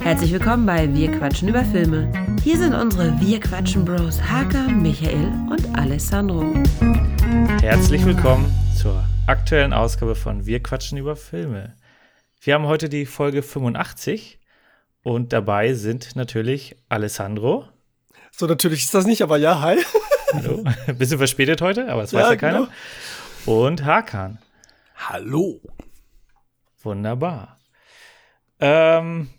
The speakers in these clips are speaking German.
Herzlich willkommen bei Wir quatschen über Filme. Hier sind unsere Wir quatschen Bros Haka, Michael und Alessandro. Herzlich willkommen zur aktuellen Ausgabe von Wir quatschen über Filme. Wir haben heute die Folge 85 und dabei sind natürlich Alessandro. So, natürlich ist das nicht, aber ja, hi. Hallo. Bisschen verspätet heute, aber das weiß Ja, ja keiner. genau. Und Hakan. Hallo. Wunderbar. Ähm,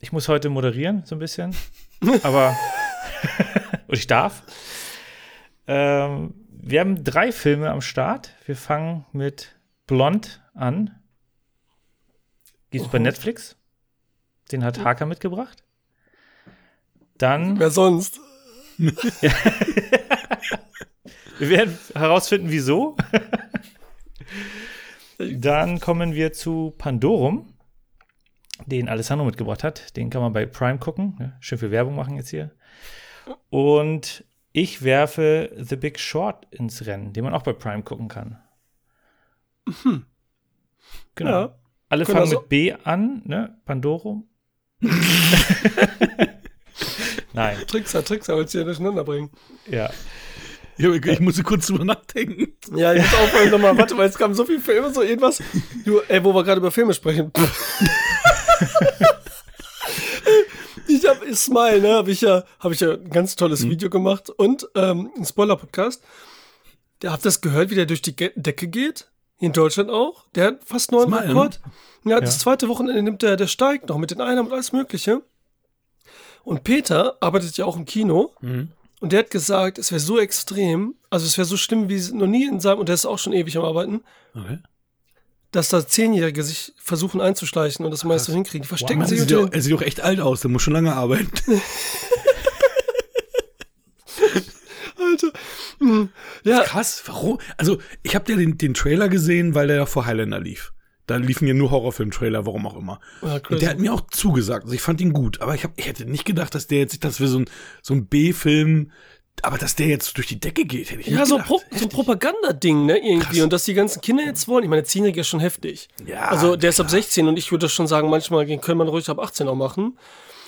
ich muss heute moderieren, so ein bisschen. Aber. und ich darf. Ähm, wir haben drei Filme am Start. Wir fangen mit Blond an. Gibt's bei Netflix. Den hat Haka mitgebracht. Dann. Wer sonst? Wir werden herausfinden, wieso. Dann kommen wir zu Pandorum, den Alessandro mitgebracht hat. Den kann man bei Prime gucken. Ja, schön viel Werbung machen jetzt hier. Und ich werfe The Big Short ins Rennen, den man auch bei Prime gucken kann. Genau. Ja. Alle fangen wir so- mit B an, ne? Pandorum. Nein, Trickser, Trickser, willst du hier durcheinander bringen? ja. Ich, ich musste kurz drüber nachdenken. Ja, jetzt aufhören nochmal. Warte mal, es kam so viel Filme, so irgendwas. Du, ey, wo wir gerade über Filme sprechen. ich hab Smile, ne, habe ich ja, habe ich ja ein ganz tolles Video gemacht und ähm, ein Spoiler-Podcast. Der habt das gehört, wie der durch die Ge Decke geht? In Deutschland auch. Der hat fast neuen Smile, ne? Rekord. Ja, das Ja. zweite Wochenende nimmt der, der steigt noch mit den Einnahmen und alles Mögliche. Und Peter arbeitet ja auch im Kino. Und der hat gesagt, es wäre so extrem, also es wäre so schlimm wie noch nie in seinem, und der ist auch schon ewig am Arbeiten, Okay. dass da Zehnjährige sich versuchen einzuschleichen und das meist so hinkriegen. Die verstecken Man, sich er, sieht er sieht auch echt alt aus, der muss schon lange arbeiten. Alter. Hm. Ja, Krass, warum? Also, ich habe ja den, den Trailer gesehen, weil der ja vor Highlander lief. Da liefen ja nur Horrorfilm-Trailer, warum auch immer. Ja, Und der hat mir auch zugesagt. Also ich fand ihn gut, aber ich, hab, ich hätte nicht gedacht, dass der jetzt, dass wir so ein, so ein B-Film, aber dass der jetzt durch die Decke geht, hätte ich ja, nicht so, gedacht. Pro, so ein Heftig. Propagandading, ne, irgendwie. Krass. Und dass die ganzen Kinder jetzt wollen. Ich meine, Zehnjährige ist schon heftig. Ja, also, der ist ab klar. 16 und ich würde schon sagen, manchmal können man ruhig ab 18 auch machen.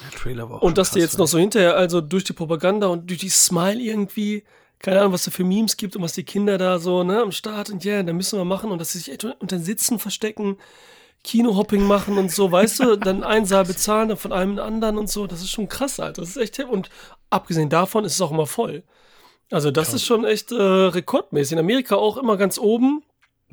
Der Trailer war auch Und dass krass, der jetzt noch so hinterher, also durch die Propaganda und durch die Smile irgendwie, keine Ahnung, was da für Memes gibt und was die Kinder da so, ne, am Start und ja, da müssen wir machen und dass sie sich echt unter den Sitzen verstecken, Kinohopping machen und so, weißt du, dann einen Saal bezahlen, dann von einem in den anderen und so, das ist schon krass, Alter, das ist echt, und abgesehen davon ist es auch immer voll. Also das ist schon echt äh, rekordmäßig. In Amerika auch immer ganz oben.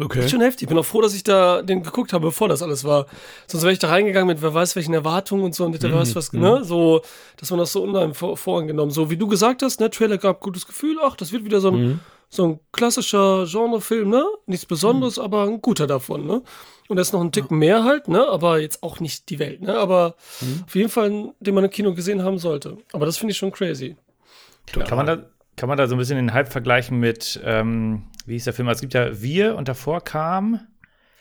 Okay. Ist schon heftig. Ich bin auch froh, dass ich da den geguckt habe, bevor das alles war. Sonst wäre ich da reingegangen mit wer weiß welchen Erwartungen und so und wer weiß was, ne? So, dass man das so unheimlich vor, vorangenommen. So wie du gesagt hast, ne? Trailer gab gutes Gefühl. Ach, das wird wieder so ein, so ein klassischer Genrefilm, ne? Nichts Besonderes, aber ein guter davon, ne? Und da ist noch ein Ticken mehr halt, ne? Aber jetzt auch nicht die Welt, ne? Aber auf jeden Fall, den man im Kino gesehen haben sollte. Aber das finde ich schon crazy. Kann man, da, kann man da so ein bisschen den Hype vergleichen mit, ähm, wie hieß der Film? Also es gibt ja Wir und davor kam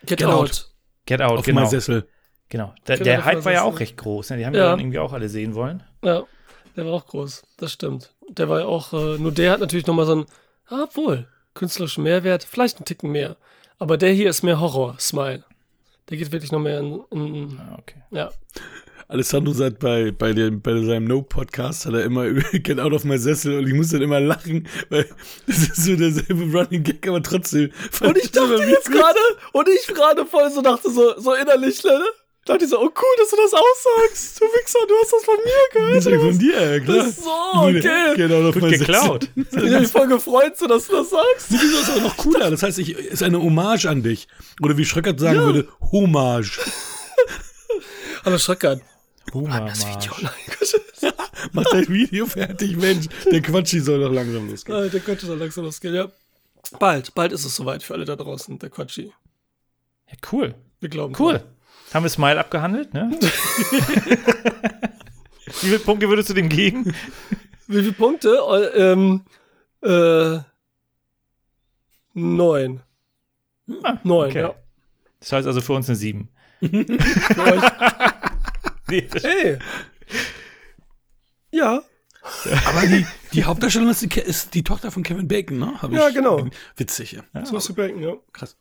Get, Get out. Out. Get Out, Auf genau. meinem Sessel. Genau. Der, Genau, der Hype war war ja auch recht groß. Ne? Die haben Ja. ja dann irgendwie auch alle sehen wollen. Ja, der war auch groß. Das stimmt. Der war ja auch, äh, nur der hat natürlich nochmal so einen, ah, obwohl, künstlerischen Mehrwert, vielleicht einen Ticken mehr. Aber der hier ist mehr Horror, Smile. Der geht wirklich noch mehr in, in Ah, okay. ja. Alessandro sagt bei, bei, dem, bei seinem No-Podcast, hat er immer Get out of my Sessel und ich muss dann immer lachen, weil das ist so derselbe Running Gag, aber trotzdem. Und ich dachte jetzt gerade, und ich gerade voll so dachte, so, so innerlich, ne? Dachte ich so, oh cool, dass du das aussagst. Du Wichser, du hast das von mir gehört. Das ist ja von dir, ja, klar. Das ist so, okay. Of Gut my geklaut. Ich hab mich voll gefreut, so, dass du das sagst. Sessel. Das ist auch noch cooler. Das heißt, ich, ist eine Hommage an dich. Oder wie Schröckert sagen würde, Hommage. Hallo Schröckert. Humor Das Video. Mach dein Video fertig, Mensch. Der Quatschi soll doch langsam losgehen. Äh, der könnte so langsam losgehen, ja. Bald, bald ist es soweit für alle da draußen, der Quatschi. Ja, cool. Wir glauben. Cool. Haben wir Smile abgehandelt, ne? Wie viele Punkte würdest du dem geben? Wie viele Punkte? Äh, ähm, äh, neun. Ah, Neun, okay. ja. Das heißt also für uns eine 7. Nee, das Ey. Ja. Aber die, die Hauptdarstellerin ist die, ist die Tochter von Kevin Bacon, ne? Hab Ja, ich- genau. Witzig, ja. So was zu denken, ja. Krass.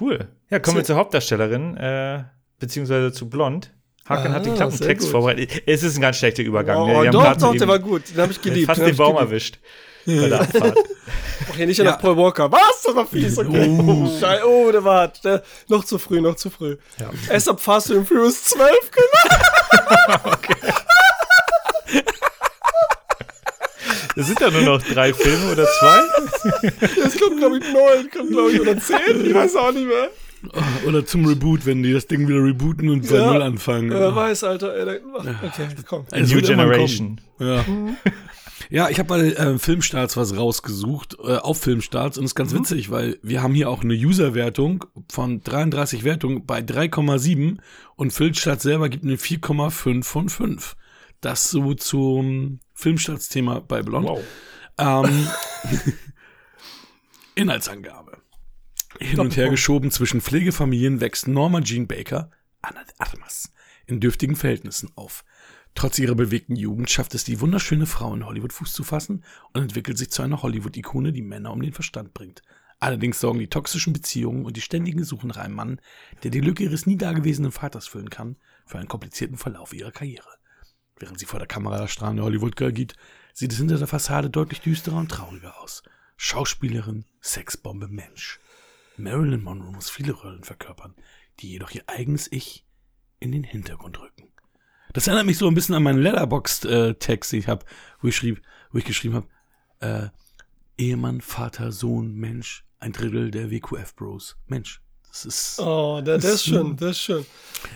Cool. Ja, kommen wir zur Hauptdarstellerin, äh, beziehungsweise zu Blond. Hakan hat den Ah, Klappentext sehr gut. vorbereitet. Es ist ein ganz schlechter Übergang. Oh, ne? Wir haben doch, doch, der war gut. Den habe ich geliebt. Fast den den Baum geliebt. erwischt. Bei der Abfahrt. Hier nicht nach Paul Walker. Was? Das war fies. Okay. Oh, Schei- oh der war der, noch zu früh, noch zu früh. Ja. Erst ab Fast and Furious 12, genau. Es sind ja nur noch drei Filme oder zwei. Es kommt, glaube ich, neun, kommt, glaube ich, oder zehn. Ich weiß auch nicht mehr. Oder zum Reboot, wenn die das Ding wieder rebooten und bei Ja. Null anfangen. Wer weiß, Alter. Ey, Okay, komm. Es New Generation. Ja. Ja, ich habe bei äh, Filmstarts was rausgesucht, äh, auf Filmstarts und es ist ganz witzig, weil wir haben hier auch eine User-Wertung von 33 Wertungen bei 3,7 und Filmstarts selber gibt eine 4,5 von 5. Das so zum Filmstarts-Thema bei Blond. Wow. Ähm, Inhaltsangabe. Hin und her geschoben zwischen Pflegefamilien wächst Norma Jean Baker, Anna Armas, in dürftigen Verhältnissen auf. Trotz ihrer bewegten Jugend schafft es die wunderschöne Frau in Hollywood Fuß zu fassen und entwickelt sich zu einer Hollywood-Ikone, die Männer um den Verstand bringt. Allerdings sorgen die toxischen Beziehungen und die ständigen Suchen nach einem Mann, der die Lücke ihres nie dagewesenen Vaters füllen kann, für einen komplizierten Verlauf ihrer Karriere. Während sie vor der Kamera das strahlende Hollywood-Girl gibt, sieht es hinter der Fassade deutlich düsterer und trauriger aus. Schauspielerin, Sexbombe, Mensch. Marilyn Monroe muss viele Rollen verkörpern, die jedoch ihr eigenes Ich in den Hintergrund rücken. Das erinnert mich so ein bisschen an meinen Letterboxd-Text, den ich habe, wo ich schrieb, wo ich geschrieben habe, äh, Ehemann, Vater, Sohn, Mensch, ein Drittel der WQF-Bros. Mensch, das ist, Oh, der, der ist schön, der ist schön.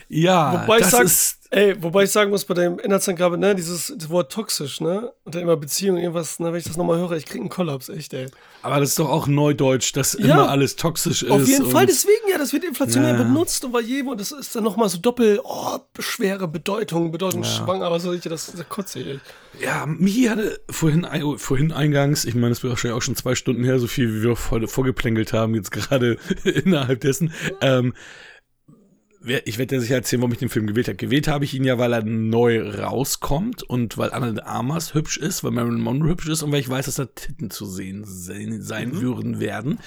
ja, Wobei das sag, ist, ey, wobei ich sagen muss, bei der Inhaltsangabe, ne, dieses Wort toxisch, ne, und dann immer Beziehung, irgendwas, ne, wenn ich das nochmal höre, ich krieg einen Kollaps, echt, ey. aber das ist doch auch Neudeutsch, dass Ja. immer alles toxisch ist. Auf jeden Fall, deswegen ja, das wird inflationär Ja, ja. benutzt und bei jedem, und das ist dann nochmal so doppelt, oh, schwere Bedeutung, bedeutungsschwanger, aber so richtig, das, das kotze ich. echt. Ja, Michi hatte vorhin, vorhin eingangs, ich meine, das wird wahrscheinlich auch schon zwei Stunden her, so viel wie wir heute vorgeplänkelt haben, jetzt gerade innerhalb dessen. Ähm, ich werde dir sicher erzählen, warum ich den Film gewählt habe. Gewählt habe ich ihn ja, weil er neu rauskommt und weil Anna de Armas hübsch ist, weil Marilyn Monroe hübsch ist und weil ich weiß, dass da Titten zu sehen sein, sein würden werden.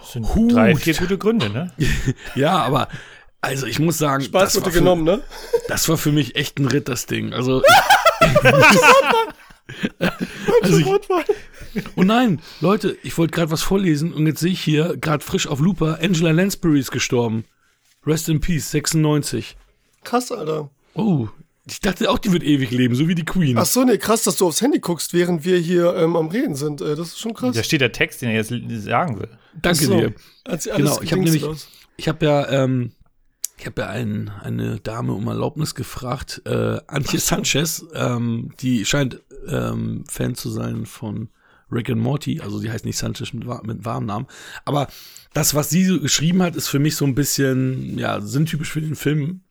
Das sind Hut. drei, vier gute Gründe, ne? Ja, aber also ich muss sagen, Spaß das wurde war, für, genommen, ne? das war für mich echt ein Ritt, das Ding. Also, also ich. Oh nein, Leute, ich wollte gerade was vorlesen und jetzt sehe ich hier, gerade frisch auf Looper, Angela Lansbury ist gestorben. Rest in Peace, 96. Krass, Alter. Oh, ich dachte auch, die wird ewig leben, so wie die Queen. Ach so, nee, krass, dass du aufs Handy guckst, während wir hier ähm, am Reden sind. Äh, das ist schon krass. Da steht der Text, den er jetzt sagen will. Danke so. dir. Genau, ich habe nämlich, los. ich habe ja, ähm, ich habe ja ein, eine Dame um Erlaubnis gefragt, äh, Antje Sanchez, ähm, die scheint ähm, Fan zu sein von Rick and Morty, also die heißt nicht Sanchez mit, mit wahrem Namen, aber das, was sie so geschrieben hat, ist für mich so ein bisschen, ja, sinntypisch für den Film.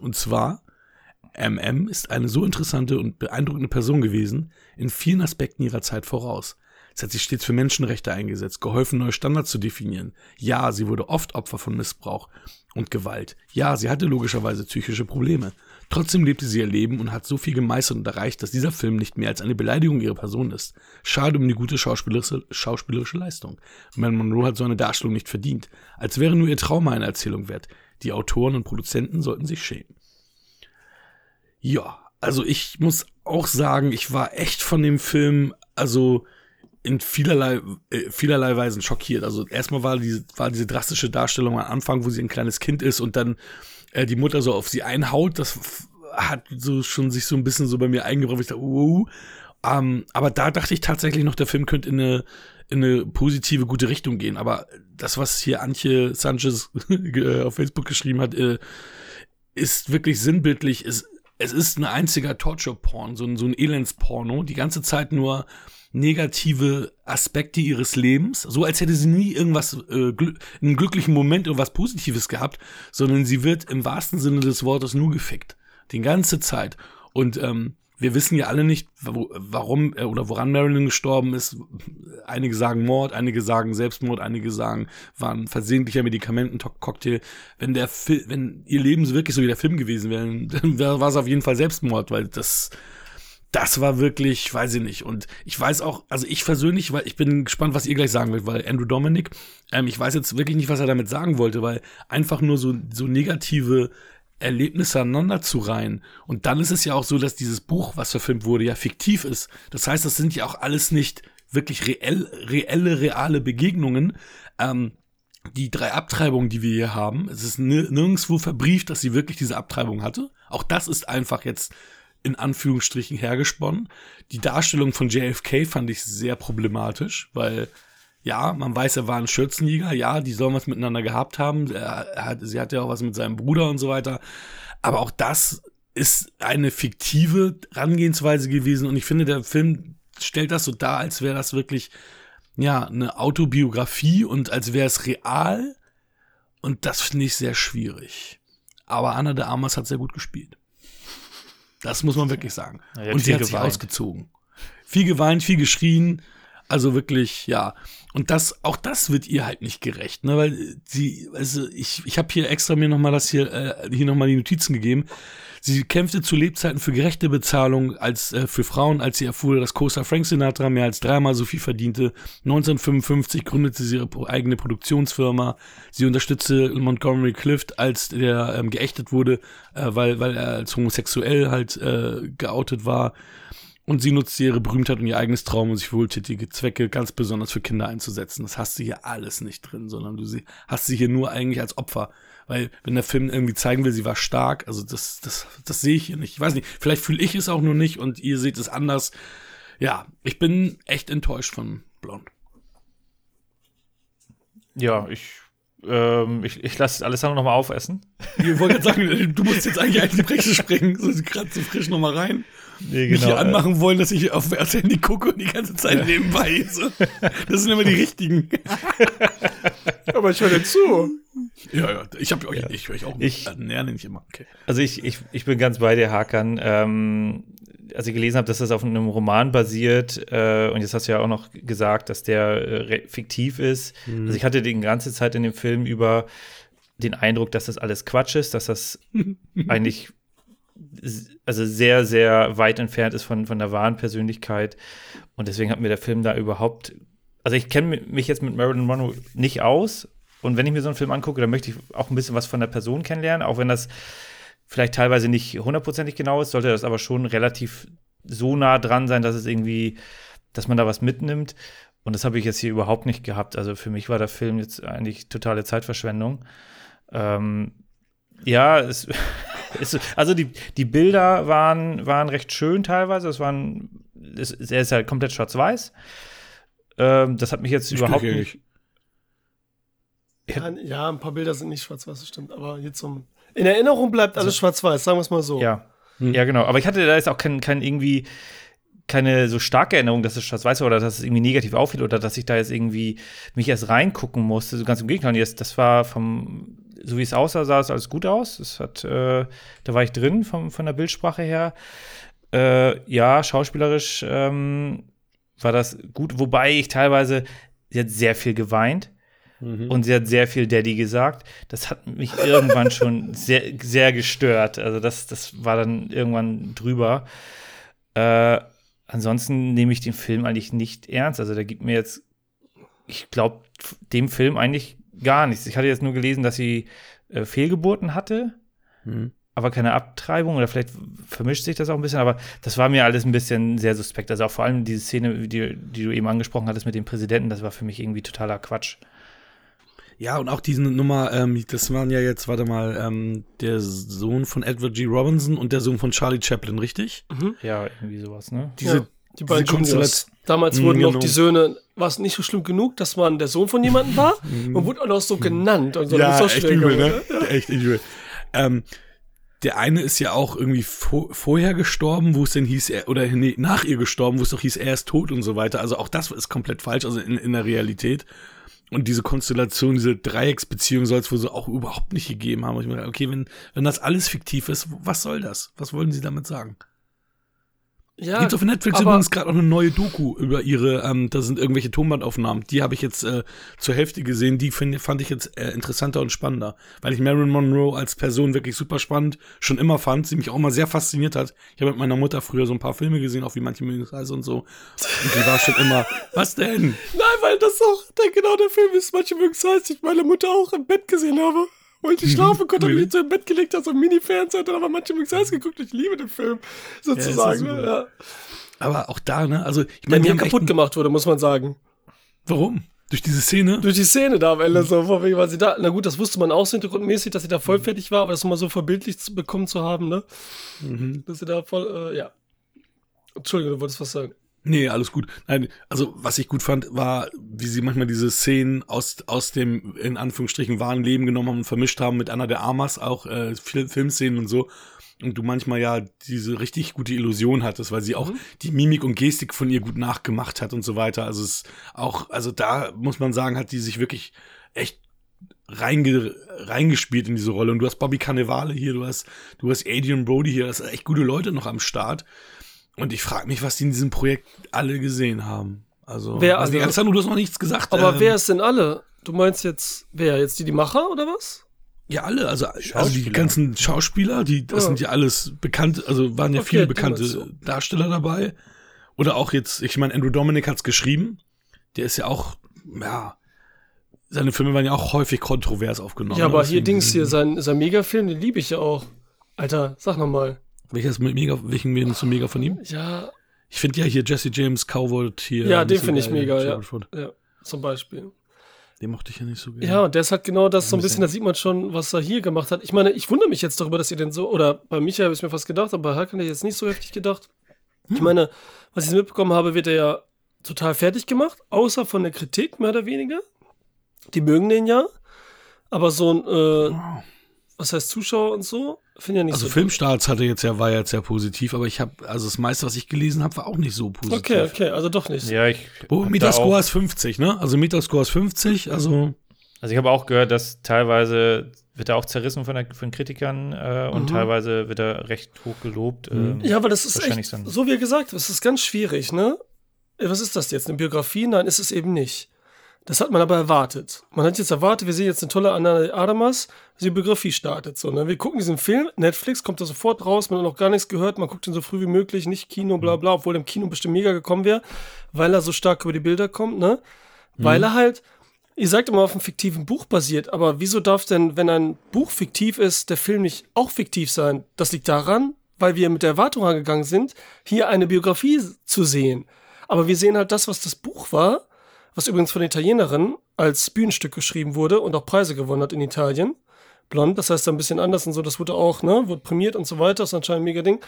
Und zwar, MM ist eine so interessante und beeindruckende Person gewesen, in vielen Aspekten ihrer Zeit voraus. Sie hat sich stets für Menschenrechte eingesetzt, geholfen, neue Standards zu definieren. Ja, sie wurde oft Opfer von Missbrauch und Gewalt. Ja, sie hatte logischerweise psychische Probleme. Trotzdem lebte sie ihr Leben und hat so viel gemeistert und erreicht, dass dieser Film nicht mehr als eine Beleidigung ihrer Person ist. Schade um die gute schauspielerische, schauspielerische Leistung. Marilyn Monroe hat so eine Darstellung nicht verdient. Als wäre nur ihr Trauma eine Erzählung wert. Die Autoren und Produzenten sollten sich schämen. Ja, also ich muss auch sagen, ich war echt von dem Film, also in vielerlei, äh, vielerlei Weisen schockiert. Also erstmal war diese, war diese drastische Darstellung am Anfang, wo sie ein kleines Kind ist und dann äh, die Mutter so auf sie einhaut. Das hat so schon sich so ein bisschen so bei mir eingebracht. Ich dachte, uh, ähm, aber da dachte ich tatsächlich noch, der Film könnte in eine, in eine positive, gute Richtung gehen. Aber das, was hier Antje Sanchez äh, auf Facebook geschrieben hat, äh, ist wirklich sinnbildlich. Es, es ist ein einziger Torture-Porn, so ein, so ein Elends-Porno. Die ganze Zeit nur negative Aspekte ihres Lebens, so als hätte sie nie irgendwas, äh, glü einen glücklichen Moment irgendwas Positives gehabt, sondern sie wird im wahrsten Sinne des Wortes nur gefickt. Die ganze Zeit. Und ähm, wir wissen ja alle nicht, warum äh, oder woran Marilyn gestorben ist. Einige sagen Mord, einige sagen Selbstmord, einige sagen, war ein versehentlicher Medikamentencocktail. Wenn der wenn ihr Leben wirklich so wie der Film gewesen wäre, dann war es auf jeden Fall Selbstmord, weil das das war wirklich, weiß ich nicht. Und ich weiß auch, also ich persönlich, weil ich bin gespannt, was ihr gleich sagen wollt, weil Andrew Dominic, ähm, ich weiß jetzt wirklich nicht, was er damit sagen wollte, weil einfach nur so, so negative Erlebnisse aneinander zu reihen. Und dann ist es ja auch so, dass dieses Buch, was verfilmt wurde, ja fiktiv ist. Das heißt, das sind ja auch alles nicht wirklich reell, reelle, reale Begegnungen. Ähm, die drei Abtreibungen, die wir hier haben, es ist nirgendwo verbrieft, dass sie wirklich diese Abtreibung hatte. Auch das ist einfach jetzt in Anführungsstrichen hergesponnen. Die Darstellung von JFK fand ich sehr problematisch, weil ja, man weiß, er war ein Schürzenjäger, ja, die sollen was miteinander gehabt haben. Er, hat, sie hatte ja auch was mit seinem Bruder und so weiter. Aber auch das ist eine fiktive Herangehensweise gewesen und ich finde, der Film stellt das so dar, als wäre das wirklich ja eine Autobiografie und als wäre es real und das finde ich sehr schwierig. Aber Anna de Armas hat sehr gut gespielt. Das muss man wirklich sagen. Ja, und sie hat geweint. sich ausgezogen. Viel geweint, viel geschrien. Also wirklich, ja. Und das, auch das wird ihr halt nicht gerecht, ne? Weil sie, also ich, ich habe hier extra mir nochmal das hier, äh, hier nochmal die Notizen gegeben. Sie kämpfte zu Lebzeiten für gerechte Bezahlung als äh, für Frauen, als sie erfuhr, dass Costa Frank Sinatra mehr als dreimal so viel verdiente. 1955 gründete sie ihre eigene Produktionsfirma. Sie unterstützte Montgomery Clift, als der ähm, geächtet wurde, äh, weil, weil er als homosexuell halt äh, geoutet war. Und sie nutzte ihre Berühmtheit und ihr eigenes Traum, um sich wohltätige Zwecke ganz besonders für Kinder einzusetzen. Das hast du hier alles nicht drin, sondern du hast sie hier nur eigentlich als Opfer weil wenn der Film irgendwie zeigen will, sie war stark, also das, das, das sehe ich hier nicht. Ich weiß nicht, vielleicht fühle ich es auch nur nicht und ihr seht es anders. Ja, ich bin echt enttäuscht von Blond. Ja, ich, ähm, ich, ich lasse Alessandro noch mal aufessen. Ich wollte gerade sagen, du musst jetzt eigentlich eigentlich die Breche springen, so gerade so frisch noch mal rein. Nee, Mich genau. hier anmachen wollen, dass ich auf das Handy gucke und die ganze Zeit nebenbei. So. Das sind immer die richtigen. Aber ich höre dir zu. Ja, ja, ich habe euch, ich höre euch auch Ich- äh, näher nicht immer. Okay. Also ich, ich, ich bin ganz bei dir, Hakan. Ähm, als ich gelesen habe, dass das auf einem Roman basiert, äh, und jetzt hast du ja auch noch gesagt, dass der äh, fiktiv ist. Also ich hatte die ganze Zeit in dem Film über den Eindruck, dass das alles Quatsch ist, dass das eigentlich also sehr, sehr weit entfernt ist von, von der wahren Persönlichkeit. Und deswegen hat mir der Film da überhaupt, also ich kenne mich jetzt mit Marilyn Monroe nicht aus. Und wenn ich mir so einen Film angucke, dann möchte ich auch ein bisschen was von der Person kennenlernen, auch wenn das vielleicht teilweise nicht hundertprozentig genau ist, sollte das aber schon relativ so nah dran sein, dass es irgendwie, dass man da was mitnimmt. Und das habe ich jetzt hier überhaupt nicht gehabt. Also für mich war der Film jetzt eigentlich totale Zeitverschwendung. Ähm, ja, es, es, also die, die Bilder waren, waren recht schön teilweise. Es waren, es, er ist ja komplett schwarz-weiß. Ähm, das hat mich jetzt überhaupt nicht. Ja, ja, ein paar Bilder sind nicht schwarz-weiß, das stimmt. Aber jetzt so in Erinnerung bleibt alles schwarz-weiß, sagen wir es mal so. Ja. Hm. Ja, genau. Aber ich hatte da jetzt auch kein, kein irgendwie keine so starke Erinnerung, dass es schwarz-weiß war oder dass es irgendwie negativ auffiel oder dass ich da jetzt irgendwie mich erst reingucken musste. So ganz im Gegenteil. Jetzt, das war vom, so wie es aussah, sah es alles gut aus. Es hat, äh, da war ich drin vom, von der Bildsprache her. Äh, ja, schauspielerisch ähm, war das gut, wobei ich teilweise, sie hat sehr viel geweint. Und sie hat sehr viel Daddy gesagt. Das hat mich irgendwann schon sehr, sehr gestört. Also das, das war dann irgendwann drüber. Äh, ansonsten nehme ich den Film eigentlich nicht ernst. Also der gibt mir jetzt, ich glaube, dem Film eigentlich gar nichts. Ich hatte jetzt nur gelesen, dass sie äh, Fehlgeburten hatte, Mhm. aber keine Abtreibung oder vielleicht vermischt sich das auch ein bisschen, aber das war mir alles ein bisschen sehr suspekt. Also auch vor allem diese Szene, die, die du eben angesprochen hattest mit dem Präsidenten, das war für mich irgendwie totaler Quatsch. Ja, und auch diese Nummer, ähm, das waren ja jetzt, warte mal, ähm, der Sohn von Edward G. Robinson und der Sohn von Charlie Chaplin, richtig? Ja, irgendwie sowas, ne? Diese, ja, die beiden Juniors. Damals Mm, wurden noch genau. die Söhne, war es nicht so schlimm genug, dass man der Sohn von jemandem war? Man wurde auch noch so genannt. Und so, ja, echt übel, ne? geworden. Echt übel. Ähm, der eine ist ja auch irgendwie vo vorher gestorben, wo es denn hieß, er, oder nee, nach ihr gestorben, wo es doch hieß, er ist tot und so weiter. Also auch das ist komplett falsch, also in, in der Realität. Und diese Konstellation, diese Dreiecksbeziehung soll es wohl so auch überhaupt nicht gegeben haben. Und ich gedacht, okay, wenn, wenn das alles fiktiv ist, was soll das? Was wollen sie damit sagen? Ja, Gibt's auf Netflix übrigens gerade auch eine neue Doku über ihre, ähm, da sind irgendwelche Tonbandaufnahmen. Die habe ich jetzt äh, zur Hälfte gesehen. Die find, fand ich jetzt äh, interessanter und spannender, weil ich Marilyn Monroe als Person wirklich super spannend schon immer fand, sie mich auch mal sehr fasziniert hat. Ich habe mit meiner Mutter früher so ein paar Filme gesehen, auch wie manche heißt und so. Und die war schon immer, was denn? Nein, weil das auch der, genau der Film ist. Manche es heißt, ich meine Mutter auch im Bett gesehen habe. Ich nicht schlafen konnte mich so im Bett gelegt habe, so ein Mini-Fernseher dann aber manche heißt geguckt. Ich liebe den Film. Sozusagen. ne? ja. Aber auch da, ne? Also, ich meine, echt, kaputt gemacht wurde, muss man sagen. warum? Durch diese Szene? Durch die Szene da am Ende so, wegen, weil sie da, na gut, das wusste man auch so hintergrundmäßig, dass sie da Mhm. voll fertig war, aber das mal so verbildlicht zu bekommen zu haben, ne? Mhm. Dass sie da voll, äh, ja. Entschuldigung, du wolltest was sagen. Nee, alles gut. Nein, also was ich gut fand, war, wie sie manchmal diese Szenen aus, aus dem, in Anführungsstrichen, wahren Leben genommen haben und vermischt haben mit Anna der Armas, auch äh, Fil- Filmszenen und so. Und du manchmal ja diese richtig gute Illusion hattest, weil sie auch die Mimik und Gestik von ihr gut nachgemacht hat und so weiter. Also es ist auch, also da muss man sagen, hat die sich wirklich echt reinge, reingespielt in diese Rolle. Und du hast Bobby Cannavale hier, du hast, du hast Adrian Brody hier, das sind echt gute Leute noch am Start. Und ich frage mich, was die in diesem Projekt alle gesehen haben. Also, Wer nicht, alle? Alessandro, du hast noch nichts gesagt. Aber ähm, wer ist denn alle? Du meinst jetzt, wer? Jetzt die, die Macher oder was? Ja, alle, also, also die ganzen Schauspieler, die, das Ja. sind ja alles bekannt, also waren ja Okay, viele bekannte. Darsteller dabei. Oder auch jetzt, ich meine, Andrew Dominic hat's geschrieben. Der ist ja auch, ja, seine Filme waren ja auch häufig kontrovers aufgenommen. ja, ne? aber hier Dings hier, sein, sein Megafilm, den liebe ich ja auch. Alter, sag noch mal. Welches mit mega, welchen wir so mega von ihm? Ja, Ich finde ja hier Jesse James Coward hier. Ja, den finde ich mega, ja. Ja, zum Beispiel. Den mochte ich ja nicht so gerne. Ja, und der ist halt genau das so ein bisschen, da sieht man schon, was er hier gemacht hat. Ich meine, ich wundere mich jetzt darüber, dass ihr den so, oder bei Michael habe ich mir fast gedacht, aber bei Hakan hätte ich jetzt nicht so heftig gedacht. Ich meine, was ich mitbekommen habe, wird er ja total fertig gemacht, außer von der Kritik, mehr oder weniger. Die mögen den ja. Aber so ein, äh, was heißt Zuschauer und so, finde ja nicht Also so. Filmstarts hatte jetzt ja, war jetzt sehr positiv, aber ich habe, also das meiste, was ich gelesen habe, war auch nicht so positiv. Okay, okay, also doch nicht. Ja, ich. Oh, Metascore ist 50, ne? Also Metascore ist 50, also Also ich habe auch gehört, dass teilweise wird er auch zerrissen von, der, von Kritikern äh, und teilweise wird er recht hoch gelobt. Ähm, Ja, aber das ist Wahrscheinlich echt, so wie ihr gesagt habt, es ist ganz schwierig, ne? Äh, Was ist das jetzt? Eine Biografie? Nein, ist es eben nicht. Das hat man aber erwartet. Man hat jetzt erwartet, wir sehen jetzt eine tolle Anna Adamas, die Biografie startet. So, ne? Wir gucken diesen Film, Netflix kommt da sofort raus, man hat noch gar nichts gehört, man guckt ihn so früh wie möglich, nicht Kino, bla bla, obwohl im Kino bestimmt mega gekommen wäre, weil er so stark über die Bilder kommt, ne? Weil er halt, ihr sagt immer auf einem fiktiven Buch basiert, aber wieso darf denn, wenn ein Buch fiktiv ist, der Film nicht auch fiktiv sein? Das liegt daran, weil wir mit der Erwartung angegangen sind, hier eine Biografie zu sehen. Aber wir sehen halt das, was das Buch war, was übrigens von der Italienerin als Bühnenstück geschrieben wurde und auch Preise gewonnen hat in Italien. Blond, das heißt ein bisschen anders und so, das wurde auch, ne, wurde prämiert und so weiter, das ist anscheinend ein mega Ding.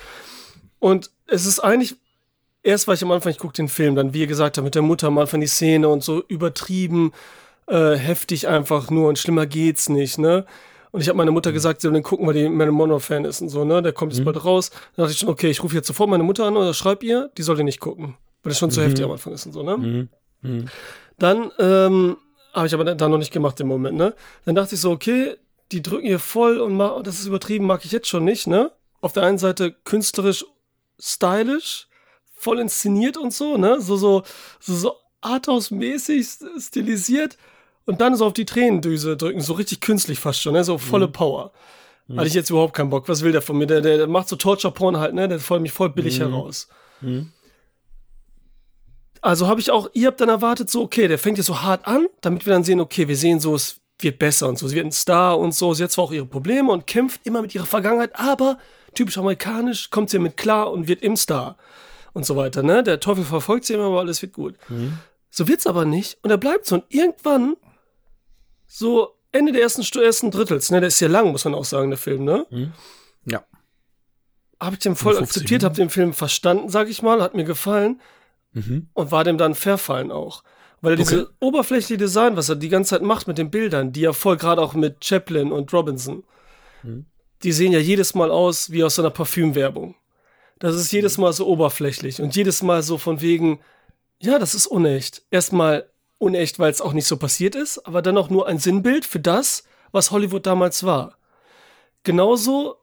Und es ist eigentlich, erst war ich am Anfang, ich gucke den Film, dann, wie ihr gesagt habt, mit der Mutter am Anfang die Szene und so übertrieben, äh, heftig einfach nur und schlimmer geht's nicht, ne? Und ich habe meiner Mutter gesagt, sie soll den gucken, weil die Marilyn Monroe-Fan ist und so, ne? Der kommt jetzt bald raus. Dann dachte ich schon, okay, ich rufe jetzt sofort meine Mutter an oder schreib ihr, die soll den nicht gucken. Weil das schon zu heftig am Anfang ist und so, ne? Dann ähm, habe ich aber dann noch nicht gemacht im Moment, ne? Dann dachte ich so, okay, die drücken hier voll und ma- das ist übertrieben, mag ich jetzt schon nicht, ne? Auf der einen Seite künstlerisch stylisch, voll inszeniert und so, ne? So, so, so, so Arthouse-mäßig stilisiert und dann so auf die Tränendüse drücken, so richtig künstlich fast schon, ne? So volle Power. Hatte ich jetzt überhaupt keinen Bock. Was will der von mir? Der, der, der macht so Torture-Porn halt, ne? Der fordert mich voll billig heraus. Also habe ich auch, ihr habt dann erwartet, so, okay, der fängt jetzt so hart an, damit wir dann sehen, okay, wir sehen so, es wird besser und so. Sie wird ein Star und so. Sie hat zwar auch ihre Probleme und kämpft immer mit ihrer Vergangenheit, aber typisch amerikanisch kommt sie mit klar und wird im Star und so weiter, ne? Der Teufel verfolgt sie immer, aber alles wird gut. So wird's aber nicht und er bleibt so und irgendwann so Ende der ersten, ersten Drittels, ne? Der ist ja lang, muss man auch sagen, der Film, ne? ja. Habe ich den voll 50 akzeptiert, habe den Film verstanden, sag ich mal, hat mir gefallen Mhm. und war dem dann verfallen auch. Weil er diese oberflächliche Design, was er die ganze Zeit macht mit den Bildern, die ja voll gerade auch mit Chaplin und Robinson, die sehen ja jedes Mal aus wie aus so einer Parfümwerbung. Das ist jedes Mal so oberflächlich und jedes Mal so von wegen, ja, das ist unecht. Erstmal unecht, weil es auch nicht so passiert ist, aber dann auch nur ein Sinnbild für das, was Hollywood damals war. Genauso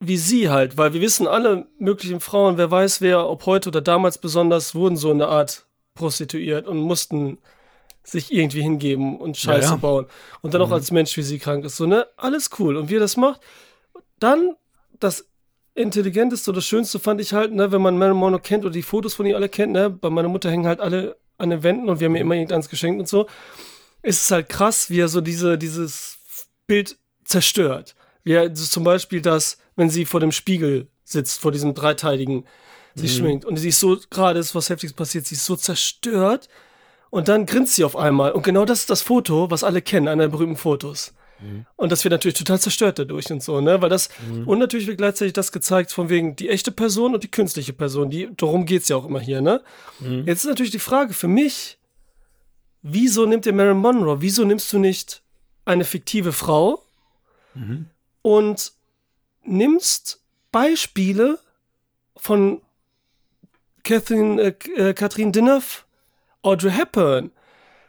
wie sie halt, weil wir wissen alle möglichen Frauen, wer weiß wer, ob heute oder damals besonders, wurden so eine Art prostituiert und mussten sich irgendwie hingeben und Scheiße Ja, ja. bauen. Und dann auch als Mensch, wie sie krank ist. So, ne? Alles cool. Und wie er das macht, dann das Intelligenteste oder Schönste fand ich halt, ne, wenn man Marilyn Monroe kennt oder die Fotos von ihr alle kennt, ne, bei meiner Mutter hängen halt alle an den Wänden und wir haben ihr immer irgendeins geschenkt und so, ist es halt krass, wie er so diese, dieses Bild zerstört. Wie er so zum Beispiel das, wenn sie vor dem Spiegel sitzt, vor diesem dreiteiligen, sich schminkt und sie ist so, gerade ist was Heftiges passiert, sie ist so zerstört und dann grinst sie auf einmal. Und genau das ist das Foto, was alle kennen, einer der berühmten Fotos. Und das wird natürlich total zerstört dadurch und so, ne? Weil das, und natürlich wird gleichzeitig das gezeigt, von wegen die echte Person und die künstliche Person. Die, darum geht's ja auch immer hier, ne? Jetzt ist natürlich die Frage für mich, wieso nimmt ihr Marilyn Monroe? Wieso nimmst du nicht eine fiktive Frau und nimmst Beispiele von Catherine, äh, äh, Catherine Deneuve, Audrey Hepburn,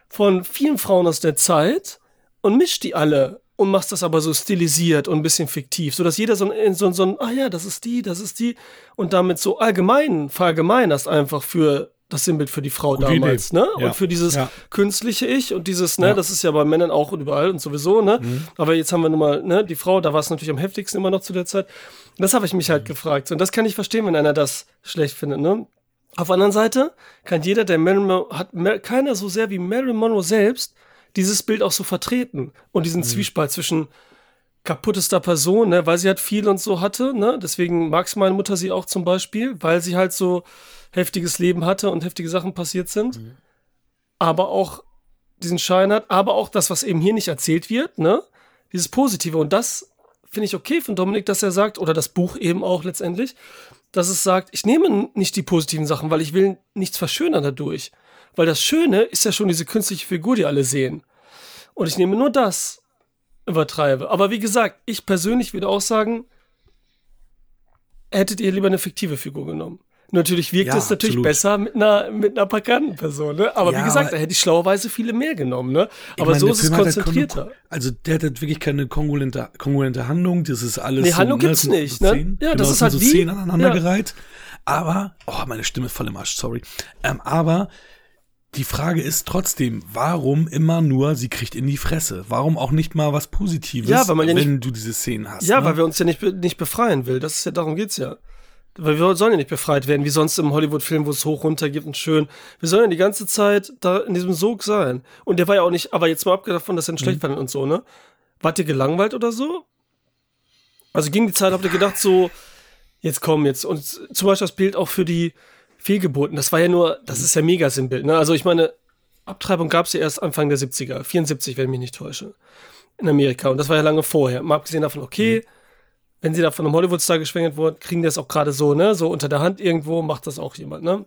von vielen Frauen aus der Zeit und mischt die alle und machst das aber so stilisiert und ein bisschen fiktiv, sodass jeder so ein, so, ein- so ein, ah ja, das ist die, das ist die und damit so allgemein verallgemeinerst einfach für das Sinnbild für die Frau Gute damals, Idee. ne? Ja. Und für dieses Ja. künstliche Ich und dieses, ne, Ja. das ist ja bei Männern auch und überall und sowieso, ne? Mhm. Aber jetzt haben wir nun mal, ne, die Frau, da war es natürlich am heftigsten immer noch zu der Zeit. Das habe ich mich Mhm. halt gefragt. Und das kann ich verstehen, wenn einer das schlecht findet, ne? Auf der anderen Seite kann jeder, der Marilyn Monroe, hat keiner so sehr wie Marilyn Monroe selbst dieses Bild auch so vertreten und Mhm. diesen Zwiespalt zwischen kaputtester Person, ne, weil sie halt viel und so hatte, ne, deswegen mag meine Mutter sie auch zum Beispiel, weil sie halt so heftiges Leben hatte und heftige Sachen passiert sind, aber auch diesen Schein hat, aber auch das, was eben hier nicht erzählt wird, ne, dieses Positive und das finde ich okay von Dominik, dass er sagt, oder das Buch eben auch letztendlich, dass es sagt, ich nehme nicht die positiven Sachen, weil ich will nichts verschönern dadurch. Weil das Schöne ist ja schon diese künstliche Figur, die alle sehen. Und ich nehme nur das, übertreibe. Aber wie gesagt, ich persönlich würde auch sagen, hättet ihr lieber eine fiktive Figur genommen. Natürlich wirkt Ja, es natürlich absolut. besser mit einer, mit einer bekannten Person, ne? Aber Ja, wie gesagt, da hätte ich schlauerweise viele mehr genommen, ne? Aber meine, so ist es halt konzentrierter. keine- Also der hat halt wirklich keine kongruente, kongruente Handlung. Das ist alles. Nee, Handlung so, gibt's so, nicht, So ne? Ja, das Genau, ist sind halt so wie- Szenen aneinandergereiht. ja. Aber, oh, meine Stimme ist voll im Arsch, sorry. Ähm, aber die Frage ist trotzdem, warum immer nur, sie kriegt in die Fresse? Warum auch nicht mal was Positives, Ja, weil man ja wenn du diese Szenen hast? Ja, ne? weil wir uns ja nicht, nicht befreien will. Das ist ja, darum geht's ja. Weil wir sollen ja nicht befreit werden, wie sonst im Hollywood-Film, wo es hoch runter gibt und schön. Wir sollen ja die ganze Zeit da in diesem Sog sein. Und der war ja auch nicht, aber jetzt mal abgedacht davon, dass er ihn Mhm. schlecht fand und so, ne? Wart ihr gelangweilt oder so? Also ging die Zeit, habt ihr gedacht, so, jetzt komm, jetzt. Und zum Beispiel das Bild auch für die Fehlgeburten, das war ja nur, das ist ja mega Sinnbild, ne? Also ich meine, Abtreibung gab es ja erst Anfang der 70er, 74, wenn ich mich nicht täusche, in Amerika. Und das war ja lange vorher. Mal abgesehen davon, okay, wenn sie da von einem Hollywood-Star geschwängert wurden, kriegen die das auch gerade so, ne? So unter der Hand irgendwo macht das auch jemand, ne?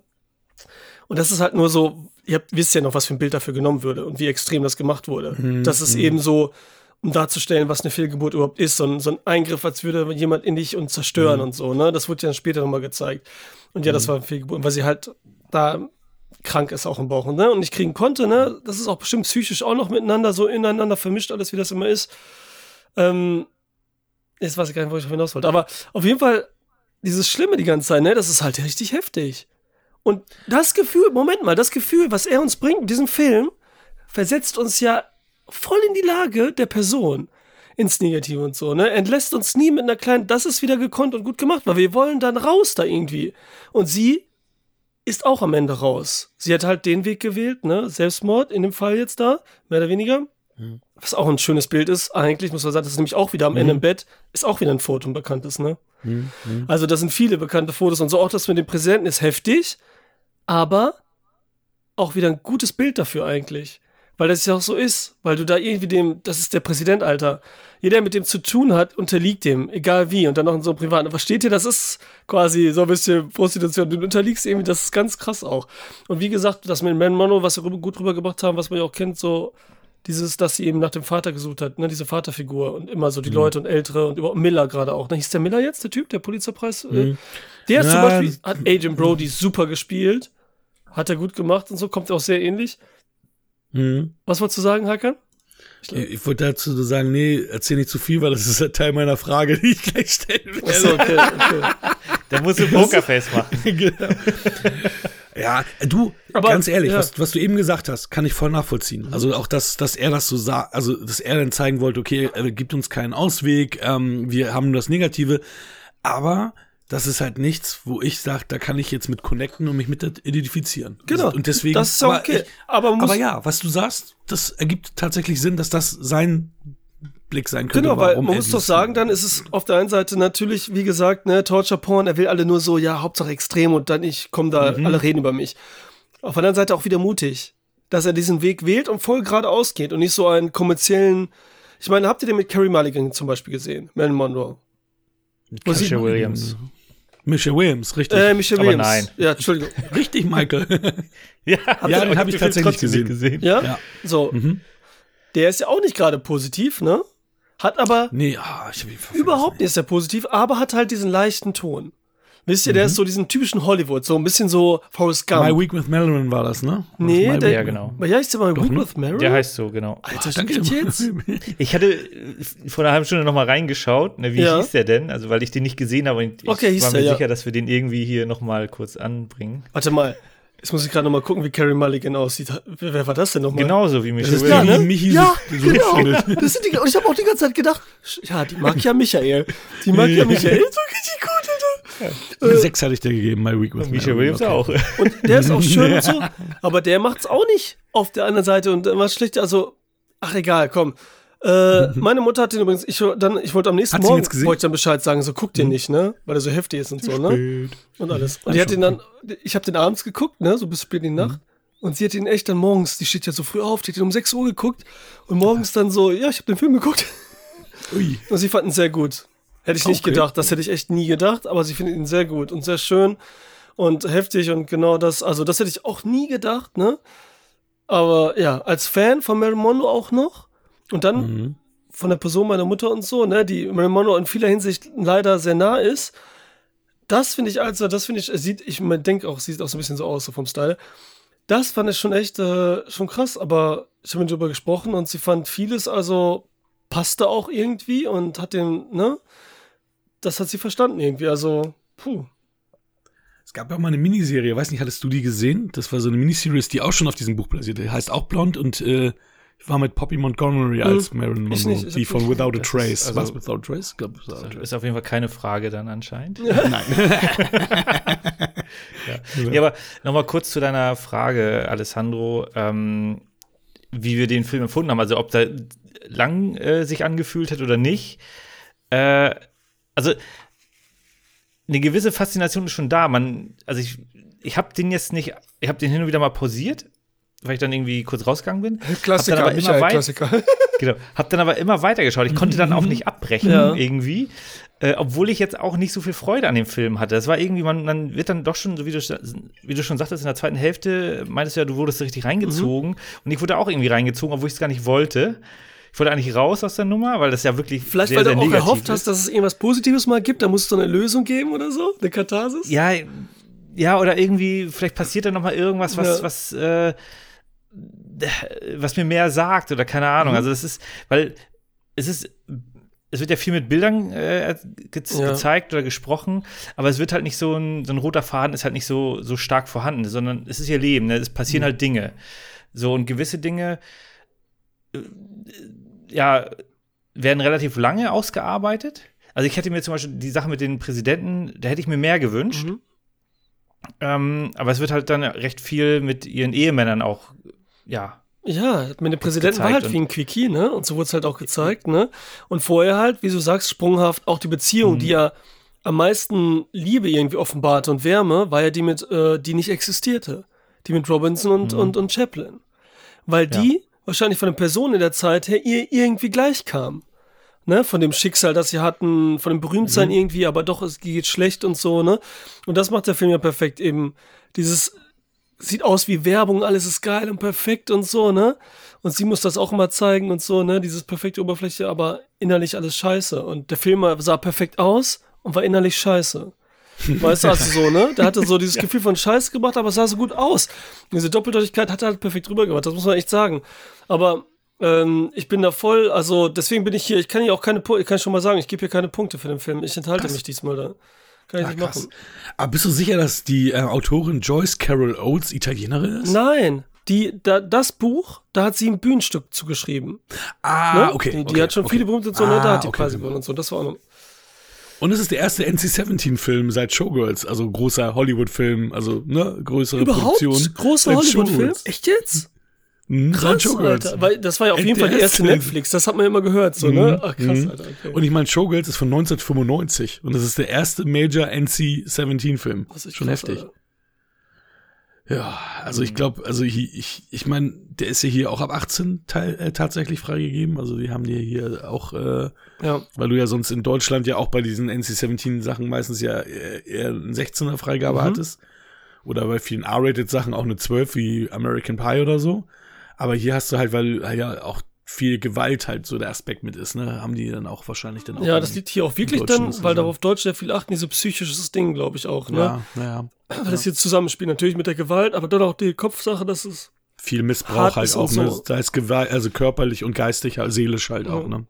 Und das ist halt nur so, ihr habt, wisst ja noch, was für ein Bild dafür genommen würde und wie extrem das gemacht wurde. Das ist eben so, um darzustellen, was eine Fehlgeburt überhaupt ist, so ein, so ein Eingriff, als würde jemand in dich und zerstören und so, ne? Das wurde ja dann später nochmal gezeigt. Und ja, das war eine Fehlgeburt, weil sie halt da krank ist auch im Bauch, ne? Und nicht kriegen konnte, ne? Das ist auch bestimmt psychisch auch noch miteinander so ineinander vermischt, alles wie das immer ist. Ähm, jetzt weiß ich gar nicht, wo ich hinaus wollte. Aber auf jeden Fall, dieses Schlimme die ganze Zeit, ne? Das ist halt richtig heftig. Und das Gefühl, Moment mal, das Gefühl, was er uns bringt in diesem Film, versetzt uns ja voll in die Lage der Person ins Negative und so, ne? Entlässt uns nie mit einer kleinen, das ist wieder gekonnt und gut gemacht, weil wir wollen dann raus da irgendwie. Und sie ist auch am Ende raus. Sie hat halt den Weg gewählt, ne? Selbstmord in dem Fall jetzt da, mehr oder weniger. Was auch ein schönes Bild ist, eigentlich, muss man sagen, das ist nämlich auch wieder am Ende im Bett, ist auch wieder ein Foto, ein bekanntes, ne? Also, das sind viele bekannte Fotos und so. Auch das mit dem Präsidenten ist heftig, aber auch wieder ein gutes Bild dafür eigentlich. Weil das ja auch so ist, weil du da irgendwie dem, das ist der Präsident, Alter. Jeder, der mit dem zu tun hat, unterliegt dem, egal wie. Und dann noch in so einem privaten. Versteht ihr, das ist quasi so ein bisschen Prostitution. Du unterliegst irgendwie, das ist ganz krass auch. Und wie gesagt, das mit Man Mono, was wir gut rübergebracht haben, was man ja auch kennt, so dieses, dass sie eben nach dem Vater gesucht hat, ne, diese Vaterfigur und immer so die Leute und Ältere und über Miller gerade auch. Ne, hieß der Miller jetzt, der Typ, der Pulitzer-Preis? Äh, Der ist zum Beispiel, hat Agent Brody super gespielt. Hat er gut gemacht und so, kommt auch sehr ähnlich. Mhm. Was wolltest du sagen, Hakan? Ich Ich, wollte dazu sagen, nee, erzähl nicht zu viel, weil das ist ein Teil meiner Frage, die ich gleich stellen werde. Achso, okay, okay. Da musst du Pokerface machen. genau. Ja, du, Aber, ganz ehrlich, ja. was, was du eben gesagt hast, kann ich voll nachvollziehen. Also auch, dass, dass er das so sah, also dass er dann zeigen wollte, okay, er gibt uns keinen Ausweg, ähm, wir haben nur das Negative, aber das ist halt nichts, wo ich sage, da kann ich jetzt mit connecten und mich mit identifizieren. Genau. Und deswegen. Das ist ja aber okay. Ich, aber aber ja, was du sagst, das ergibt tatsächlich Sinn, dass das sein Blick sein könnte. Genau, weil warum man muss doch sagen, dann ist es auf der einen Seite natürlich, wie gesagt, ne, Torture Porn, er will alle nur so, ja, Hauptsache extrem und dann ich komme da, Mhm. alle reden über mich. Auf der anderen Seite auch wieder mutig, dass er diesen Weg wählt und voll geradeaus geht und nicht so einen kommerziellen. Ich meine, habt ihr den mit Carrie Mulligan zum Beispiel gesehen? Marilyn Monroe. Sie- Tasha Williams. Michelle Williams, richtig. Äh, Michelle Aber Williams. nein. Ja, Entschuldigung. richtig, Michael. Ja, Ja, den hab ich tatsächlich gesehen. Ja? Ja. So. Mhm. Der ist ja auch nicht gerade positiv, ne? Hat aber nee, ah, ich hab ihn vergessen. Überhaupt nicht ist er positiv, aber hat halt diesen leichten Ton. Wisst ihr, der ist so diesen typischen Hollywood, so ein bisschen so Forrest Gump. My Week with Marilyn war das, ne? nee, My der, Ja, genau. Ja, ich sag mal, Week ne? with Meryl. Der heißt so, genau. Alter, danke echt jetzt? Ich hatte äh, vor einer halben Stunde noch mal reingeschaut, ne, wie Ja. hieß der denn? Also, weil ich den nicht gesehen habe und ich Okay, war der, mir ja. sicher, dass wir den irgendwie hier noch mal kurz anbringen. Warte mal, jetzt muss ich gerade noch mal gucken, wie Carrie Mulligan aussieht. Wer, wer war das denn nochmal? Genauso wie Michelle ist Williams. Ja, Ja, ne? Michi ja, so- genau. Das sind die, und ich habe auch die ganze Zeit gedacht, ja, die mag ja Michael. Die mag ja Michael. So richtig gut, Alter. Eine Sechs hatte ich dir gegeben, My Week with Michelle Williams okay. auch. Und der ist auch schön und so, aber der macht's auch nicht auf der anderen Seite und äh, was schlecht, also, ach egal, komm. Äh, meine Mutter hat den übrigens, ich, dann, ich wollte am nächsten Hat Morgen, wollte ich dann Bescheid sagen, so guck den nicht, ne, weil er so heftig ist und so, ne, und alles. Und die hat den dann, ich habe den abends geguckt, ne, so bis spät in die Nacht. Und sie hat ihn echt dann morgens, die steht ja so früh auf, die hat ihn um 6 Uhr geguckt und morgens dann so, ja, ich habe den Film geguckt. Ui. Und sie fanden ihn sehr gut. Hätte ich nicht Okay. gedacht, das hätte ich echt nie gedacht, aber sie finden ihn sehr gut und sehr schön und heftig und genau das, also das hätte ich auch nie gedacht, ne? Aber ja, als Fan von Marilyn Monroe auch noch und dann Mhm. von der Person meiner Mutter und so, ne, die Monroe in vieler Hinsicht leider sehr nah ist. Das finde ich also, das finde ich, sieht, ich denke auch, sieht auch so ein bisschen so aus, so vom Style. Das fand ich schon echt äh, schon krass, aber ich habe mit ihr darüber gesprochen und sie fand vieles, also passte auch irgendwie und hat den, ne? Das hat sie verstanden irgendwie, also, puh. Es gab ja auch mal eine Miniserie, weiß nicht, hattest du die gesehen? Das war so eine Miniserie, die auch schon auf diesem Buch basiert. Die heißt auch Blond und äh, war mit Poppy Montgomery als Marilyn ich Monroe, nicht, ich die von Without a ist Trace. also- Was, Without a Trace? Glaub, Without Trace. Ist auf jeden Fall keine Frage dann anscheinend. Nein. Ja, aber nochmal kurz zu deiner Frage, Alessandro, ähm, wie wir den Film empfunden haben. Also ob da lang äh, sich angefühlt hat oder nicht. Äh, also eine gewisse Faszination ist schon da. Man, also ich, ich habe den jetzt nicht, ich habe den hin und wieder mal pausiert, weil ich dann irgendwie kurz rausgegangen bin. Klassiker, Hab dann aber immer weit- Klassiker. Genau. Hab dann aber immer weitergeschaut. Ich konnte dann auch nicht abbrechen Ja. irgendwie. Äh, obwohl ich jetzt auch nicht so viel Freude an dem Film hatte. Das war irgendwie, man, man wird dann doch schon, so wie du, wie du schon sagtest, in der zweiten Hälfte meintest du ja, du wurdest richtig reingezogen. Und ich wurde auch irgendwie reingezogen, obwohl ich es gar nicht wollte. Ich wollte eigentlich raus aus der Nummer, weil das ja wirklich Vielleicht, sehr, weil du sehr auch negativ erhofft ist. hast, dass es irgendwas Positives mal gibt, da muss es so eine Lösung geben oder so, eine Katharsis. Ja, ja, oder irgendwie, vielleicht passiert da noch mal irgendwas, was, Ja. was, äh, was mir mehr sagt oder keine Ahnung. Mhm. Also es ist, weil es ist, es wird ja viel mit Bildern äh, ge Ja. gezeigt oder gesprochen, aber es wird halt nicht so ein, so ein roter Faden ist halt nicht so, so stark vorhanden, sondern es ist ihr Leben, ne? es passieren Mhm. halt Dinge. So und gewisse Dinge, äh, ja, werden relativ lange ausgearbeitet. Also ich hätte mir zum Beispiel die Sache mit den Präsidenten, da hätte ich mir mehr gewünscht. Mhm. Ähm, aber es wird halt dann recht viel mit ihren Ehemännern auch, ja. Ja, mit dem Präsidenten war halt wie ein Quickie, ne? Und so wurde es halt auch gezeigt, ne? Und vorher halt, wie du sagst, sprunghaft auch die Beziehung, Mhm. die ja am meisten Liebe irgendwie offenbarte und Wärme, war ja die mit, äh, die nicht existierte. Die mit Robinson und, Mhm. und, und Chaplin. Weil Ja. die wahrscheinlich von den Personen in der Zeit her ihr irgendwie gleich kamen. Ne, von dem Schicksal, das sie hatten, von dem Berühmtsein Mhm. irgendwie, aber doch, es geht schlecht und so, ne? Und das macht der Film ja perfekt eben. Dieses, sieht aus wie Werbung, alles ist geil und perfekt und so, ne? Und sie muss das auch immer zeigen und so, ne? Dieses perfekte Oberfläche, aber innerlich alles scheiße. Und der Film sah perfekt aus und war innerlich scheiße. Weißt du, also so, ne? Der hatte so dieses Gefühl von Scheiße gemacht, aber es sah so gut aus. Diese Doppeldeutigkeit hat er halt perfekt rübergebracht, das muss man echt sagen. Aber Ähm, ich bin da voll, also deswegen bin ich hier, ich kann hier auch keine Punkte, ich kann schon mal sagen, ich gebe hier keine Punkte für den Film. Ich enthalte mich diesmal da. Kann ich Ah, nicht krass. machen. Aber bist du sicher, dass die äh, Autorin Joyce Carol Oates Italienerin ist? Nein, die, da, das Buch, da hat sie ein Bühnenstück zugeschrieben. Ah, ne? okay. Die, die okay, hat schon okay. viele berühmte so, Ah, da hat die okay, Preise gewonnen und so. Das war auch noch. Und es ist der erste NC-17-Film seit Showgirls, also großer Hollywood-Film, also ne, größere Produktion. großer seit Hollywood-Film? Echt jetzt? Mhm, Krass. Alter. Weil das war ja auf jeden Fall die der erste Netflix. Das hat man immer gehört, so, ne? Ach, krass, Mhm. Alter. Okay. Und ich meine, Showgirls ist von 1995 und es ist der erste Major NC-17-Film. Das ist Schon krass, heftig. Alter. Ja, also ich glaube, also ich, ich, ich meine, der ist ja hier auch ab 18 teil, äh, tatsächlich freigegeben. Also die haben dir hier auch, äh, Ja. weil du ja sonst in Deutschland ja auch bei diesen NC-17-Sachen meistens ja eher, eher eine 16er Freigabe Mhm. hattest. Oder bei vielen R-Rated-Sachen auch eine 12 wie American Pie oder so. Aber hier hast du halt, weil halt ja auch viel Gewalt halt so der Aspekt mit ist, ne, haben die dann auch wahrscheinlich dann auch. Ja, das liegt hier auch wirklich dann, weil darauf Deutsch sehr viel achten, diese psychisches Ding, glaube ich auch, ne? Ja, naja. Weil das hier zusammenspielt, natürlich mit der Gewalt, aber dann auch die Kopfsache, das ist. viel Missbrauch halt auch, ne? so. Da ist Gewalt, also körperlich und geistig, halt, seelisch halt auch, ne?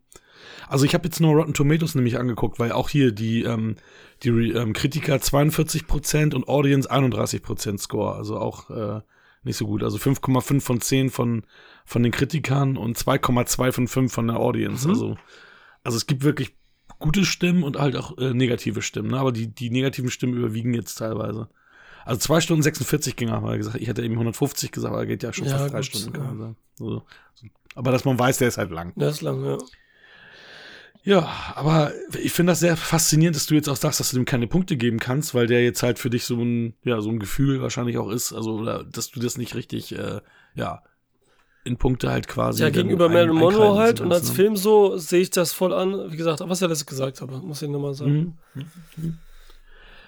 Also ich habe jetzt nur Rotten Tomatoes nämlich angeguckt, weil auch hier die, ähm, die ähm, Kritiker 42% und Audience 31% Score, also auch äh, nicht so gut. Also 5,5 von 10 von, von den Kritikern und 2,2 von 5 von der Audience. Mhm. Also, also es gibt wirklich gute Stimmen und halt auch äh, negative Stimmen, ne? aber die, die negativen Stimmen überwiegen jetzt teilweise. Also 2 Stunden 46 ging er, gesagt. Ich hätte eben 150 gesagt, aber er geht ja schon Ja, fast drei gut, Stunden, ja. kann man sagen. So. Aber dass man weiß, der ist halt lang. Der ist lang, ja. Ja, aber ich finde das sehr faszinierend, dass du jetzt auch sagst, dass du dem keine Punkte geben kannst, weil der jetzt halt für dich so ein, ja, so ein Gefühl wahrscheinlich auch ist, also, oder, dass du das nicht richtig, äh, ja, in Punkte halt quasi. Ja, gegenüber Marilyn Monroe halt und als ne? Film so sehe ich das voll an. Wie gesagt, was ich alles gesagt habe, muss ich nochmal sagen. Mhm.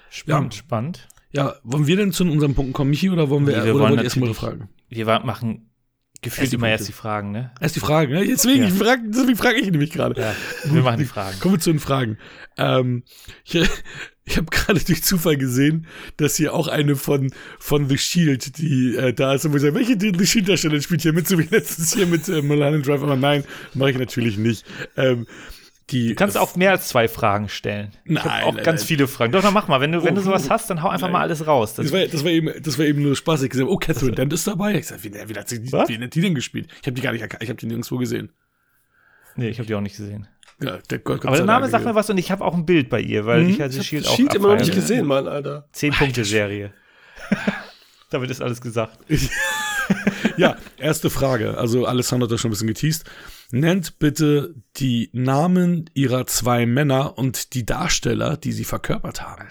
Spannend, Ja. spannend. Ja, wollen wir denn zu unseren Punkten kommen, Michi, oder wollen wir, Nee, wir wollen erstmal Fragen? Wir machen gefühlt immer erst die Fragen, ne? Erst die Fragen, ne? Deswegen, Ja. ich frag, deswegen frage ich nämlich gerade. Ja, wir machen die Fragen. Kommen wir zu den Fragen. Ähm, ich ich habe gerade durch Zufall gesehen, dass hier auch eine von, von The Shield, die äh, da ist und wo ich sage, welche The Shield-Darsteller spielt hier mit, so wie letztens hier mit äh, Mulholland Drive, aber nein, mache ich natürlich nicht. Ähm, die, Du kannst auch mehr als zwei Fragen stellen. ich Nein, habe auch nein, ganz nein. viele Fragen. Doch, dann mach mal. Wenn du, wenn du sowas hast, dann hau einfach mal alles raus. Das, Das war, das, war eben, das war eben nur Spaß. Ich gesagt, oh, Catherine Dent ist dabei. Ich sag, wie, wie, hat sie, Was? wie hat die denn gespielt? Ich habe die gar nicht, erka- ich habe die nirgendwo gesehen. nee, ich habe die auch nicht gesehen. Ja, der Gott, Gott Aber der Name sagt mir was und ich habe auch ein Bild bei ihr, weil Mhm. ich halt Ich Shield auch Shield immer noch nicht gesehen, Mann, Alter. Zehn-Punkte-Serie. Damit ist alles gesagt. Ja, erste Frage. Also Alessandro hat das schon ein bisschen geteased. Nennt bitte die Namen ihrer zwei Männer und die Darsteller, die sie verkörpert haben.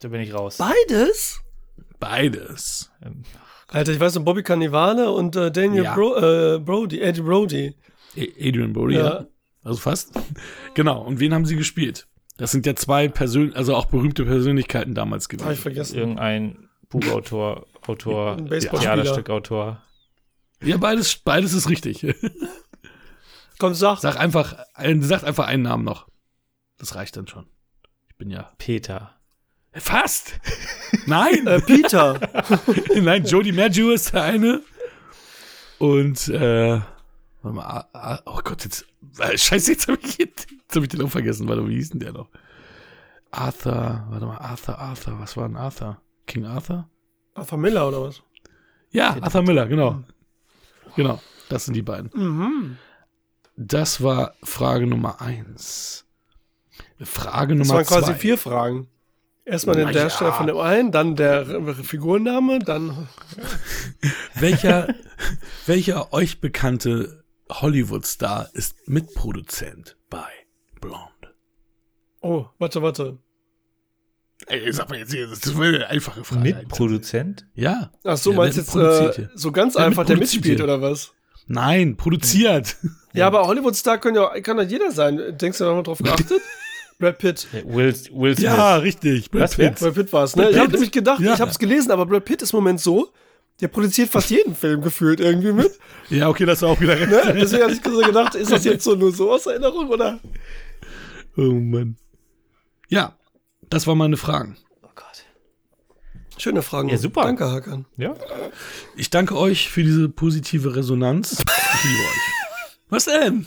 Da bin ich raus. Beides? Beides. Alter, ich weiß noch, Bobby Cannavale und äh, Daniel Ja. Bro, äh, Brody, Eddie Brody. Adrian Brody, ja. Ja. Also fast. Genau. Und wen haben sie gespielt? Das sind ja zwei Persön also auch berühmte Persönlichkeiten damals Habe ich gewesen. vergessen. Irgendein Buchautor, Autor. Theaterstückautor. Ja, beides, beides ist richtig. Komm, sag. Sag einfach, ein, sagt einfach einen Namen noch. Das reicht dann schon. Ich bin ja. Peter. Fast! Nein! Äh, Peter. Nein, Jody Maggio ist der eine. Und, äh, warte mal, ah, ah, oh Gott, jetzt, äh, scheiße, jetzt habe ich, jetzt hab ich den auch vergessen. Warte mal, wie hieß denn der noch? Arthur, warte mal, Arthur, Arthur, was war denn Arthur? King Arthur? Arthur Miller oder was? Ja, Arthur Miller, genau. Genau, das sind die beiden. Mhm. Das war Frage Nummer eins. Frage Das Nummer waren quasi zwei. vier Fragen. Erstmal Na den Darsteller ja. von dem einen, dann der Figurenname, dann. Welcher, welcher euch bekannte Hollywood-Star ist Mitproduzent bei Blonde? Oh, warte, warte. Ey, sag mal jetzt hier, das ist eine einfache Frage. Mitproduzent? Ja. Ach so, Ja, meinst jetzt produziert äh, so ganz Wer einfach, der mitspielt oder was? Nein, produziert. Ja, aber Hollywood-Star können ja, kann ja jeder sein. Denkst du, da haben wir drauf geachtet? Brad Pitt. Will, Will Smith. Ja, richtig. Brad? Pitt. Brad Pitt war es, ne? Brad Ich habe nämlich gedacht, Ja. ich habe es gelesen, aber Brad Pitt ist im Moment so, der produziert fast jeden Film gefühlt irgendwie mit. Ja, okay, das war auch wieder recht. Ne? Deswegen habe ich so gedacht, ist das jetzt so nur so aus Erinnerung oder? Oh Mann. Ja, das waren meine Fragen. Oh Gott. Schöne Fragen. Ja, super. Danke, Hakan. Ja. Ich danke euch für diese positive Resonanz. Ich liebe euch. Was denn?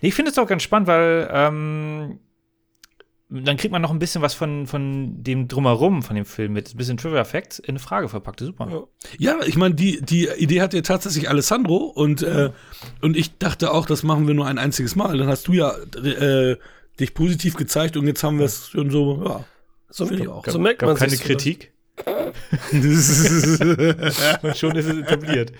Nee, ich finde es auch ganz spannend, weil ähm, dann kriegt man noch ein bisschen was von, von dem Drumherum von dem Film mit. Ein bisschen Trivia Facts in eine Frage verpackt. Super. Ja. Ja, ich meine, die, die Idee hat ja tatsächlich Alessandro und, äh, und ich dachte auch, das machen wir nur ein einziges Mal. Dann hast du ja äh, dich positiv gezeigt und jetzt haben wir es schon so, ja. So, Finde ich auch. so merkt Gab man keine Kritik. Schon ist es etabliert.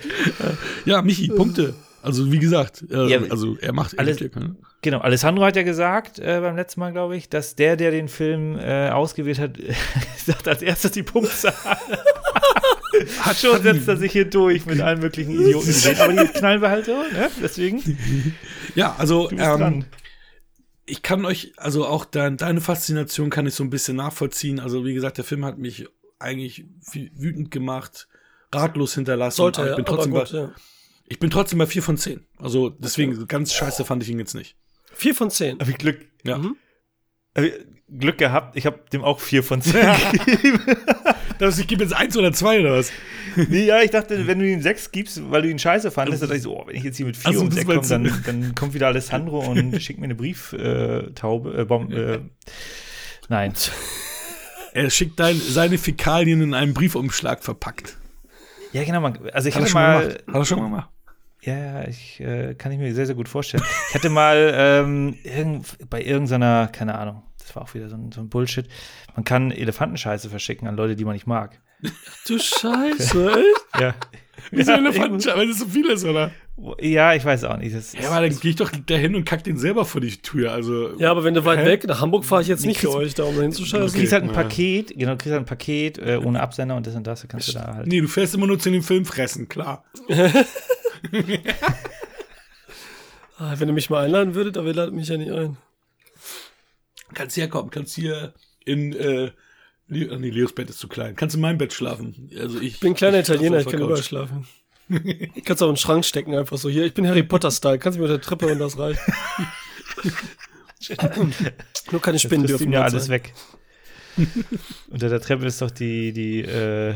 ja, Michi, Punkte. Also wie gesagt, äh, Ja, also er macht alles- ne? Genau, Alessandro hat ja gesagt äh, beim letzten Mal, glaube ich, dass der, der den Film äh, ausgewählt hat, sagt als erstes die Punktzahl. Hat Schon setzt er sich hier durch mit allen möglichen Idioten. Aber die knallen wir halt so, ne? Deswegen, Ja, also bist ähm, dran. Ich kann euch, also auch dein, deine Faszination kann ich so ein bisschen nachvollziehen. Also wie gesagt, der Film hat mich eigentlich wie- wütend gemacht, ratlos hinterlassen. Sollte ich bin aber trotzdem gut, bei, ja. ich bin trotzdem bei 4 von 10. Also deswegen, ganz scheiße fand ich ihn jetzt nicht. Vier von zehn. Hab ich Glück, Ja. Mhm. Glück gehabt. Ich habe dem auch vier von zehn gegeben. Das, ich gebe jetzt 1 oder 2 oder was? Nee, ja, ich dachte, wenn du ihm sechs gibst, weil du ihn scheiße fandest, dann dachte ich so, oh, wenn ich jetzt hier mit vier Also, das Eck komme, dann, dann kommt wieder Alessandro und schickt mir eine Brieftaube. Äh, Bom, äh, nein. Er schickt dein, seine Fäkalien in einem Briefumschlag verpackt. Ja, genau. Man, also ich Hat er hatte schon mal, gemacht. Hat er schon mal gemacht. Ja, ja, ich äh, kann ich mir sehr, sehr gut vorstellen. Ich hatte mal ähm, irgend, bei irgendeiner, keine Ahnung, das war auch wieder so ein, so ein Bullshit. Man kann Elefantenscheiße verschicken an Leute, die man nicht mag. Du Scheiße, echt? Ja. Wieso ja, Elefanten, weil das so viel ist, oder? ja, ich weiß auch nicht. Das, Ja, aber dann gehe ich doch dahin und kack den selber vor die Tür. Also, Ja, aber wenn du weit Hä? weg, nach Hamburg fahre ich jetzt nicht für euch, da um da du hinzuscheißen. kriegst halt ein. Paket, genau, du kriegst halt ein Paket äh, ohne Absender und das und das, da kannst du da halt. nee, du fährst immer nur zu den Film fressen, klar. Ah, wenn ihr mich mal einladen würdet, aber ihr ladet mich ja nicht ein. Kannst herkommen, kannst hier in, äh, Le ach nee, Leos Bett ist zu klein. Kannst in meinem Bett schlafen. Also ich, Ich bin ein kleiner ich Italiener, ich kann überall schlafen. Kannst auch in den Schrank stecken, einfach so. Hier, ich bin Harry Potter-Style. Kannst du mir unter der Treppe und das reicht. Nur keine Spinnen das dürfen ja alles sein. weg. Unter der Treppe ist doch die, die äh,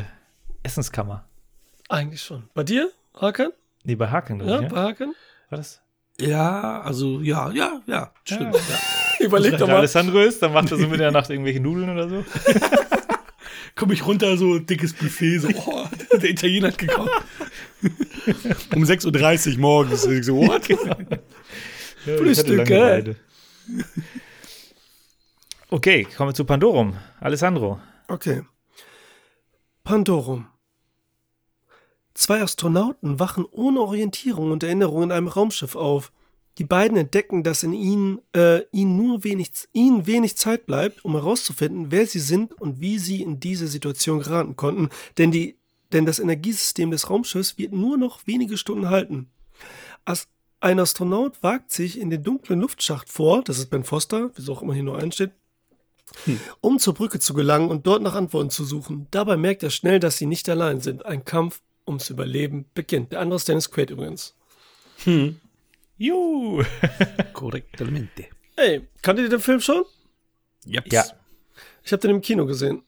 Essenskammer. Eigentlich schon. Bei dir, Hakan? Nee, bei Haken, Ja, ich, bei ne? Hakan? War das? Ja, also, ja, ja, ja, stimmt. Ja. Überleg Wenn doch mal. Alessandro ist, dann macht er so mit der Nacht irgendwelche Nudeln oder so. Komm ich runter, so dickes Buffet, so, oh, der Italiener hat gekommen. um 6.30 Uhr morgens. Ich so, what? Frühstück, gell? Okay, kommen wir zu Pandorum. Alessandro. Okay. Pandorum. Zwei Astronauten wachen ohne Orientierung und Erinnerung in einem Raumschiff auf. Die beiden entdecken, dass in ihnen, äh, ihnen nur wenig, ihnen wenig Zeit bleibt, um herauszufinden, wer sie sind und wie sie in diese Situation geraten konnten, denn, die, denn das Energiesystem des Raumschiffs wird nur noch wenige Stunden halten. As ein Astronaut wagt sich in den dunklen Luftschacht vor, das ist Ben Foster, wieso auch immer hier nur einsteht, um zur Brücke zu gelangen und dort nach Antworten zu suchen. Dabei merkt er schnell, dass sie nicht allein sind. Ein Kampf ums Überleben beginnt. Der andere ist Dennis Quaid übrigens. Juhu. Korrektamente. Ey, kanntet ihr den Film schon? Yep. Ja. Ich habe den im Kino gesehen.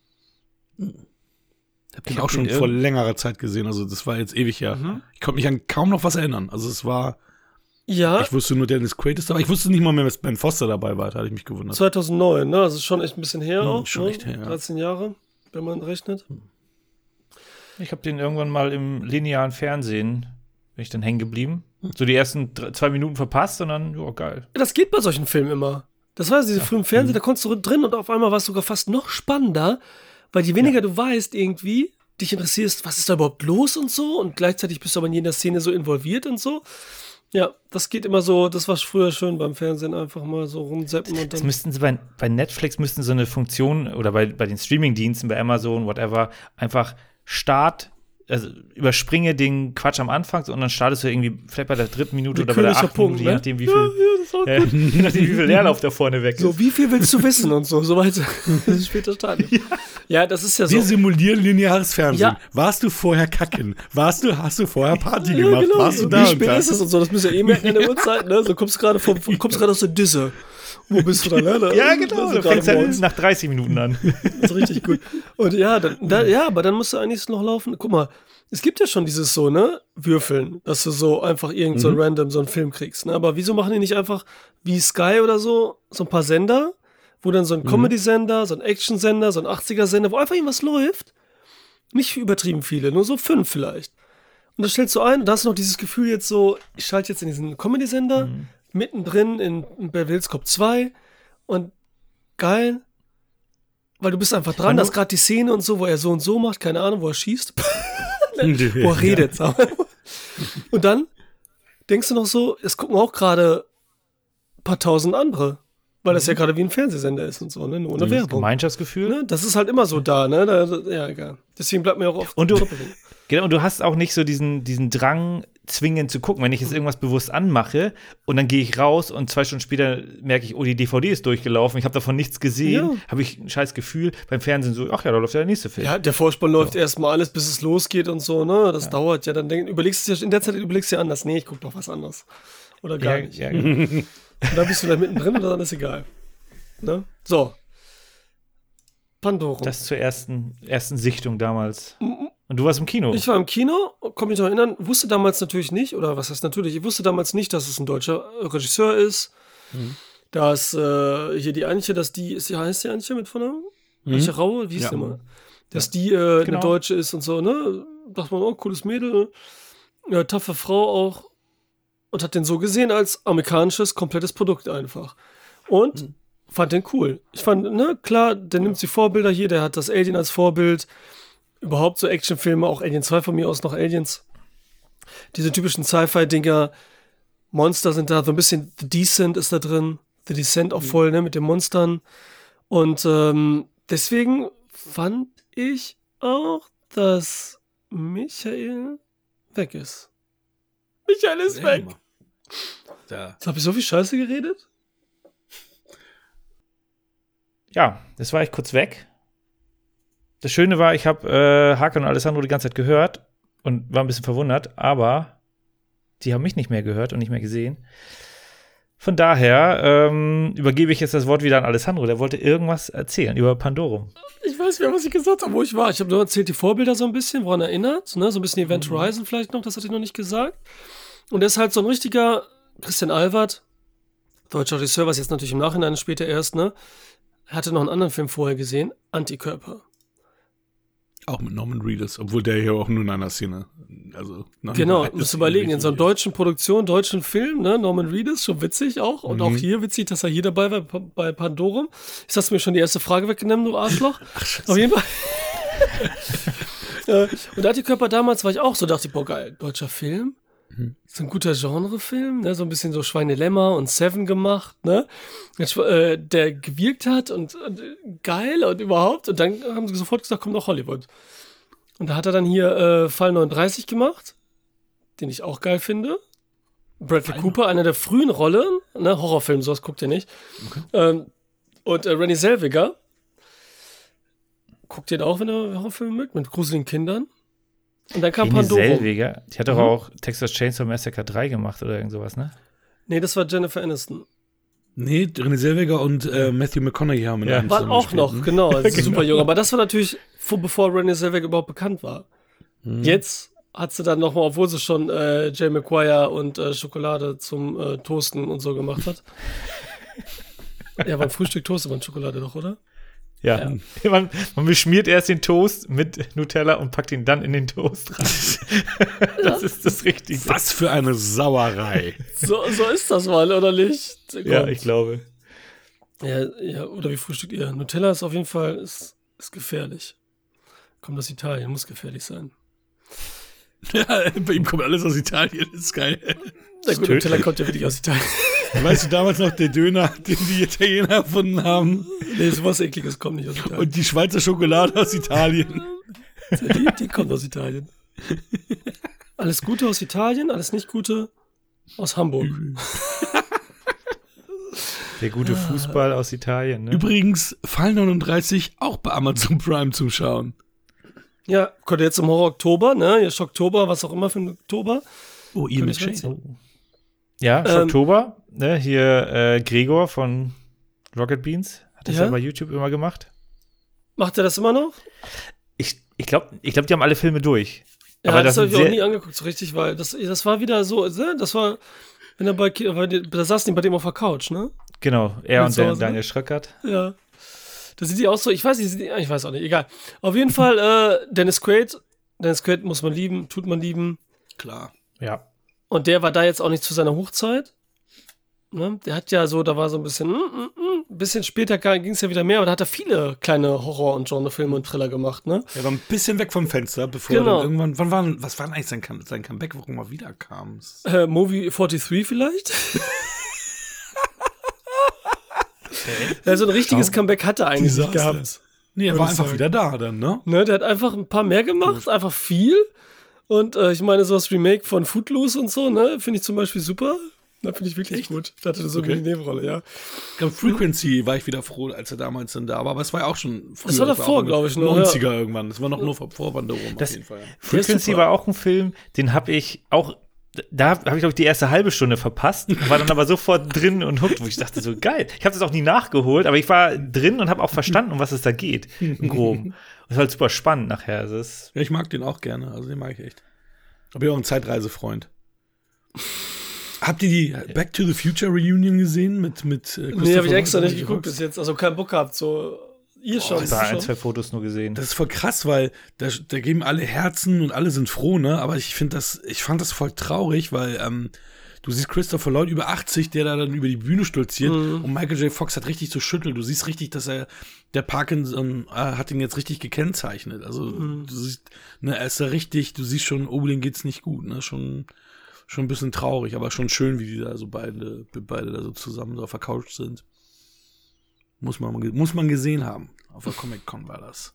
Hab den Ich auch schon den vor längerer Zeit gesehen. Also, das war jetzt ewig her. Ich konnte mich an kaum noch was erinnern. Also, es war, Ja, ich wusste nur, Dennis Quaid ist dabei. Ich wusste nicht mal mehr, dass Ben Foster dabei war. Da hatte ich mich gewundert. 2009, ne? Das ist schon echt ein bisschen her Hm, auch. schon ne? echt her, ja. 13 Jahre, wenn man rechnet. Ich habe den irgendwann mal im linearen Fernsehen, bin ich dann hängen geblieben. So die ersten drei, zwei Minuten verpasst und dann, ja, geil. Das geht bei solchen Filmen immer. Das war diese frühen. Fernsehen, da konntest du drin und auf einmal war es sogar fast noch spannender, weil je weniger du weißt irgendwie, dich interessierst, was ist da überhaupt los und so und gleichzeitig bist du aber in jeder Szene so involviert und so. Ja, das geht immer so, das war früher schön beim Fernsehen, einfach mal so rumseppen und Das dann. müssten sie bei, bei Netflix müssten so eine Funktion oder bei, bei den Streamingdiensten, bei Amazon, whatever, einfach Start also überspringe den Quatsch am Anfang und dann startest du irgendwie vielleicht bei der dritten Minute oder bei der achten Punkt, Minute, ne? je nachdem, wie viel, Ja, ja, äh, je nachdem, wie viel Leerlauf da vorne weg ist. So, wie viel willst du wissen und so, so weiter. Das ist später starten. Ja. das ist ja so. Wir simulieren lineares Fernsehen. Ja. Warst du vorher kacken? Warst du, hast du vorher Party ja, gemacht? genau. Warst du da wie spät da? ist es und so, das müssen wir eh merken in der Uhrzeit, ne? So kommst du gerade vom, kommst gerade aus der Disse. Wo bist du dann, ne? ja, genau. Gerade fängst halt nach 30 Minuten an. Das ist richtig gut. Und ja, dann, da, ja, aber dann musst du eigentlich noch laufen. Guck mal, es gibt ja schon dieses so, ne, Würfeln, dass du so einfach irgend so random so einen Film kriegst, ne? Aber wieso machen die nicht einfach wie Sky oder so, so ein paar Sender, wo dann so ein Comedy-Sender, so ein Action-Sender, so ein 80er-Sender, wo einfach irgendwas läuft? Nicht übertrieben viele, nur so fünf vielleicht. Und das stellst du ein und da hast du noch dieses Gefühl jetzt so, ich schalte jetzt in diesen Comedy-Sender, mittendrin in, in Beverly Hills Cop 2 und geil, weil du bist einfach dran, Weil da du- ist gerade die Szene und so, wo er so und so macht, keine Ahnung, wo er schießt, wo er redet. mal. Und dann denkst du noch so, es gucken auch gerade ein paar tausend andere, weil das ja gerade wie ein Fernsehsender ist und so, ne? Nur ohne Werbung. Gemeinschaftsgefühl. Ne? Das ist halt immer so da, ne? Da, ja, egal. Deswegen bleibt mir auch oft Und du-. Genau, und du hast auch nicht so diesen, diesen Drang, zwingend zu gucken. Wenn ich jetzt irgendwas bewusst anmache und dann gehe ich raus und zwei Stunden später merke ich, oh, die DVD ist durchgelaufen, ich habe davon nichts gesehen, Ja. habe ich ein scheiß Gefühl. Beim Fernsehen so, ach ja, da läuft ja der nächste Film. Ja, der Vorspann läuft erstmal alles, bis es losgeht und so, ne? Das dauert ja. Dann denk, überlegst du dir in der Zeit überlegst du dir anders. Nee, ich guck doch was anderes. Oder gar ja, nicht. ja, genau. Und dann bist du da mittendrin und dann ist egal. Ne? So. Pandoro. Das zur ersten, ersten Sichtung damals. Und du warst im Kino. Ich war im Kino, kann mich noch erinnern, wusste damals natürlich nicht, oder was heißt natürlich, ich wusste damals nicht, dass es ein deutscher Regisseur ist. Dass äh, hier die Antje, dass die, ist die heißt die Antje mit Vornamen? Antje Raue, wie hieß Ja. die immer? Dass die äh, eine Genau. Deutsche ist und so, ne? Dachte man, oh, cooles Mädel, ja, taffe Frau auch. Und hat den so gesehen als amerikanisches, komplettes Produkt einfach. Und fand den cool. Ich fand, ne, klar, der nimmt sich Vorbilder hier, der hat das Alien als Vorbild. Überhaupt so Actionfilme, auch Alien 2 von mir aus noch Aliens. Diese typischen Sci-Fi-Dinger. Monster sind da, so ein bisschen The Descent ist da drin. The Descent auch voll, ne, mit den Monstern. Und ähm, deswegen fand ich auch, dass Michael weg ist. Michael ist weg. Da. Jetzt habe ich so viel Scheiße geredet. ja, das war ich kurz weg. Das Schöne war, ich habe äh, Hakan und Alessandro die ganze Zeit gehört und war ein bisschen verwundert, aber die haben mich nicht mehr gehört und nicht mehr gesehen. Von daher ähm, übergebe ich jetzt das Wort wieder an Alessandro. Der wollte irgendwas erzählen über Pandorum. Ich weiß mehr, was ich gesagt habe, wo ich war. Ich habe nur erzählt, die Vorbilder so ein bisschen, woran erinnert. Ne? So ein bisschen Event Horizon vielleicht noch, das hatte ich noch nicht gesagt. Und er ist halt so ein richtiger Christian Albert, deutscher Regisseur, was jetzt natürlich im Nachhinein später erst, ne? Er hatte noch einen anderen Film vorher gesehen, Antikörper. Auch mit Norman Reedus, obwohl der hier auch nur in einer Szene. Also, Genau, musst du überlegen, in so einer deutschen Produktion, deutschen Film, ne, Norman Reedus, schon witzig auch. Und auch hier witzig, dass er hier dabei war bei- Pandorum. Jetzt hast du mir schon die erste Frage weggenommen, du Arschloch. Auf jeden Fall. Äh, und Antikörper damals war ich auch so, dachte ich, boah, geil, deutscher Film. So ein guter Genrefilm, ne? so ein bisschen so Schweinelämmer und Seven gemacht, ne? Äh, der gewirkt hat und, und äh, geil und überhaupt. Und dann haben sie sofort gesagt, kommt nach Hollywood. Und da hat er dann hier äh, Fall 39 gemacht, den ich auch geil finde. Bradley Cooper, einer der frühen Rollen, ne? Horrorfilm, sowas guckt ihr nicht. Ähm, und äh, Renny Selviger. Guckt ihr auch, wenn ihr Horrorfilme mögt, mit gruseligen Kindern? Und dann kam Pandora. Selweger, die hat doch Mhm. auch Texas Chainsaw Massacre 3 gemacht oder irgend sowas, ne? Nee, das war Jennifer Aniston. Nee, René Selweger und äh, Matthew McConaughey haben in Ja. einem War zusammen auch gespielt, noch, ne? genau. Das ist super jung. Aber das war natürlich, vor, bevor Renée Zellweger überhaupt bekannt war. Mhm. Jetzt hat sie dann nochmal, obwohl sie schon äh, Jay McGuire und äh, Schokolade zum äh, Toasten und so gemacht hat. ja, beim Frühstück toastet man Schokolade doch, oder? Ja. Man, man beschmiert erst den Toast mit Nutella und packt ihn dann in den Toast rein. das ist das Richtige. Was für eine Sauerei. So, so ist das mal, oder nicht? Ja, Gott. ich glaube. ja, ja, oder wie frühstückt ihr? Nutella ist auf jeden Fall ist, ist gefährlich. Kommt aus Italien, muss gefährlich sein. ja, bei ihm kommt alles aus Italien, ist geil. Na gut, tödlich. Nutella kommt ja wirklich aus Italien. Weißt du damals noch der Döner, den die Italiener erfunden haben? nee, sowas ekliges kommt nicht aus Italien. Und die Schweizer Schokolade aus Italien. Die, die kommt aus Italien. Alles Gute aus Italien, alles nicht Gute aus Hamburg. Der gute Fußball aus Italien, ne? Übrigens, Fall 39 auch bei Amazon Prime zum Schauen. Ja, kommt jetzt im Horror Oktober, ne? Jetzt Oktober, was auch immer für ein Oktober. Oh, ich McShane. reinziehen. Ja, Ähm, Oktober, ne? Hier äh, Gregor von Rocket Beans hat das Ja? ja bei YouTube immer gemacht. Macht er das immer noch? Ich, ich glaube, ich glaub, die haben alle Filme durch. Ja, Aber das, das habe ich auch nie angeguckt, so richtig, weil das, das war wieder so, ne? das war, wenn er bei, da saßen die bei dem auf der Couch, ne? Genau, er und Hause, ne? Daniel Schröckert. Ja. Da sind die auch so, ich weiß nicht, ich weiß auch nicht, egal. Auf jeden Fall, äh, Dennis Quaid, Dennis Quaid muss man lieben, tut man lieben. Klar. Ja. Und der war da jetzt auch nicht zu seiner Hochzeit. Ne? Der hat ja so, da war so ein bisschen, mm, mm, mm, ein bisschen später ging es ja wieder mehr, aber da hat er viele kleine Horror- und Genrefilme und Thriller gemacht, ne? Er war ein bisschen weg vom Fenster, bevor Genau. er dann irgendwann, wann war, was war denn eigentlich sein, sein Comeback, warum er wiederkam? Äh, Movie 43 vielleicht? Ja, so ein richtiges Comeback hat er eigentlich nicht gehabt. Nee, er war einfach sagen. wieder da dann, ne? Ne, der hat einfach ein paar mehr gemacht, einfach viel. Und äh, ich meine, so das Remake von Footloose und so, ne, finde ich zum Beispiel super. Da finde ich wirklich gut. Da hatte so Okay. eine Nebenrolle, ja. Ich glaube, Frequency war ich wieder froh, als er damals dann da war, aber es war ja auch schon früher. Das war davor, auch glaub ich, noch, 90er irgendwann. Das war noch nur vor, vor Banderum auf Das- jeden Fall. Frequency war auch ein Film, den habe ich auch, da habe ich, glaube ich, die erste halbe Stunde verpasst, war dann aber sofort drin und hooked, wo ich dachte, so geil. Ich habe das auch nie nachgeholt, aber ich war drin und habe auch verstanden, um was es da geht, im Groben. Das war halt super spannend nachher. Also es, Ja, ich mag den auch gerne, also den mag ich echt. Aber ich bin auch ein Zeitreisefreund. Habt ihr die Back to the Future Reunion gesehen mit mit äh, Nee, habe ich Christopher extra Walken nicht und geguckt bis jetzt. Also keinen Bock gehabt, so. Ihr schon. ich habe ein, zwei Fotos nur gesehen. Das ist voll krass, weil da, da geben alle Herzen und alle sind froh, ne? Aber ich finde das, ich fand das voll traurig, weil ähm, du siehst Christopher Lloyd über 80, der da dann über die Bühne stolziert und Michael J. Fox hat richtig zu schütteln. Du siehst richtig, dass er, der Parkinson äh, hat ihn jetzt richtig gekennzeichnet. Also du siehst, ne, er ist da richtig, du siehst schon, oh, denen geht's nicht gut, ne? Schon, schon ein bisschen traurig, aber schon schön, wie die da so beide, beide da so zusammen so auf der Couch sind. Muss man, muss man gesehen haben. Auf der Comic-Con war das.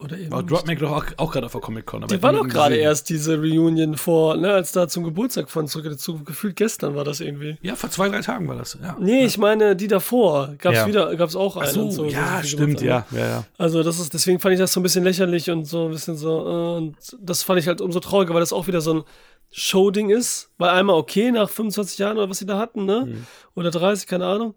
Oder nicht. Dropmack doch auch, auch gerade auf der Comic-Con. aber Die war doch gerade erst diese Reunion vor, ne, als da zum Geburtstag von zurück dazu. Gefühlt gestern war das irgendwie. Ja, vor zwei, drei Tagen war das. Ja. Nee, ich meine, die davor. Gab's Ja. wieder, gab's auch eine. Ach so, und so ja, stimmt, ja, ja, ja. Also das ist, deswegen fand ich das so ein bisschen lächerlich und so ein bisschen so, äh, und das fand ich halt umso trauriger, weil das auch wieder so ein Show-Ding ist. Weil einmal okay, nach 25 Jahren oder was sie da hatten, ne? Mhm. Oder 30, keine Ahnung.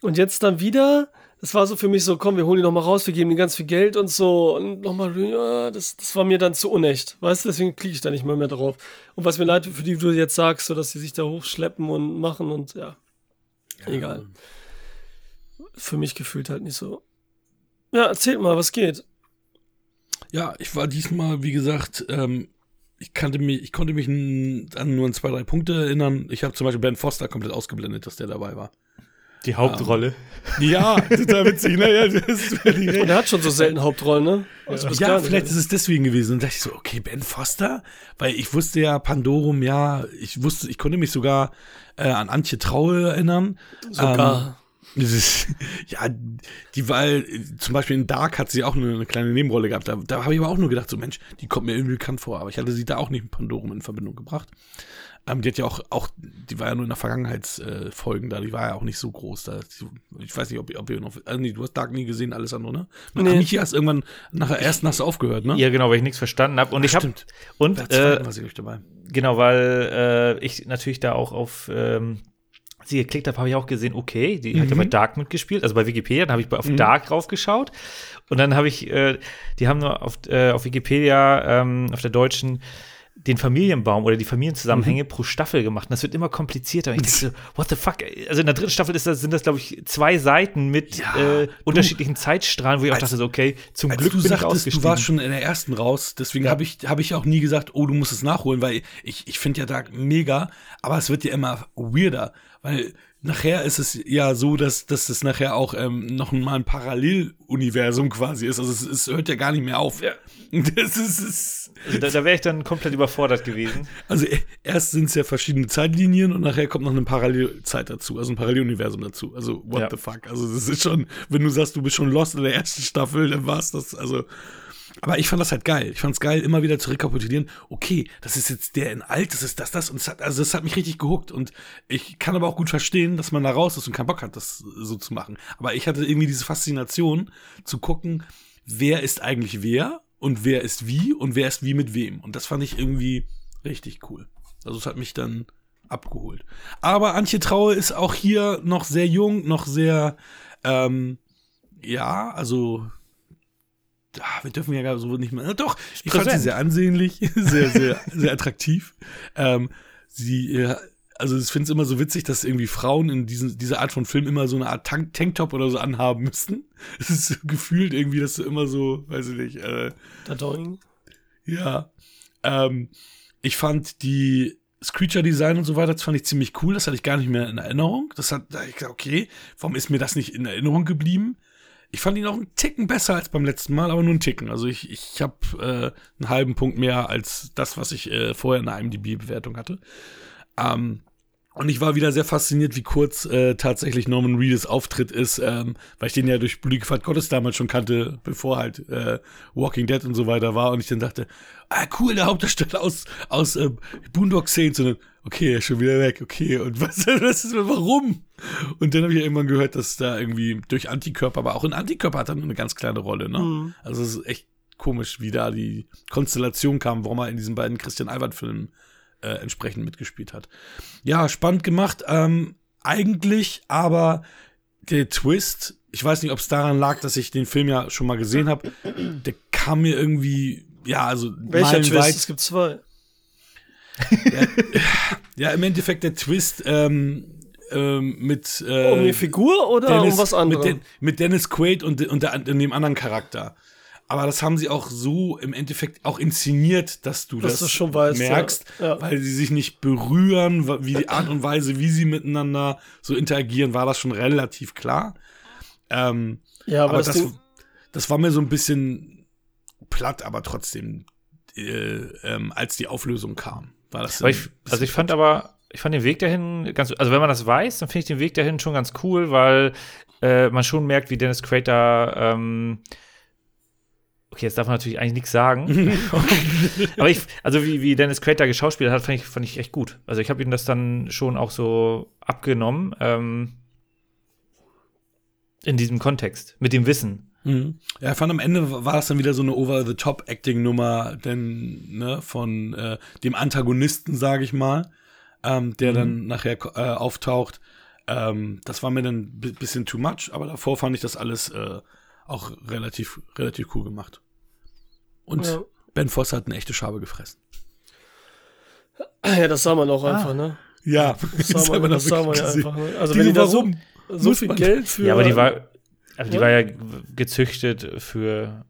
Und jetzt dann wieder, das war so für mich so, komm, wir holen die nochmal raus, wir geben ihnen ganz viel Geld und so. Und nochmal, ja, das, das war mir dann zu unecht. Weißt du, deswegen klicke ich da nicht mal mehr drauf. Und was mir leid, für die du jetzt sagst, so dass sie sich da hochschleppen und machen und ja. Egal. Für mich gefühlt halt nicht so. Ja, erzählt mal, was geht. Ja, ich war diesmal, wie gesagt, ähm, ich kannte mich, ich konnte mich an nur an zwei, drei Punkte erinnern. Ich habe zum Beispiel Ben Foster komplett ausgeblendet, dass der dabei war. Die Hauptrolle. Ja, total witzig, ne? Ja, das ist Und er hat schon so selten Hauptrollen, ne? Also ja, gar nicht. vielleicht ist es deswegen gewesen. Und dachte ich so, okay, Ben Foster? Weil ich wusste ja, Pandorum, ja, ich wusste, ich konnte mich sogar äh, an Antje Traue erinnern. Sogar. Das ist, ja, die war, äh, zum Beispiel in Dark hat sie auch eine, eine kleine Nebenrolle gehabt. Da, da habe ich aber auch nur gedacht, so Mensch, die kommt mir irgendwie bekannt vor. Aber ich hatte sie da auch nicht mit Pandorum in Verbindung gebracht. Ähm, die hat ja auch, auch, die war ja nur in der Vergangenheitsfolgen äh, da, die war ja auch nicht so groß da. Ich weiß nicht, ob, ihr- ob ihr noch, also nee, du hast Dark nie gesehen, alles andere, ne? Mit Nee. Michi hast irgendwann, nachher erst hast du aufgehört, ne? Ja, genau, weil ich nichts verstanden habe. Und ich habe Stimmt. und äh, war sie nicht dabei. genau, weil äh, ich natürlich da auch auf ähm, sie geklickt habe, habe ich auch gesehen, okay, die hat ja bei Dark mitgespielt, also bei Wikipedia, dann habe ich auf Dark raufgeschaut und dann habe ich, äh, die haben nur auf, äh, auf Wikipedia, ähm, auf der deutschen, den Familienbaum oder die Familienzusammenhänge pro Staffel gemacht. Und das wird immer komplizierter. Und ich denke so, what the fuck? Also in der dritten Staffel ist das, sind das, glaube ich, zwei Seiten mit Ja, äh, unterschiedlichen Zeitstrahlen, wo ich auch als- dachte okay, zum Glück du bin ich sagtest, du ausgestiegen. warst schon in der ersten raus, deswegen habe ich, hab ich auch nie gesagt, oh, du musst es nachholen, weil ich, ich finde ja Dark mega, aber es wird ja immer weirder, weil nachher ist es ja so, dass, dass es nachher auch ähm, noch mal ein Paralleluniversum quasi ist. Also es, es hört ja gar nicht mehr auf. Ja. Das ist, es. also da da wäre ich dann komplett überfordert gewesen. Also e- erst sind es ja verschiedene Zeitlinien und nachher kommt noch eine Parallelzeit dazu, also ein Paralleluniversum dazu. Also what Ja. the fuck? Also das ist schon, wenn du sagst, du bist schon lost in der ersten Staffel, dann war's das. Also Aber ich fand das halt geil. Ich fand es geil, immer wieder zu rekapitulieren, okay, das ist jetzt der in alt, das ist das, das. Und es hat, also das hat mich richtig gehuckt. Und ich kann aber auch gut verstehen, dass man da raus ist und keinen Bock hat, das so zu machen. Aber ich hatte irgendwie diese Faszination zu gucken, wer ist eigentlich wer und wer ist wie und wer ist wie mit wem. Und das fand ich irgendwie richtig cool. Also es hat mich dann abgeholt. Aber Antje Traue ist auch hier noch sehr jung, noch sehr, ähm, ja, also ah, wir dürfen ja gar so nicht mehr. Doch, ich fand sie sehr ansehnlich, sehr, sehr, sehr attraktiv. Ähm, sie, äh, also ich finde es immer so witzig, dass irgendwie Frauen in diesen, dieser Art von Film immer so eine Art Tank Tanktop oder so anhaben müssen. Es ist so gefühlt irgendwie, dass du immer so, weiß ich nicht, äh, Dadoing. ja. Ähm, ich fand die Screecher-Design und so weiter, das fand ich ziemlich cool. Das hatte ich gar nicht mehr in Erinnerung. Das hat, da ich gesagt, okay, warum ist mir das nicht in Erinnerung geblieben? Ich fand ihn auch einen Ticken besser als beim letzten Mal, aber nur einen Ticken. Also ich, ich habe äh, einen halben Punkt mehr als das, was ich äh, vorher in der IMDb-Bewertung hatte. Ähm, und ich war wieder sehr fasziniert, wie kurz äh, tatsächlich Norman Reedus Auftritt ist, ähm, weil ich den ja durch Fahrt Gottes damals schon kannte, bevor halt äh, Walking Dead und so weiter war. Und ich dann dachte, ah cool, der Hauptdarsteller aus, aus äh, Boondock Saints. Und dann, okay, er ist schon wieder weg, okay. Und was, was ist, warum? Und dann habe ich ja irgendwann gehört, dass da irgendwie durch Antikörper, aber auch in Antikörper hat er eine ganz kleine Rolle, ne? Mhm. Also es ist echt komisch, wie da die Konstellation kam, warum er in diesen beiden Christian Albert-Filmen äh, entsprechend mitgespielt hat. Ja, spannend gemacht. Ähm, eigentlich, aber der Twist, ich weiß nicht, ob es daran lag, dass ich den Film ja schon mal gesehen habe, der kam mir irgendwie, ja, also Welcher Twist? meilenweit- Es gibt zwei. Ja, im Endeffekt der Twist ähm, ähm, mit äh, um die Figur oder Dennis, um was anderes? Mit, Den, mit Dennis Quaid und, und, der, und dem anderen Charakter. Aber das haben sie auch so im Endeffekt auch inszeniert, dass du Dass das du schon weißt, ja. merkst, Ja. weil sie sich nicht berühren, wie die Art und Weise, wie sie miteinander so interagieren, war das schon relativ klar. Ähm, ja, aber, aber das, das, das war mir so ein bisschen platt, aber trotzdem, äh, ähm, als die Auflösung kam, war das. Ich, also ich fand aber, ich fand den Weg dahin ganz, also wenn man das weiß, dann finde ich den Weg dahin schon ganz cool, weil äh, man schon merkt, wie Dennis da, ähm, okay, jetzt darf man natürlich eigentlich nichts sagen, aber ich, also wie, wie Dennis Quaid da geschauspielt hat, fand ich, fand ich echt gut. Also ich habe ihm das dann schon auch so abgenommen, ähm, in diesem Kontext, mit dem Wissen. Mhm. Ja, ich fand am Ende war es dann wieder so eine Over-the-Top-Acting-Nummer, denn ne, von äh, dem Antagonisten, sage ich mal, ähm, der dann nachher äh, auftaucht. Ähm, das war mir dann ein bi- bisschen too much, aber davor fand ich das alles äh, auch relativ, relativ cool gemacht. Und Ja. Ben Foster hat eine echte Schabe gefressen. ja, das sah man auch einfach, ne? Ja, Das sah man, das sah man ja einfach. Ne? Also Die wenn so, die da so, warum? so Muss viel man- Geld für. Ja, aber die war, also die Ja. war ja gezüchtet für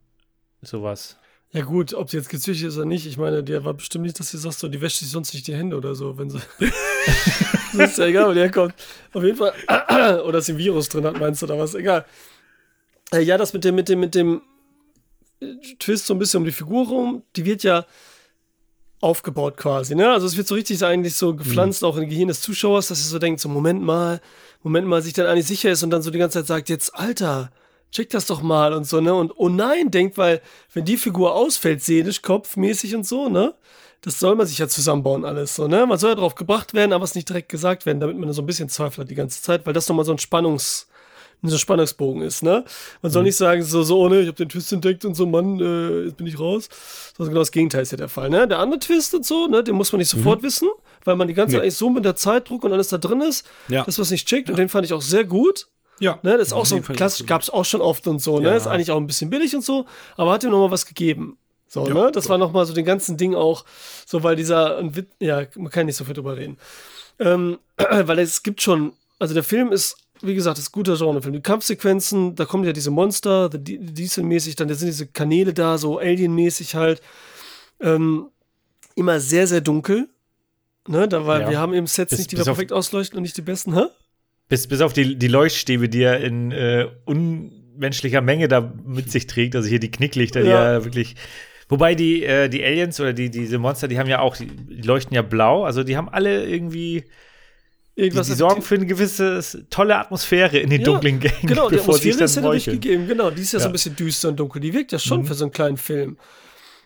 sowas. Ja gut, ob sie jetzt gezüchtet ist oder nicht, ich meine, der war bestimmt nicht, dass sie sagt, so, die wäscht sich sonst nicht die Hände oder so, wenn sie. das ist ja egal, wo der kommt. Auf jeden Fall. oder dass sie ein Virus drin hat, meinst du, oder was? Egal. Äh, Ja, das mit dem, mit dem, mit dem Twist so ein bisschen um die Figur rum, die wird ja aufgebaut quasi, ne? Also es wird so richtig eigentlich so gepflanzt, auch im Gehirn des Zuschauers, dass er so denkt, so Moment mal, Moment mal, sich dann eigentlich sicher ist und dann so die ganze Zeit sagt, jetzt, Alter, check das doch mal und so, ne? Und oh nein, denkt, weil, wenn die Figur ausfällt, seelisch, kopfmäßig und so, ne? Das soll man sich ja zusammenbauen, alles so, ne? Man soll ja drauf gebracht werden, aber es nicht direkt gesagt werden, damit man so ein bisschen Zweifel hat die ganze Zeit, weil das nochmal so ein Spannungs- so ein Spannungsbogen ist, ne? Man soll nicht sagen, so, so, oh ne, ich hab den Twist entdeckt und so, Mann, äh, jetzt bin ich raus. Sondern genau das Gegenteil ist ja der Fall, ne? Der andere Twist und so, ne, den muss man nicht sofort wissen, weil man die ganze Zeit Nee. eigentlich so mit der Zeitdruck und alles da drin ist, Ja. dass man es nicht checkt und den fand ich auch sehr gut. Ja. Ne, das ist auch Auf so klassisch, gab es auch schon oft und so, ne? Ja. Ist eigentlich auch ein bisschen billig und so, aber hat ihm nochmal was gegeben. So, Ja, ne? Das war nochmal so den ganzen Ding auch, so weil dieser, ja, man kann nicht so viel drüber reden. Ähm, weil es gibt schon, also der Film ist, wie gesagt, ist ein guter Genrefilm. Die Kampfsequenzen, da kommen ja diese Monster, The Di- Diesel-mäßig, dann da sind diese Kanäle da, so Alien-mäßig halt. Ähm, immer sehr, sehr dunkel. Ne, da war, Ja. wir haben eben Sets Bis- nicht, die wir perfekt ausleuchten und nicht die besten, hä? Bis, bis auf die, die Leuchtstäbe, die er in äh, unmenschlicher Menge da mit sich trägt. Also hier die Knicklichter, die Ja. ja wirklich. Wobei die, äh, die Aliens oder die, diese Monster, die haben ja auch, die, die leuchten ja blau. Also die haben alle irgendwie Die, die sorgen für eine gewisse tolle Atmosphäre in den Ja, dunklen Gängen. Genau, die Atmosphäre ist ja meucheln. gegeben. Genau, die ist ja, so Ja. ein bisschen düster und dunkel. Die wirkt ja schon Mhm. für so einen kleinen Film.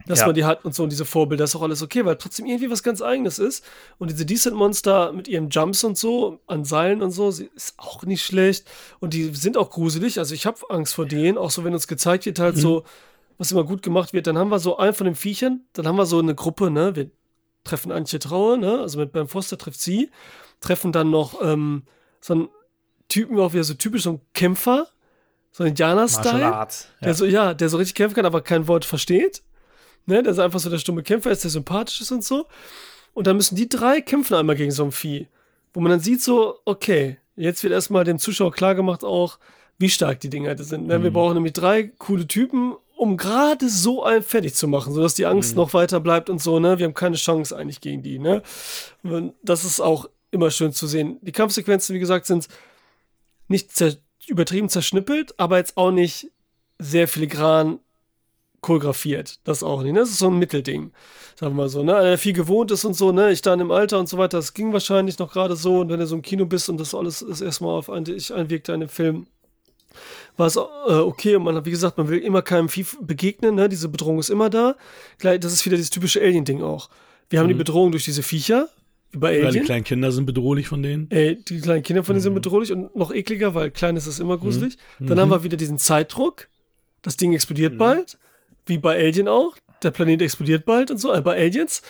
Dass Ja. man die hat und so und diese Vorbilder ist auch alles okay, weil trotzdem irgendwie was ganz Eigenes ist. Und diese Decent Monster mit ihren Jumps und so, an Seilen und so, sie ist auch nicht schlecht. Und die sind auch gruselig. Also ich habe Angst vor denen, auch so, wenn uns gezeigt wird, halt so, was immer gut gemacht wird. Dann haben wir so einen von den Viechern, dann haben wir so eine Gruppe, ne? Wir treffen Antje Trauer, ne? Also mit Ben Foster trifft sie, treffen dann noch ähm, so einen Typen, auch wieder so typisch so ein Kämpfer, so ein Indianer-Style. Arts. Der so, ja, der so richtig kämpfen kann, aber kein Wort versteht. Ne, der so einfach so der stumme Kämpfer ist, der sympathisch ist und so. Und dann müssen die drei kämpfen einmal gegen so ein Vieh. Wo man dann sieht so, okay, jetzt wird erstmal dem Zuschauer klargemacht auch, wie stark die Dinger sind. Ne? Wir brauchen nämlich drei coole Typen, um gerade so einen fertig zu machen, sodass die Angst noch weiter bleibt und so, ne? Wir haben keine Chance eigentlich gegen die, ne? Das ist auch immer schön zu sehen. Die Kampfsequenzen, wie gesagt, sind nicht zer übertrieben zerschnippelt, aber jetzt auch nicht sehr filigran choreografiert. Das auch nicht. Ne? Das ist so ein Mittelding. Sagen wir mal so, ne? Der viel gewohnt ist und so, ne? Ich dann im Alter und so weiter, das ging wahrscheinlich noch gerade so. Und wenn du so im Kino bist und das alles ist erstmal auf ein, dich einwirkt, in dem Film, war es äh, okay. Und man hat, wie gesagt, man will immer keinem Vieh begegnen, ne? Diese Bedrohung ist immer da. Gleich, das ist wieder dieses typische Alien-Ding auch. Wir haben die Bedrohung durch diese Viecher, wie bei Ja, die Alien. kleinen Kinder sind bedrohlich von denen. Ey, die kleinen Kinder von denen Mhm. sind bedrohlich und noch ekliger, weil klein ist es immer gruselig. Dann haben wir wieder diesen Zeitdruck. Das Ding explodiert Mhm. bald. Wie bei Alien auch. Der Planet explodiert bald und so, äh, bei Aliens.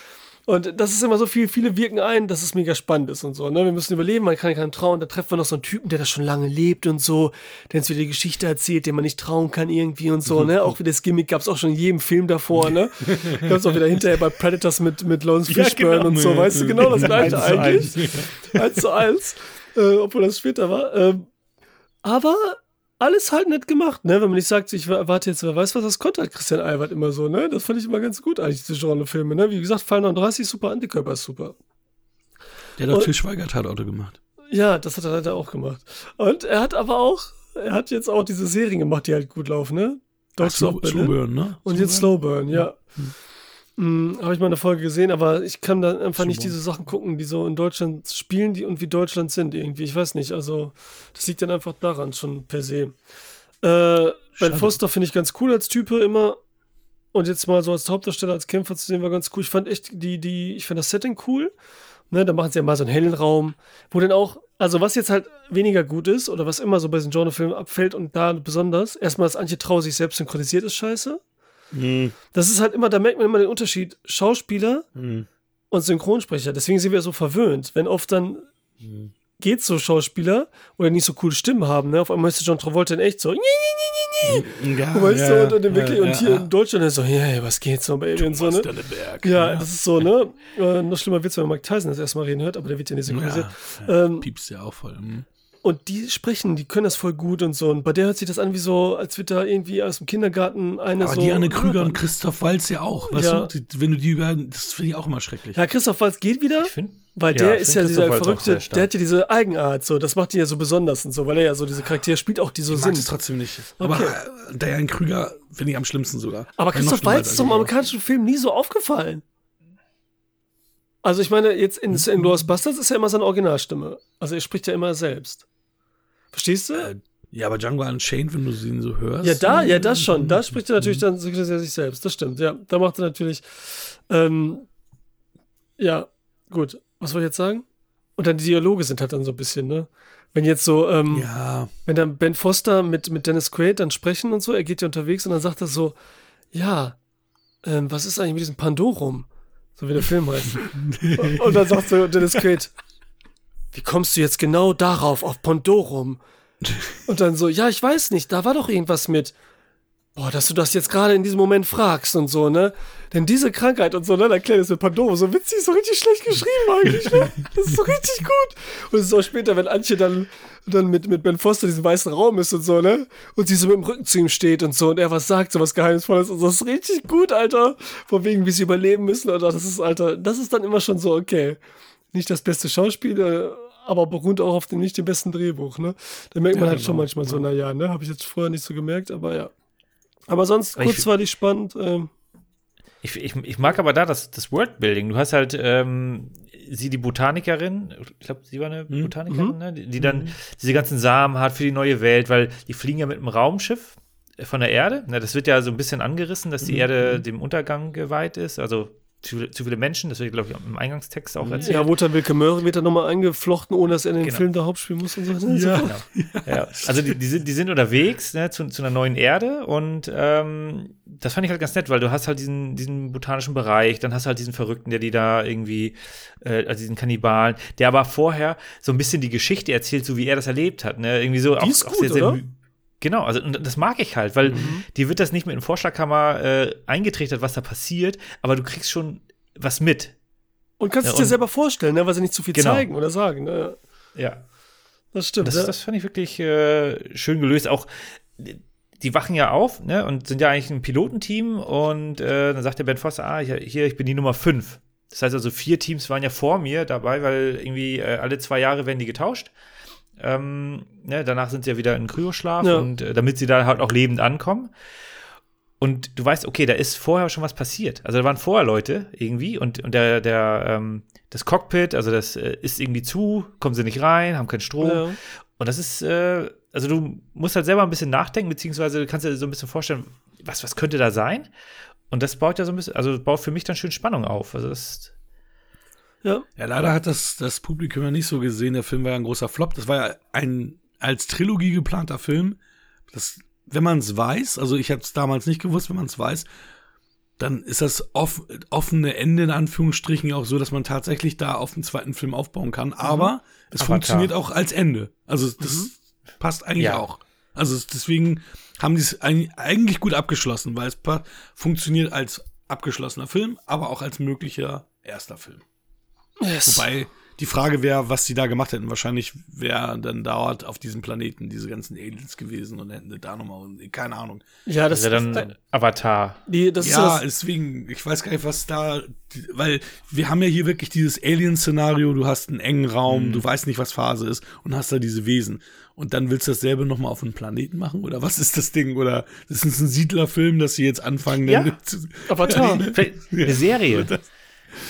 Und das ist immer so viel, viele wirken ein, dass es mega spannend ist und so. Ne? Wir müssen überleben, man kann keinen trauen. Da treffen wir noch so einen Typen, der das schon lange lebt und so, der uns wieder die Geschichte erzählt, dem man nicht trauen kann irgendwie und so. Ne? Auch wieder das Gimmick gab es auch schon in jedem Film davor. Ne? Gab es auch wieder hinterher bei Predators mit, mit Lawrence Ja, Fishburne genau. und so. Weißt du genau das gleiche eigentlich? eins zu eins, äh, obwohl das später war. Ähm, aber alles halt nett gemacht, ne? Wenn man nicht sagt, ich wa- warte jetzt, wer weiß, was das konnte, halt Christian Albert immer so, ne? Das fand ich immer ganz gut eigentlich, diese Genrefilme, ne? Wie gesagt, Fall 39 super, Antikörper ist super. Der hat doch Und- Til Schweiger Tatauto gemacht. Ja, das hat er leider auch gemacht. Und er hat aber auch, er hat jetzt auch diese Serien gemacht, die halt gut laufen, ne? Ach, Slow, of Berlin. Slowburn, ne? Und jetzt Slowburn, ja. Hm, Habe ich mal eine Folge gesehen, aber ich kann da einfach nicht Slowburn. diese Sachen gucken, die so in Deutschland spielen die und wie Deutschland sind irgendwie. Ich weiß nicht. Also, das liegt dann einfach daran schon per se. Äh, ben. Foster finde ich ganz cool als Type immer. Und jetzt mal so als Hauptdarsteller, als Kämpfer zu sehen, war ganz cool. Ich fand echt die, die, ich fand das Setting cool. Ne, da machen sie ja mal so einen hellen Raum, wo dann auch, also was jetzt halt weniger gut ist, oder was immer so bei diesen Genrefilmen abfällt und da besonders, erstmal, dass Antje Trau sich selbst synchronisiert ist, scheiße. Mhm. Das ist halt immer, da merkt man immer den Unterschied. Schauspieler Mhm. und Synchronsprecher. Deswegen sind wir so verwöhnt. Wenn oft dann geht so Schauspieler oder nicht so coole Stimmen haben, ne? Auf einmal ist der John Travolta in echt so, Ja, weißt ja, du, und, und, ja, wirklich, ja, und hier in Deutschland ist so, ja, was geht so, Baby und so, ne? Ja, das ist so, ne? Äh, noch schlimmer wird's, wenn man Mike Tyson das erstmal reden hört, aber der wird ja nicht synchronisiert. ja. Ähm, Piepst ja auch voll. Mhm. Und die sprechen, die können das voll gut und so. Und bei der hört sich das an wie so, als wird da irgendwie aus dem Kindergarten eine Aber so. Diane Krüger und Christoph Walz ja auch. Weißt Ja. du, wenn du die über, das finde ich auch immer schrecklich. Ja, Christoph Waltz geht wieder. Ich finde. Weil Ja, der ich ist ja dieser verrückte, der hat ja diese Eigenart, so, das macht ihn ja so besonders und so, weil er ja so diese Charaktere spielt, auch die so ich sind. trotzdem nicht. Aber Okay. äh, Diane Krüger finde ich am schlimmsten sogar. Aber Christoph Waltz als ist im amerikanischen Film nie so aufgefallen. Also ich meine, jetzt in in Glorious Bastards ist ja immer seine Originalstimme. Also er spricht ja immer selbst. Verstehst du? Äh, Ja, aber Django Unchained, wenn du ihn so hörst. Ja, da, ja, das Mhm. schon. Da spricht er natürlich dann sich selbst. Das stimmt, ja. Da macht er natürlich. Ähm, ja, gut. Was soll ich jetzt sagen? Und dann die Dialoge sind halt dann so ein bisschen, ne? Wenn jetzt so, ähm, Ja, wenn dann Ben Foster mit, mit Dennis Quaid dann sprechen und so, er geht ja unterwegs und dann sagt er so, ja, ähm, was ist eigentlich mit diesem Pandorum? So wie der Film heißt. und dann sagt so Dennis Quaid, wie kommst du jetzt genau darauf, auf Pandorum? Und dann so, ja, ich weiß nicht, da war doch irgendwas mit. Boah, dass du das jetzt gerade in diesem Moment fragst und so, ne? Denn diese Krankheit und so, ne, dann erklärt es mit Pandoro, so witzig, so richtig schlecht geschrieben eigentlich, ne? Das ist so richtig gut. Und es ist auch später, wenn Antje dann, dann mit, mit Ben Foster in diesem weißen Raum ist und so, ne? Und sie so mit dem Rücken zu ihm steht und so und er was sagt, so was Geheimnisvolles und so, das ist richtig gut, Alter. Von wegen, wie sie überleben müssen, oder? Das ist, Alter, das ist dann immer schon so, okay. Nicht das beste Schauspiel, äh, aber beruht auch auf dem nicht dem besten Drehbuch, ne? Da merkt man Ja, halt schon genau. manchmal so, naja, ne? Habe ich jetzt vorher nicht so gemerkt, aber ja. Aber sonst Aber ich- kurzweilig spannend. Ähm, Ich, ich, ich mag aber da das, das Worldbuilding. Du hast halt ähm, sie, die Botanikerin, ich glaube, sie war eine Mhm. Botanikerin, ne? die, die dann diese ganzen Samen hat für die neue Welt, weil die fliegen ja mit einem Raumschiff von der Erde. Ne? Das wird ja so ein bisschen angerissen, dass die Mhm. Erde dem Untergang geweiht ist. Also zu, viele- zu viele Menschen, das wird, glaube ich, im Eingangstext auch erzählt. Ja, Mutter Wilke Möhre wird da nochmal eingeflochten, ohne dass er in den Genau. Film da Hauptspielen muss und so. Ja. So. Ja, also die, die, sind, die sind unterwegs ne, zu, zu einer neuen Erde und ähm, das fand ich halt ganz nett, weil du hast halt diesen, diesen botanischen Bereich, dann hast du halt diesen Verrückten, der die da irgendwie, äh, also diesen Kannibalen, der aber vorher so ein bisschen die Geschichte erzählt, so wie er das erlebt hat. Ne? Irgendwie so Die ist gut, oder? Mhm. mü- Genau, also und das mag ich halt, weil dir wird das nicht mit dem Vorschlaghammer äh, eingetrichtert, was da passiert, aber du kriegst schon was mit. Und kannst Ja, es dir selber vorstellen, ne? weil sie nicht zu viel Genau. zeigen oder sagen. Ne? Ja. Das stimmt. Das, ja. das fand ich wirklich äh, schön gelöst. Auch die wachen ja auf ne, und sind ja eigentlich ein Pilotenteam. Und äh, dann sagt der Ben Foster, ah, hier, hier, ich bin die Nummer 5. Das heißt also, vier Teams waren ja vor mir dabei, weil irgendwie äh, alle zwei Jahre werden die getauscht. Ähm, ne, danach sind sie ja wieder in Kryoschlaf Ja. und äh, damit sie da halt auch lebend ankommen. Und du weißt, okay, da ist vorher schon was passiert. Also da waren vorher Leute irgendwie und, und der, der, ähm, das Cockpit, also das äh, ist irgendwie zu, kommen sie nicht rein, haben keinen Strom. Ja. Und das ist, äh, also du musst halt selber ein bisschen nachdenken, beziehungsweise du kannst dir so ein bisschen vorstellen, was, was könnte da sein? Und das baut ja so ein bisschen, also baut für mich dann schön Spannung auf. Also das, ja. Ja, leider hat das, das Publikum ja nicht so gesehen. Der Film war ja ein großer Flop. Das war ja ein als Trilogie geplanter Film. Das, wenn man es weiß, also ich habe es damals nicht gewusst, wenn man es weiß, dann ist das off, offene Ende in Anführungsstrichen auch so, dass man tatsächlich da auf den zweiten Film aufbauen kann. Aber es Avatar. funktioniert auch als Ende. Also das passt eigentlich Ja. auch. Also es- deswegen haben die es eig- eigentlich gut abgeschlossen, weil es funktioniert als abgeschlossener Film, aber auch als möglicher erster Film. Yes. Wobei die Frage wäre, was sie da gemacht hätten. Wahrscheinlich wäre dann dauert auf diesem Planeten diese ganzen Aliens gewesen und hätten da nochmal, keine Ahnung. ja, das das, ist ja dann Avatar. die, das ist ja, das, deswegen, ich weiß gar nicht, was da, weil wir haben ja hier wirklich dieses Alien-Szenario, du hast einen engen Raum, du weißt nicht, was Phase ist und hast da diese Wesen. Und dann willst du dasselbe nochmal auf einem Planeten machen? Oder was ist das Ding? Oder das ist ein Siedlerfilm, dass sie jetzt anfangen, Ja. Avatar. Eine Serie.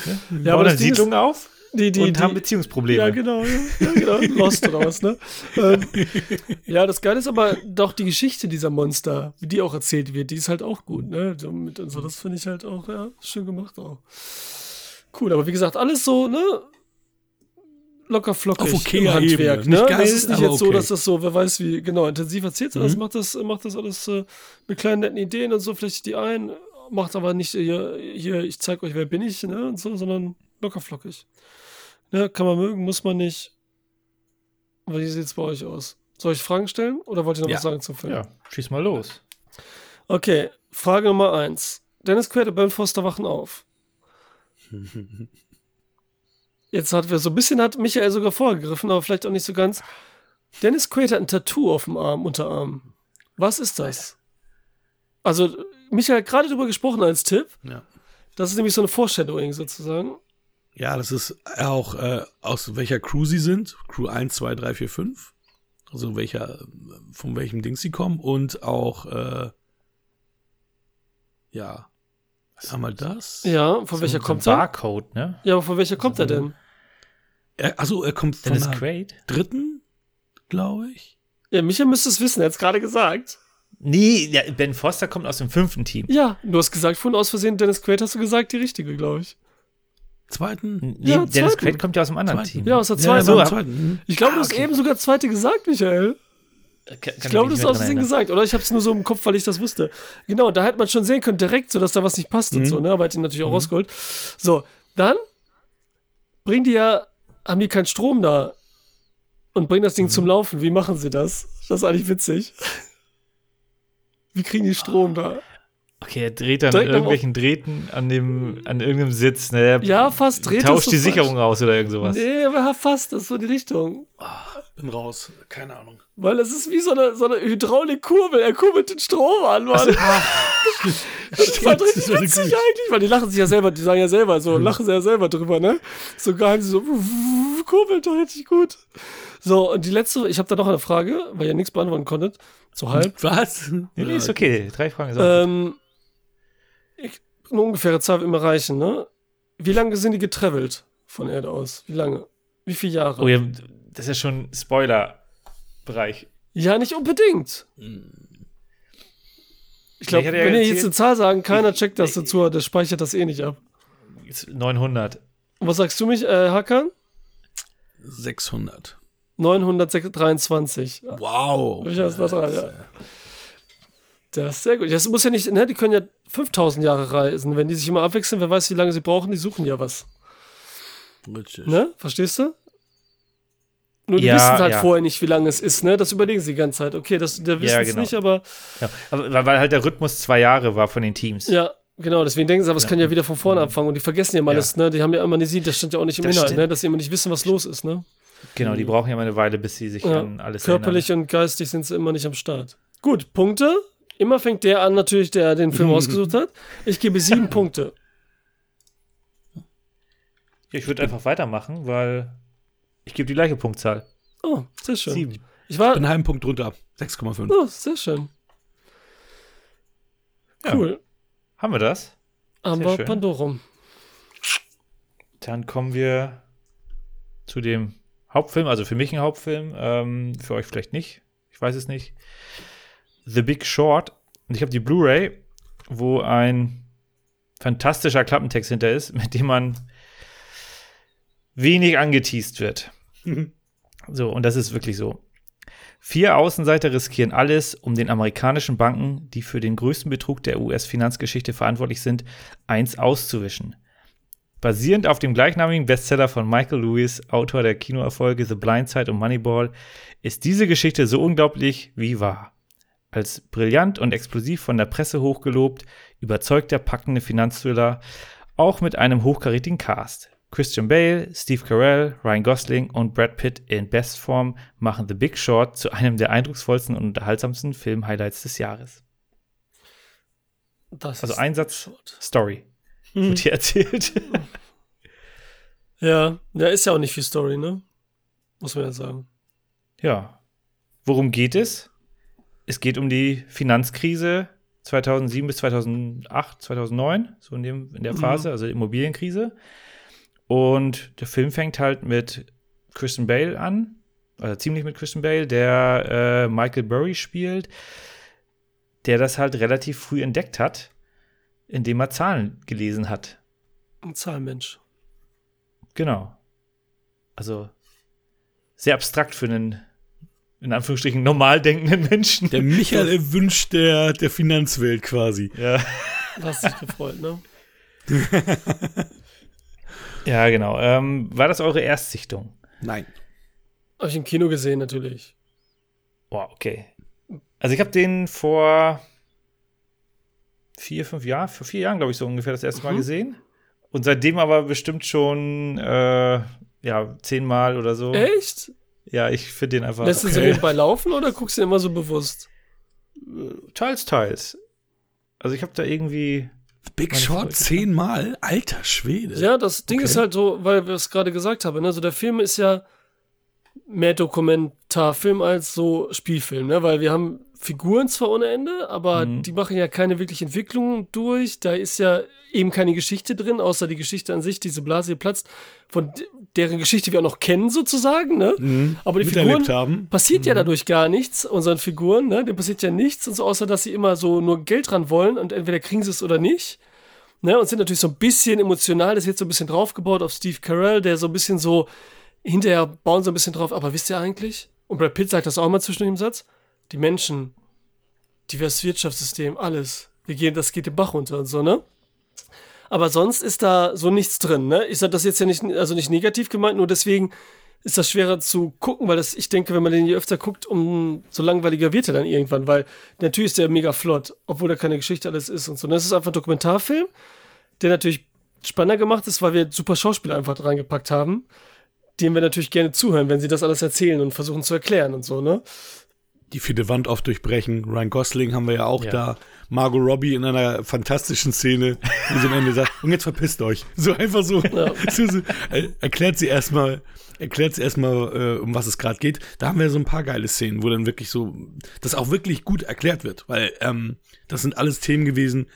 Ja, Ja, aber das Ding ist- Siedlung auf die, die, und die, haben Beziehungsprobleme. Ja, genau, ja, genau. Lost oder was, ne? ähm, ja, das Geile ist aber doch die Geschichte dieser Monster, wie die auch erzählt wird, die ist halt auch gut, ne? So mit und so, das finde ich halt auch, ja, schön gemacht auch. Cool, aber wie gesagt, alles so, ne? Locker flockig Auf okayer im Handwerk, Ebene. ne? Geil, das ist nicht jetzt so, okay. dass das so, wer weiß wie, genau, intensiv erzählt sie das, Mhm. macht das, macht das alles äh, mit kleinen netten Ideen und so, vielleicht die ein, macht aber nicht hier, hier ich zeig euch, wer bin ich, ne? Und so, sondern locker flockig. Ne, kann man mögen, muss man nicht. Aber wie sieht's bei euch aus? Soll ich Fragen stellen oder wollt ihr noch Ja. was sagen zum Film? Ja, schieß mal los. Okay, Frage Nummer eins. Dennis Quaid und Ben Foster wachen auf. Jetzt hat wir so ein bisschen hat Michael sogar vorgegriffen, aber vielleicht auch nicht so ganz. Dennis Quaid hat ein Tattoo auf dem Arm, Unterarm. Was ist das? Also, Michael hat gerade darüber gesprochen als Tipp. Ja. Das ist nämlich so eine Foreshadowing sozusagen. Ja, das ist auch äh, aus welcher Crew sie sind. Crew 1, 2, 3, 4, 5. Also welcher, von welchem Ding sie kommen. Und auch, äh, ja, einmal das. Ja, von welcher so kommt ein er? Barcode, ne? Ja, aber von welcher kommt er denn? Er, also er kommt von Dennis der Quaid? dritten, glaube ich. Ja, Michael müsste es wissen, er hat es gerade gesagt. Nee, ja, Ben Foster kommt aus dem fünften Team. Ja, du hast gesagt, vorhin aus Versehen Dennis Quaid hast du gesagt, die richtige, glaube ich. Zweiten? Nee, Ja, Dennis zweiten. Quaid kommt ja aus dem anderen Zweiten. Team. Ja, aus der Ja, zweiten. so, so, zweiten. hm. Ich glaube, Ah, du hast okay. eben sogar zweite gesagt, Michael. Kann- Ich glaube, das hast du dran gesagt. Oder ich habe es nur so im Kopf, weil ich das wusste. Genau, da hätte man schon sehen können, direkt, so dass da was nicht passt und Mhm. so, ne? Aber hat ihn natürlich auch rausgeholt. So, dann bringen die ja, haben die keinen Strom da und bringen das Ding zum Laufen. Wie machen sie das? Das ist eigentlich witzig. Wie kriegen die Strom da? Okay, er dreht dann Direkt irgendwelchen Drähten an dem, an irgendeinem Sitz, ne? Er Ja, fast dreht tauscht die falsch. Sicherung aus oder irgend sowas. Nee, aber fast, das ist so die Richtung. Bin raus. Keine Ahnung. Weil es ist wie so eine, so eine Hydraulikkurbel. Er kurbelt den Strom an, Mann. das war richtig Das war witzig gut. eigentlich, weil die lachen sich ja selber, die sagen ja selber, so lachen sie ja selber drüber, ne? So geheim, so kurbelt doch richtig gut. So, und die letzte, ich habe da noch eine Frage, weil ihr nichts beantworten konntet. So halb. Was? Nee, nee, ist okay. Drei Fragen. Ist Ähm, ich, eine ungefähre Zahl wird immer reichen, ne? Wie lange sind die getravelt von Erde aus? Wie lange? Wie viele Jahre? Oh ja, das ist ja schon Spoiler-Bereich. Ja, nicht unbedingt. Ich glaube, Ich hatte ja wenn ihr jetzt eine Zahl sagen, keiner checkt das dazu, der speichert das eh nicht ab. 900. Und was sagst du mich, äh, Hakan? 600. 923. Wow. Was dran, ja. Das ist sehr gut. Das muss ja nicht, ne, die können ja 5000 Jahre reisen. Wenn die sich immer abwechseln, wer weiß, wie lange sie brauchen, die suchen ja was. Richtig. Ne? Verstehst du? Nur die Ja, wissen halt ja. vorher nicht, wie lange es ist, ne? Das überlegen sie die ganze Zeit. Okay, das, der wissen Ja, es genau. nicht, aber Ja, aber, weil- halt der Rhythmus zwei Jahre war von den Teams. ja, genau. Deswegen denken sie, aber es kann ja wieder von vorne anfangen und die vergessen ja mal Ja. alles, ne? Die haben ja amnesiert, das stand ja auch nicht im Das Inhalt, stimmt. ne? Dass sie immer nicht wissen, was los ist, ne? Genau, die brauchen ja mal eine Weile, bis sie sich Ja. an alles Körperlich und geistig sind sie immer nicht am Start. Gut, Punkte. Immer fängt der an, natürlich, der den Film ausgesucht hat. Ich gebe sieben Punkte. erinnern. Ich würde einfach weitermachen, weil ich gebe die gleiche Punktzahl. Oh, sehr schön. Sieben. Ich war. Bin einen halben Punkt drunter. 6,5. Oh, sehr schön. Ja. Cool. Haben wir das? Haben wir. Pandorum. Dann kommen wir zu dem Hauptfilm, also für mich ein Hauptfilm, ähm, für euch vielleicht nicht. Ich weiß es nicht. The Big Short. Und ich habe die Blu-ray, wo ein fantastischer Klappentext hinter ist, mit dem man wenig angeteased wird. So, und das ist wirklich so. Vier Außenseiter riskieren alles, um den amerikanischen Banken, die für den größten Betrug der US-Finanzgeschichte verantwortlich sind, eins auszuwischen. Basierend auf dem gleichnamigen Bestseller von Michael Lewis, Autor der Kinoerfolge The Blind Side und Moneyball, ist diese Geschichte so unglaublich wie wahr. Als brillant und explosiv von der Presse hochgelobt, überzeugt der packende Finanzthriller auch mit einem hochkarätigen Cast. Christian Bale, Steve Carell, Ryan Gosling und Brad Pitt in Bestform machen The Big Short zu einem der eindrucksvollsten und unterhaltsamsten Filmhighlights des Jahres. Das Also Einsatz. Story. Hm. Wird hier erzählt. Ja, ja, ist ja auch nicht viel Story, ne? Muss man ja sagen. Ja. Worum geht es? Es geht um die Finanzkrise 2007 bis 2008, 2009, so in, dem, in der Mhm. Phase, also Immobilienkrise. Und der Film fängt halt mit Christian Bale an, also ziemlich mit Christian Bale, der äh, Michael Burry spielt, der das halt relativ früh entdeckt hat, indem er Zahlen gelesen hat. Ein Zahlmensch. Genau. Also sehr abstrakt für einen, in Anführungsstrichen, normal denkenden Menschen. Der Michael wünscht der, der Finanzwelt quasi. Ja. Hast dich gefreut, ne? ja, genau. Ähm, war das eure Erstsichtung? Nein. Hab ich im Kino gesehen, natürlich. Boah, okay. Also ich habe den vor vier, fünf Jahren, vor vier Jahren, glaube ich, so ungefähr das erste Mal Mhm. gesehen. Und seitdem aber bestimmt schon äh, ja, zehnmal oder so. Echt? Ja, ich finde den einfach. Lässt du sie nebenbei laufen oder guckst du immer so bewusst? Teils, teils. Also ich habe da irgendwie. Big Short zehnmal? Alter Schwede. Ja, das Ding Okay. ist halt so, weil wir es gerade gesagt haben, ne? So der Film ist ja mehr Dokumentarfilm als so Spielfilm, ne? Weil wir haben Figuren zwar ohne Ende, aber Mhm. die machen ja keine wirkliche Entwicklung durch. Da ist ja eben keine Geschichte drin, außer die Geschichte an sich, diese Blase die platzt, von de- deren Geschichte wir auch noch kennen sozusagen, ne? Mhm. Aber die Miterlebt Figuren haben. passiert ja dadurch gar nichts, unseren Figuren, ne? Dem passiert ja nichts, und so, außer dass sie immer so nur Geld dran wollen und entweder kriegen sie es oder nicht. Ne? Und sind natürlich so ein bisschen emotional, das jetzt so ein bisschen draufgebaut auf Steve Carell, der so ein bisschen so, hinterher bauen so ein bisschen drauf, aber wisst ihr eigentlich? Und Brad Pitt sagt das auch mal zwischen dem Satz, die Menschen, diverses Wirtschaftssystem, alles, wir gehen, das geht den Bach runter und so, ne? Aber sonst ist da so nichts drin, ne? Ich sage das jetzt ja nicht, also nicht negativ gemeint, nur deswegen ist das schwerer zu gucken, weil das, ich denke, wenn man den je öfter guckt, umso langweiliger wird er dann irgendwann, weil natürlich ist der mega flott, obwohl da keine Geschichte alles ist und so. Das ist einfach ein Dokumentarfilm, der natürlich spannender gemacht ist, weil wir super Schauspieler einfach reingepackt haben, denen wir natürlich gerne zuhören, wenn sie das alles erzählen und versuchen zu erklären und so, ne? Die vierte Wand oft durchbrechen. Ryan Gosling haben wir ja auch Ja. da. Margot Robbie in einer fantastischen Szene, wo sie am Ende sagt, und jetzt verpisst euch. So einfach so. Ja. so, so äh, erklärt sie erstmal, erklärt sie erstmal, äh, um was es gerade geht. Da haben wir so ein paar geile Szenen, wo dann wirklich so, das auch wirklich gut erklärt wird, weil ähm, das sind alles Themen gewesen,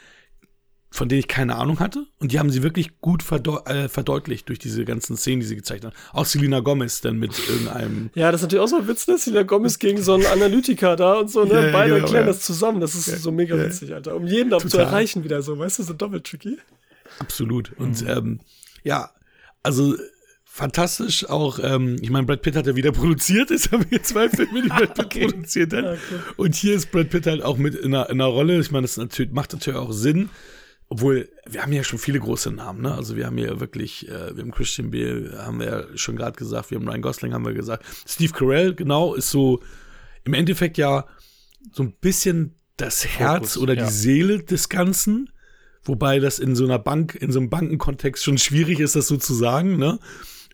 von denen ich keine Ahnung hatte. Und die haben sie wirklich gut verdeu äh, verdeutlicht durch diese ganzen Szenen, die sie gezeigt haben. Auch Selena Gomez dann mit irgendeinem. Ja, das ist natürlich auch so ein Witz, ne? Selena Gomez gegen so einen Analytiker da und so, ne? Ja, ja, Beide genau, erklären ja. das zusammen. Das ist so mega witzig, Alter. Um jeden da zu Total. erreichen wieder so, weißt du, so doppelt tricky. Absolut. Und ähm, ja, also fantastisch auch, ähm, ich meine, Brad Pitt hat ja wieder produziert, jetzt haben wir hier zwei Filme, die Brad Pitt produziert hat. Cool. Und hier ist Brad Pitt halt auch mit in einer, in einer Rolle. Ich meine, das natürlich, macht natürlich auch Sinn. Obwohl, wir haben ja schon viele große Namen, ne? Also wir haben hier wirklich, äh, wir haben Christian Bale, haben wir ja schon gerade gesagt, wir haben Ryan Gosling, haben wir gesagt. Steve Carell, genau, ist so im Endeffekt ja so ein bisschen das Herz oder ja. die Seele des Ganzen. Wobei das in so einer Bank, in so einem Bankenkontext schon schwierig ist, das so zu sagen, ne?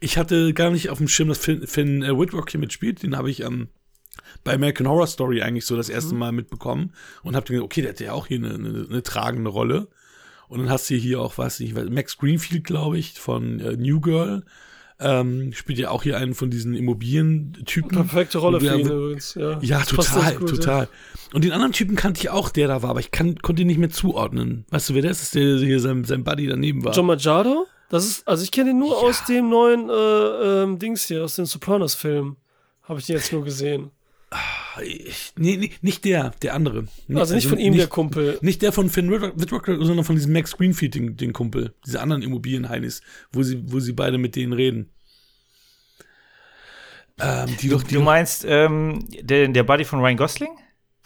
Ich hatte gar nicht auf dem Schirm, dass Finn, Finn äh, Whitlock hier mitspielt. Den habe ich ähm, bei American Horror Story eigentlich so das erste Mal mitbekommen und habe gedacht, okay, der hat ja auch hier eine, eine, eine tragende Rolle. Und dann hast du hier auch, weiß nicht, Max Greenfield, glaube ich, von äh, New Girl. Ähm, spielt ja auch hier einen von diesen Immobilientypen. Perfekte Rolle für ihn übrigens. Ja, Ja, Das total, gut, total. Und den anderen Typen kannte ich auch, der da war, aber ich kann, konnte ihn nicht mehr zuordnen. Weißt du, wer das ist, der hier sein, sein Buddy daneben war? Ja. John Machado? Das ist, also ich kenne ihn nur Ja. aus dem neuen äh, ähm, Dings hier, aus den Sopranos-Filmen. Habe ich den jetzt nur gesehen. Ich, nee, nee, nicht der, der andere. Also nicht von ihm, der Kumpel. Nicht der von Finn Whitlock, sondern von diesem Max Greenfield, den, den Kumpel. Diese anderen Immobilienheinis, wo sie, wo sie beide mit denen reden. Ähm, die doch, die Du meinst ähm, der, der Buddy von Ryan Gosling?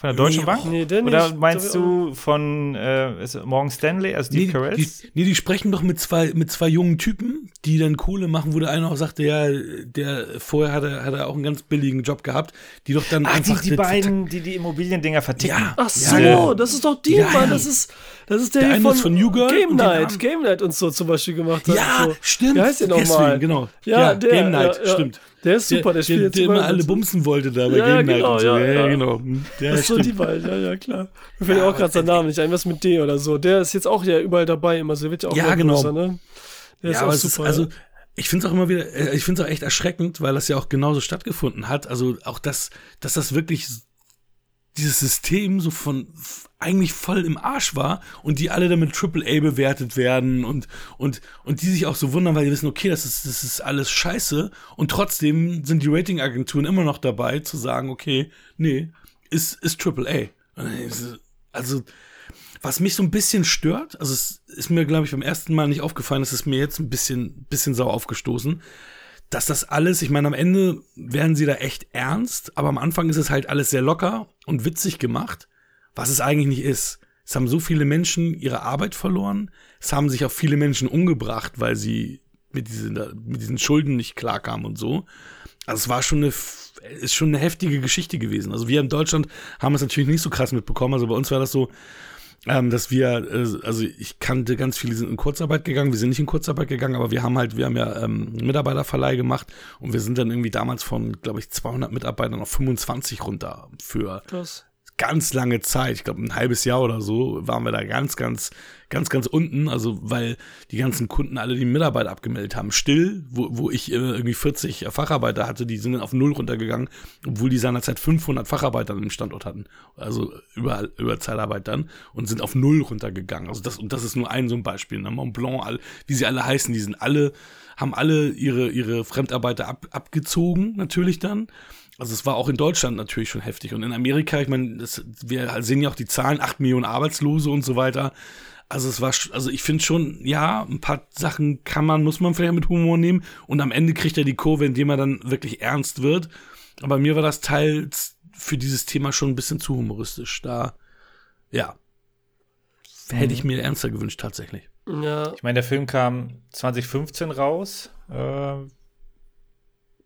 Von der Deutschen Nee, Bank? Nee, der Oder nicht. meinst du von äh, Morgan Stanley, also Steve nee, Carell? die, nee, die sprechen doch mit zwei, mit zwei jungen Typen, die dann Kohle machen, wo der eine auch sagte, ja, der vorher hat er, hat er auch einen ganz billigen Job gehabt, die doch dann Ach, die, einfach die beiden, die die Immobiliendinger verticken. Ja. Ach so, Ja, das ist doch die, Ja, Mann. Das ist, das ist der, Der von, ist von New Girl Game Night, Game Night und so zum Beispiel gemacht hat. Ja, so. stimmt. Wie heißt der nochmal? genau. Ja, Ja, der, Game Night, ja, ja. stimmt. Der ist super, der, spielt der, der immer alle bumsen wollte da bei Ja, genau, ja, Ja, ja. genau. Ja, Das ist so die beiden, ja, ja, klar. Mir fällt ja, auch gerade sein Name nicht ein, was mit D oder so. Der ist jetzt auch ja überall dabei immer, so der wird ja auch Ja, genau. größer, ne? Der ist ja, auch aber es super. ist, also, ich finde es auch immer wieder, äh, ich finde es auch echt erschreckend, weil das ja auch genauso stattgefunden hat. Also auch das, dass das wirklich dieses System so von eigentlich voll im Arsch war und die alle dann mit Triple A bewertet werden und, und, und die sich auch so wundern, weil die wissen, okay, das ist, das ist alles scheiße und trotzdem sind die Ratingagenturen immer noch dabei zu sagen, okay, nee, ist, ist Triple A. Und dann ist es- Also, was mich so ein bisschen stört, also es ist mir, glaube ich, beim ersten Mal nicht aufgefallen, es ist mir jetzt ein bisschen, bisschen sauer aufgestoßen, dass das alles, ich meine, am Ende werden sie da echt ernst, aber am Anfang ist es halt alles sehr locker und witzig gemacht, was es eigentlich nicht ist. Es haben so viele Menschen ihre Arbeit verloren, es haben sich auch viele Menschen umgebracht, weil sie mit diesen, mit diesen Schulden nicht klarkamen und so. Also es war schon eine, ist schon eine heftige Geschichte gewesen. Also wir in Deutschland haben es natürlich nicht so krass mitbekommen. Also bei uns war das so, ähm, dass wir, äh, also ich kannte ganz viele, die sind in Kurzarbeit gegangen. Wir sind nicht in Kurzarbeit gegangen, aber wir haben halt, wir haben ja ähm, Mitarbeiterverleih gemacht und wir sind dann irgendwie damals von, glaube ich, 200 Mitarbeitern auf 25 runter für Krass. Ganz lange Zeit, ich glaube ein halbes Jahr oder so, waren wir da ganz, ganz, ganz, ganz unten. Also weil die ganzen Kunden alle die Mitarbeit abgemeldet haben. Still, wo, wo ich äh, irgendwie 40 Facharbeiter hatte, die sind dann auf null runtergegangen, obwohl die seinerzeit 500 Facharbeiter im Standort hatten. Also über, über Zeitarbeit dann und sind auf null runtergegangen. Also das, und das ist nur ein so ein Beispiel. Ne? Mont Blanc, all, wie sie alle heißen, die sind alle, haben alle ihre, ihre Fremdarbeiter ab, abgezogen, natürlich dann. Also es war auch in Deutschland natürlich schon heftig. Und in Amerika, ich meine, das, wir sehen ja auch die Zahlen, 8 Millionen Arbeitslose und so weiter. Also es war, also ich finde schon, ja, ein paar Sachen kann man, muss man vielleicht mit Humor nehmen. Und am Ende kriegt er die Kurve, indem er dann wirklich ernst wird. Aber mir war das teils für dieses Thema schon ein bisschen zu humoristisch. Da, ja, hätte ich mir ernster gewünscht tatsächlich. Ja, Ich meine, der Film kam 2015 raus. Äh,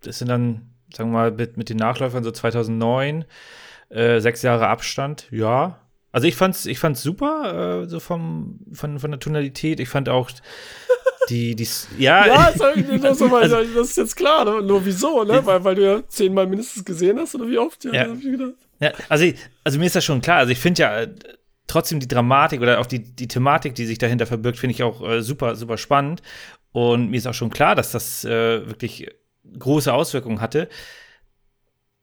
das sind dann, sagen wir mal, mit, mit den Nachläufern so 2009, äh, sechs Jahre Abstand. Ja. Also ich fand's, ich fand's super, äh, so vom, von, von der Tonalität. Ich fand auch die, die, ja, ja das, Also- das ist jetzt klar. Ne? Nur wieso, ne? Weil, weil du ja zehnmal mindestens gesehen hast, oder wie oft? Ja, Ja. Ja, also, ich- also mir ist das schon klar. Also ich finde ja äh, trotzdem die Dramatik oder auch die, die Thematik, die sich dahinter verbirgt, finde ich auch äh, super, super spannend. Und mir ist auch schon klar, dass das äh, wirklich große Auswirkungen hatte.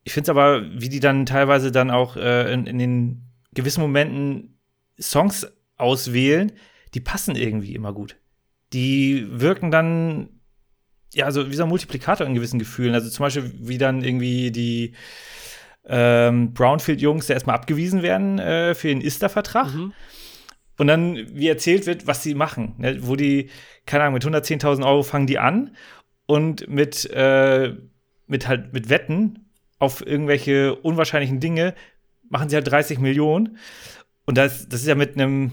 Ich finde es aber, wie die dann teilweise dann auch äh, in, in den gewissen Momenten Songs auswählen, die passen irgendwie immer gut. Die wirken dann, ja, so wie so ein Multiplikator in gewissen Gefühlen. Also zum Beispiel, wie dann irgendwie die ähm, Brownfield-Jungs erstmal abgewiesen werden äh, für den Ista-Vertrag. Mhm. Und dann, wie erzählt wird, was sie machen. Ne? Wo die, keine Ahnung, mit 110.000 Euro fangen die an und mit, äh, mit halt, mit Wetten auf irgendwelche unwahrscheinlichen Dinge machen sie halt 30 Millionen. Und das, das ist ja mit einem,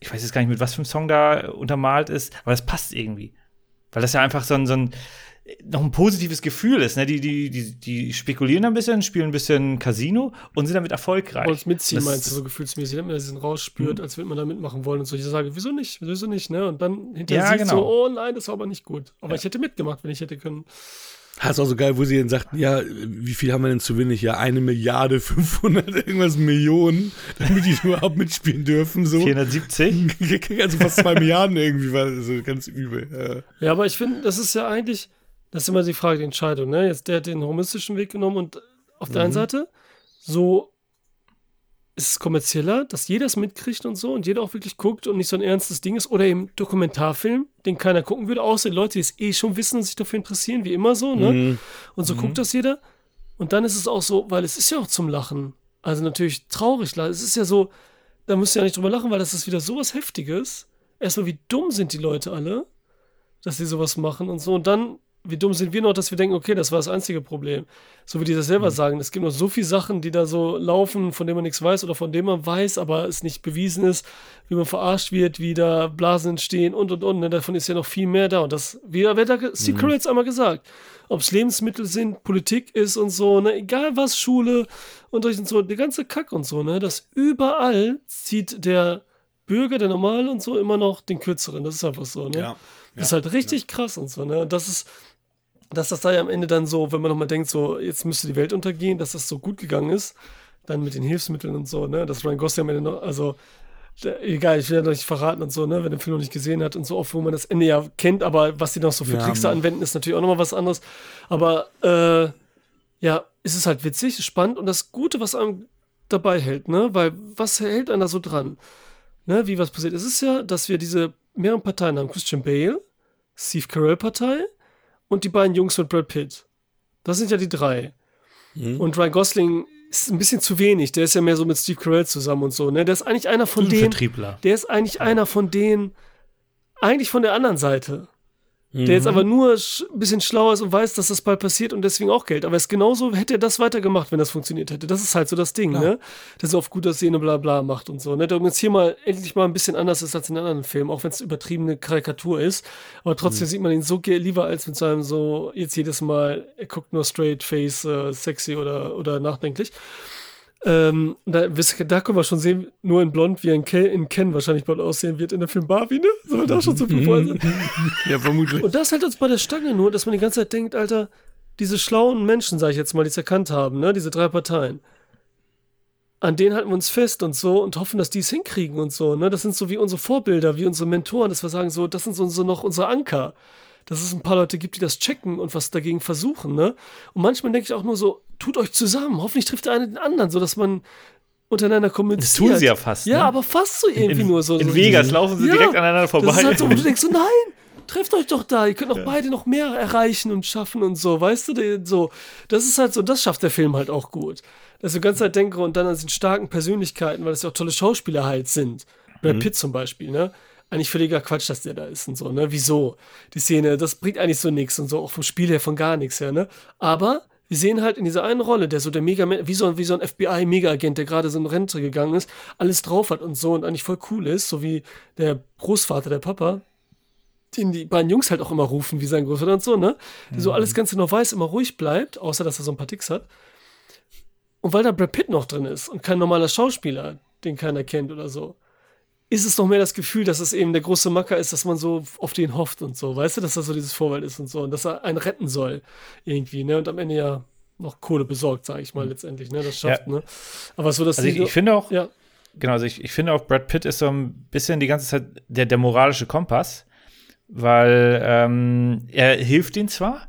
ich weiß jetzt gar nicht, mit was für einem Song da untermalt ist, aber das passt irgendwie. Weil das ja einfach so ein, so ein noch ein positives Gefühl ist. Ne? Die, die, die, die spekulieren ein bisschen, spielen ein bisschen Casino und sind damit erfolgreich. Wollen es mitziehen, Das- meinst du, so gefühlsmäßig, damit man diesen rausspürt, Mhm. als würde man da mitmachen wollen und so. Ich sage, wieso nicht, wieso nicht, ne? Und dann hinterher Ja, sieht genau. so, oh nein, das war aber nicht gut. Aber Ja. ich hätte mitgemacht, wenn ich hätte können. Das ist auch so geil, wo sie dann sagten, ja, wie viel haben wir denn zu wenig? Ja, eine Milliarde, 500 irgendwas Millionen, damit die überhaupt mitspielen dürfen, so. 470. Also fast zwei Milliarden irgendwie, war so ganz übel. Ja, aber ich finde, das ist ja eigentlich, das ist immer die Frage, die Entscheidung, ne? Jetzt, der hat den humoristischen Weg genommen und auf der Mhm. einen Seite, so ist es kommerzieller, dass jeder es mitkriegt und so und jeder auch wirklich guckt und nicht so ein ernstes Ding ist. Oder eben Dokumentarfilm, den keiner gucken würde, außer die Leute, die es eh schon wissen und sich dafür interessieren, wie immer so, ne? Mhm. Und so guckt das jeder. Und dann ist es auch so, weil es ist ja auch zum Lachen. Also natürlich traurig. Es ist ja so, da müsst ihr ja nicht drüber lachen, weil das ist wieder sowas Heftiges. Erstmal, wie dumm sind die Leute alle, dass sie sowas machen und so. Und dann, wie dumm sind wir noch, dass wir denken, okay, das war das einzige Problem. So wie die das selber sagen. Es gibt noch so viele Sachen, die da so laufen, von denen man nichts weiß oder von denen man weiß, aber es nicht bewiesen ist, wie man verarscht wird, wie da Blasen entstehen und und und. Ne? Davon ist ja noch viel mehr da. Und das, wie wer da, Steve Carell hat's einmal gesagt. Ob es Lebensmittel sind, Politik ist und so, ne? egal was, Schule und und so, der ganze Kack und so, ne? Das überall zieht der Bürger, der Normale und so, immer noch den Kürzeren. Das ist einfach so, ne? Ja. Das ist halt richtig krass und so, ne? Das ist, dass das da ja am Ende dann so, wenn man nochmal denkt, so, jetzt müsste die Welt untergehen, dass das so gut gegangen ist, dann mit den Hilfsmitteln und so, ne? Dass Ryan Gosling am Ende noch, also, egal, ich will ja noch nicht verraten und so, ne? Wenn der Film noch nicht gesehen hat und so oft, wo man das Ende ja kennt, aber was die noch so für Ja, Tricks da anwenden, ist natürlich auch nochmal was anderes. Aber, äh, ja, es ist halt witzig, spannend und das Gute, was einem dabei hält, ne? Weil, was hält einen da so dran? Ne? Wie was passiert? Es ist ja, dass wir diese mehreren Parteien haben. Christian Bale, Steve Carell Partei und die beiden Jungs mit Brad Pitt. Das sind ja die drei. Mhm. Und Ryan Gosling ist ein bisschen zu wenig. Der ist ja mehr so mit Steve Carell zusammen und so. Ne? Der ist eigentlich einer von denen. Der ist eigentlich einer von denen, eigentlich von der anderen Seite. Mhm. Der jetzt aber nur ein bisschen schlauer ist und weiß, dass das bald passiert und deswegen auch Geld. Aber es ist genauso, hätte er das weitergemacht, wenn das funktioniert hätte. Das ist halt so das Ding, ne? Dass er auf guter Szene bla bla macht und so. Ne? Der jetzt hier mal endlich mal ein bisschen anders ist als in anderen Filmen, auch wenn es übertriebene Karikatur ist. Aber trotzdem sieht man ihn so lieber als mit seinem so, jetzt jedes Mal, er guckt nur straight face, äh, sexy oder, oder nachdenklich. Ähm, da, da können wir schon sehen, nur in Blond, wie ein Ken, in Ken wahrscheinlich bald aussehen wird in der Film Barbie, ne? Sind wir da schon so viel vorher? Ja, vermutlich. Und das hält uns bei der Stange nur, dass man die ganze Zeit denkt, Alter, diese schlauen Menschen, sage ich jetzt mal, die es erkannt haben, ne, diese drei Parteien, an denen halten wir uns fest und so und hoffen, dass die es hinkriegen und so, ne? Das sind so wie unsere Vorbilder, wie unsere Mentoren, dass wir sagen, so, das sind so, so noch unsere Anker. Dass es ein paar Leute gibt, die das checken und was dagegen versuchen, ne? Und manchmal denke ich auch nur so, tut euch zusammen, hoffentlich trifft der eine den anderen, so dass man untereinander kommuniziert. Das tun sie ja fast. Ja, ne? aber fast so irgendwie in, nur so. In so Vegas diesen- laufen sie Ja, direkt aneinander vorbei. das ist halt so, wo du denkst so, nein, trefft euch doch da, ihr könnt doch beide noch mehr erreichen und schaffen und so, weißt du, so. Das ist halt so, das schafft der Film halt auch gut. Dass ich die ganze Zeit denke und dann an diesen starken Persönlichkeiten, weil das ja auch tolle Schauspieler halt sind. Brad Pitt zum Beispiel, ne? Eigentlich völliger Quatsch, dass der da ist und so, ne? Wieso? Die Szene, das bringt eigentlich so nichts und so, auch vom Spiel her von gar nichts her, ne? Aber wir sehen halt in dieser einen Rolle, der so der Mega, wie so, wie so ein FBI-Mega-Agent, der gerade so in Rente gegangen ist, alles drauf hat und so und eigentlich voll cool ist, so wie der Großvater, der Papa, den die beiden Jungs halt auch immer rufen, wie sein Großvater und so, ne? Der so alles ganz genau weiß, immer ruhig bleibt, außer dass er so ein paar Ticks hat. Und weil da Brad Pitt noch drin ist und kein normaler Schauspieler, den keiner kennt oder so, ist es noch mehr das Gefühl, dass es eben der große Macker ist, dass man so auf den hofft und so, weißt du, dass er so dieses Vorwald ist und so und dass er einen retten soll irgendwie, ne? Und am Ende ja noch Kohle besorgt, sage ich mal letztendlich, ne? Das schafft, Ja. ne? Aber so, dass also ich, ich finde auch, ja, genau, also ich, ich finde auch, Brad Pitt ist so ein bisschen die ganze Zeit der, der moralische Kompass, weil ähm, er hilft ihnen zwar,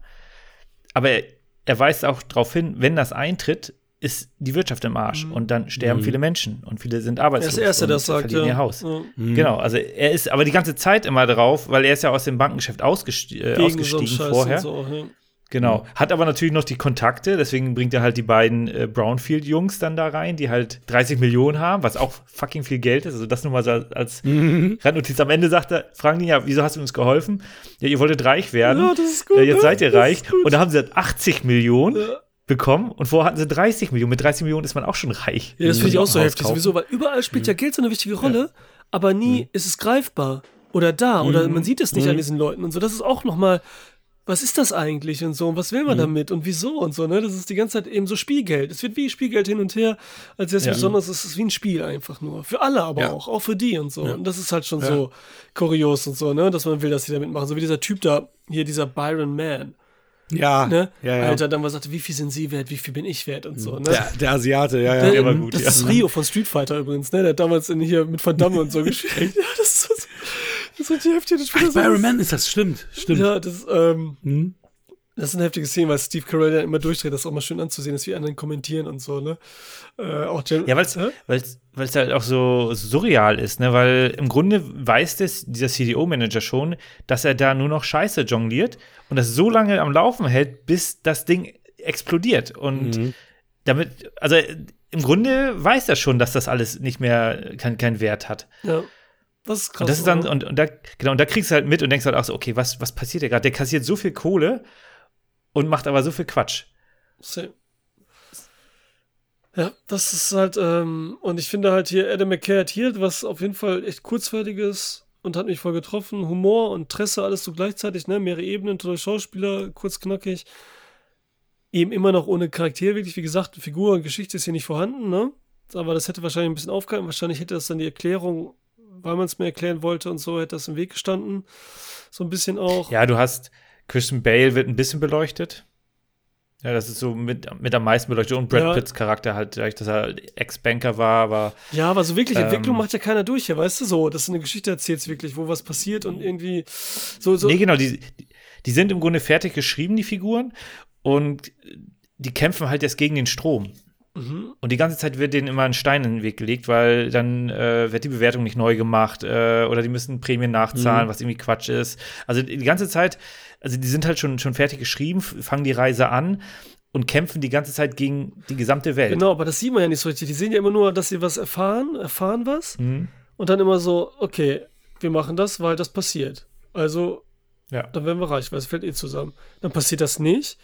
aber er, er weist auch darauf hin, wenn das eintritt, ist die Wirtschaft im Arsch und dann sterben Mhm. viele Menschen und viele sind Er arbeitslos. ist der Erste, der und das sagt. Ja. ihr Haus. Ja. Mhm. Genau, also er ist aber die ganze Zeit immer drauf, weil er ist ja aus dem Bankengeschäft ausgesti äh, so ausgestiegen Scheiß vorher. und so auch, ja. Genau. Hat aber natürlich noch die Kontakte, deswegen bringt er halt die beiden äh, Brownfield-Jungs dann da rein, die halt 30 Millionen haben, was auch fucking viel Geld ist. Also das nur mal so als Mhm. Randnotiz. Am Ende sagt er, fragen die ja, wieso hast du uns geholfen? Ja, ihr wolltet reich werden. Ja, das ist gut. äh, jetzt ne? seid ihr reich. Und da haben sie halt 80 Millionen Ja. Bekommen und vorher hatten sie 30 Millionen. Mit 30 Millionen ist man auch schon reich. Ja, das finde ich auch so heftig. Sowieso, weil überall spielt ja Geld so eine wichtige Rolle, aber nie ist es greifbar oder da oder man sieht es nicht an diesen Leuten und so. Das ist auch noch mal, was ist das eigentlich und so und was will man damit und wieso und so, ne? Das ist die ganze Zeit eben so Spielgeld. Es wird wie Spielgeld hin und her, als wäre es Ja. besonders, es ist wie ein Spiel einfach nur. Für alle aber Ja. auch, auch für die und so. Ja. Und das ist halt schon Ja. so kurios und so, ne? Dass man will, dass die da mitmachen. So wie dieser Typ da, hier dieser Byron Man, Ja, ne? ja, ja. Alter, dann mal sagte, wie viel sind sie wert, wie viel bin ich wert und so, ne? Der, der Asiate, ja, ja. Der, der war gut, das ja. ist Rio von Street Fighter übrigens, ne? Der hat damals in hier mit Van Damme und so gespielt. Ja, das ist so, das ist so die heftige Spieler. Ach, Byron Man ist das, stimmt, stimmt. Ja, das, ähm, Hm? Das ist eine heftige Szene, weil Steve Carell ja immer durchdreht, das ist auch mal schön anzusehen ist, wie anderen kommentieren und so, ne? Äh, auch Ja, weil es weil's halt auch so surreal ist, ne? Weil im Grunde weiß das, dieser CDO-Manager schon, dass er da nur noch Scheiße jongliert und das so lange am Laufen hält, bis das Ding explodiert. Und Mhm. damit, also im Grunde weiß er schon, dass das alles nicht mehr kein, keinen Wert hat. Ja. Das ist krass. Und das ist dann, und, und da, genau, und da kriegst du halt mit und denkst halt auch so, okay, was, was passiert hier gerade? Der kassiert so viel Kohle und macht aber so viel Quatsch. Same. Ja, das ist halt, ähm, und ich finde halt hier, Adam McKay hat hier was auf jeden Fall echt kurzweiliges und hat mich voll getroffen. Humor und Tresse, alles so gleichzeitig, ne? Mehrere Ebenen, tolle Schauspieler, kurz knackig. Eben immer noch ohne Charakter, wirklich, wie gesagt, Figur und Geschichte ist hier nicht vorhanden, ne? Aber das hätte wahrscheinlich ein bisschen aufgehalten. Wahrscheinlich hätte das dann die Erklärung, weil man es mir erklären wollte und so, hätte das im Weg gestanden. So ein bisschen auch. Ja, du hast Christian Bale wird ein bisschen beleuchtet. Ja, das ist so mit, mit am meisten beleuchtet. Und Brad Ja. Pitts Charakter halt, dadurch, dass er Ex-Banker war, aber Ja, aber so wirklich, Ähm, Entwicklung macht ja keiner durch hier, weißt du so, dass du eine Geschichte erzählst wirklich, wo was passiert und irgendwie so, so. nee, genau, die, die sind im Grunde fertig geschrieben, die Figuren, und die kämpfen halt jetzt gegen den Strom. Mhm. Und die ganze Zeit wird denen immer ein Stein in den Weg gelegt, weil dann äh, wird die Bewertung nicht neu gemacht äh, oder die müssen Prämien nachzahlen, was irgendwie Quatsch ist. Also die ganze Zeit, also die sind halt schon, schon fertig geschrieben, fangen die Reise an und kämpfen die ganze Zeit gegen die gesamte Welt. Genau, aber das sieht man ja nicht so richtig. Die sehen ja immer nur, dass sie was erfahren, erfahren was Mhm. und dann immer so, okay, wir machen das, weil das passiert. Also, Ja. dann werden wir reich, weil es fällt eh zusammen. Dann passiert das nicht,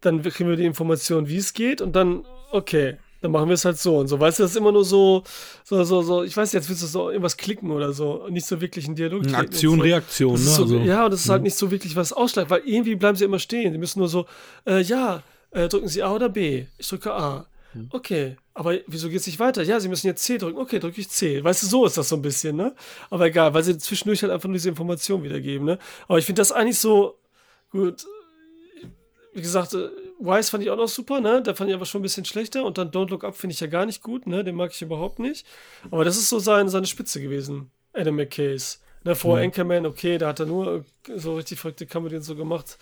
dann kriegen wir die Information, wie es geht und dann, okay, dann machen wir es halt so und so. Weißt du, das ist immer nur so, so, so, so, ich weiß, jetzt willst du so irgendwas klicken oder so und nicht so wirklich einen Dialog und Aktion, so. Reaktion, ne? so, Also, ja, und das ist halt nicht so wirklich was ausschlagt, weil irgendwie bleiben sie immer stehen. Sie müssen nur so, äh, ja, äh, drücken Sie A oder B. Ich drücke A. Okay, aber wieso geht es nicht weiter? Ja, Sie müssen jetzt C drücken. Okay, drücke ich C. Weißt du, so ist das so ein bisschen, ne? Aber egal, weil sie zwischendurch halt einfach nur diese Information wiedergeben, ne? Aber ich finde das eigentlich so gut. Wie gesagt, äh, Wise fand ich auch noch super, ne? Da fand ich aber schon ein bisschen schlechter. Und dann Don't Look Up finde ich ja gar nicht gut, ne? Den mag ich überhaupt nicht. Aber das ist so sein, seine Spitze gewesen, Adam McKays. Ne, vor Anchorman, okay, da hat er nur äh, so richtig verrückte Comedy und so gemacht.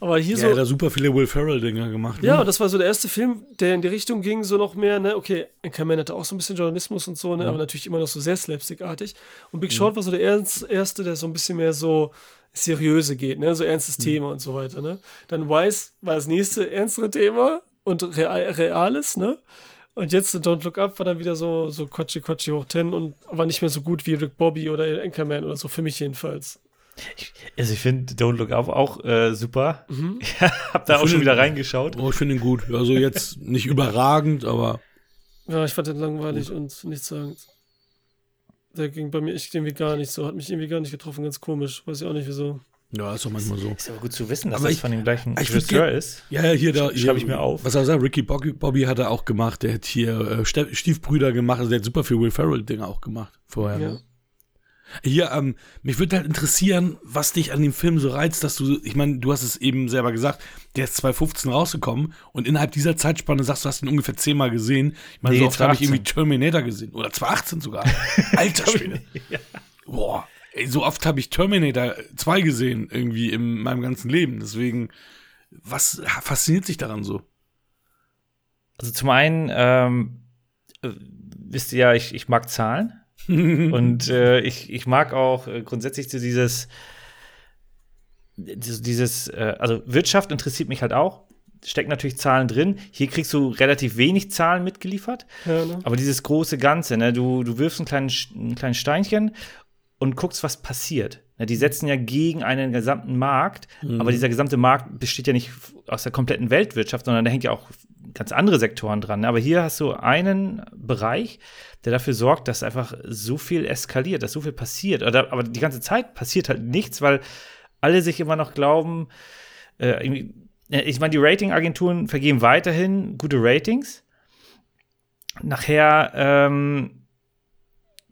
Aber hier ja, so. hat da super viele Will Ferrell-Dinger gemacht. Ja, ne? und das war so der erste Film, der in die Richtung ging, so noch mehr, ne, okay, Anchorman hatte auch so ein bisschen Journalismus und so, ne, aber natürlich immer noch so sehr slapstickartig. Und Big Short war so der erste, der so ein bisschen mehr so seriöse geht, ne, so ernstes Thema und so weiter, ne. Dann Wise war das nächste ernstere Thema und real, reales, ne. Und jetzt Don't Look Up war dann wieder so, so Quatschi Quatschi hoch 10 und war nicht mehr so gut wie Rick Bobby oder Anchorman oder so, für mich jedenfalls. Also ich finde Don't Look Up auch äh, super. Mhm. Ich hab da auch finde- schon wieder reingeschaut. Oh, ich finde ihn gut. Also jetzt nicht überragend, aber Ja, ich fand den langweilig und nichtssagend. Der ging bei mir echt irgendwie gar nicht so, hat mich irgendwie gar nicht getroffen, ganz komisch. Weiß ich auch nicht wieso. ja, ist doch manchmal so. Ist aber gut zu wissen, dass Aber das ich- von dem gleichen ich Regisseur ist. Ja, ja, hier da. Sch- hier, schreib ich mir auf. Was er sagt, Ricky Bobby, Bobby hat er auch gemacht. Der hat hier äh, Stiefbrüder gemacht. Also der hat super viel Will Ferrell-Dinger auch gemacht vorher. Ja. Ne? Hier, ähm, mich würde halt interessieren, was dich an dem Film so reizt, dass du, ich meine, du hast es eben selber gesagt, der ist 2015 rausgekommen und innerhalb dieser Zeitspanne sagst du, hast ihn ungefähr zehnmal gesehen. Ich meine, Nee, so oft habe ich 2018. irgendwie Terminator gesehen. Oder 2018 sogar. Alter Schwede. Boah, ey, so oft habe ich Terminator 2 gesehen, irgendwie in meinem ganzen Leben. Deswegen, was fasziniert sich daran so? Also zum einen, ähm, äh, wisst ihr ja, ich, ich mag Zahlen. und äh, ich, ich mag auch äh, grundsätzlich so dieses, dieses, äh, also Wirtschaft interessiert mich halt auch. Steckt natürlich Zahlen drin. Hier kriegst du relativ wenig Zahlen mitgeliefert. Ja, ne? Aber dieses große Ganze, ne, du, du wirfst ein kleines, ein kleines Steinchen und guckst, was passiert. Ne, die setzen ja gegen einen gesamten Markt, aber dieser gesamte Markt besteht ja nicht aus der kompletten Weltwirtschaft, sondern da hängt ja auch ganz andere Sektoren dran. Aber hier hast du einen Bereich, der dafür sorgt, dass einfach so viel eskaliert, dass so viel passiert. Oder, aber die ganze Zeit passiert halt nichts, weil alle sich immer noch glauben, äh, ja, ich meine, die Ratingagenturen vergeben weiterhin gute Ratings. Nachher ähm,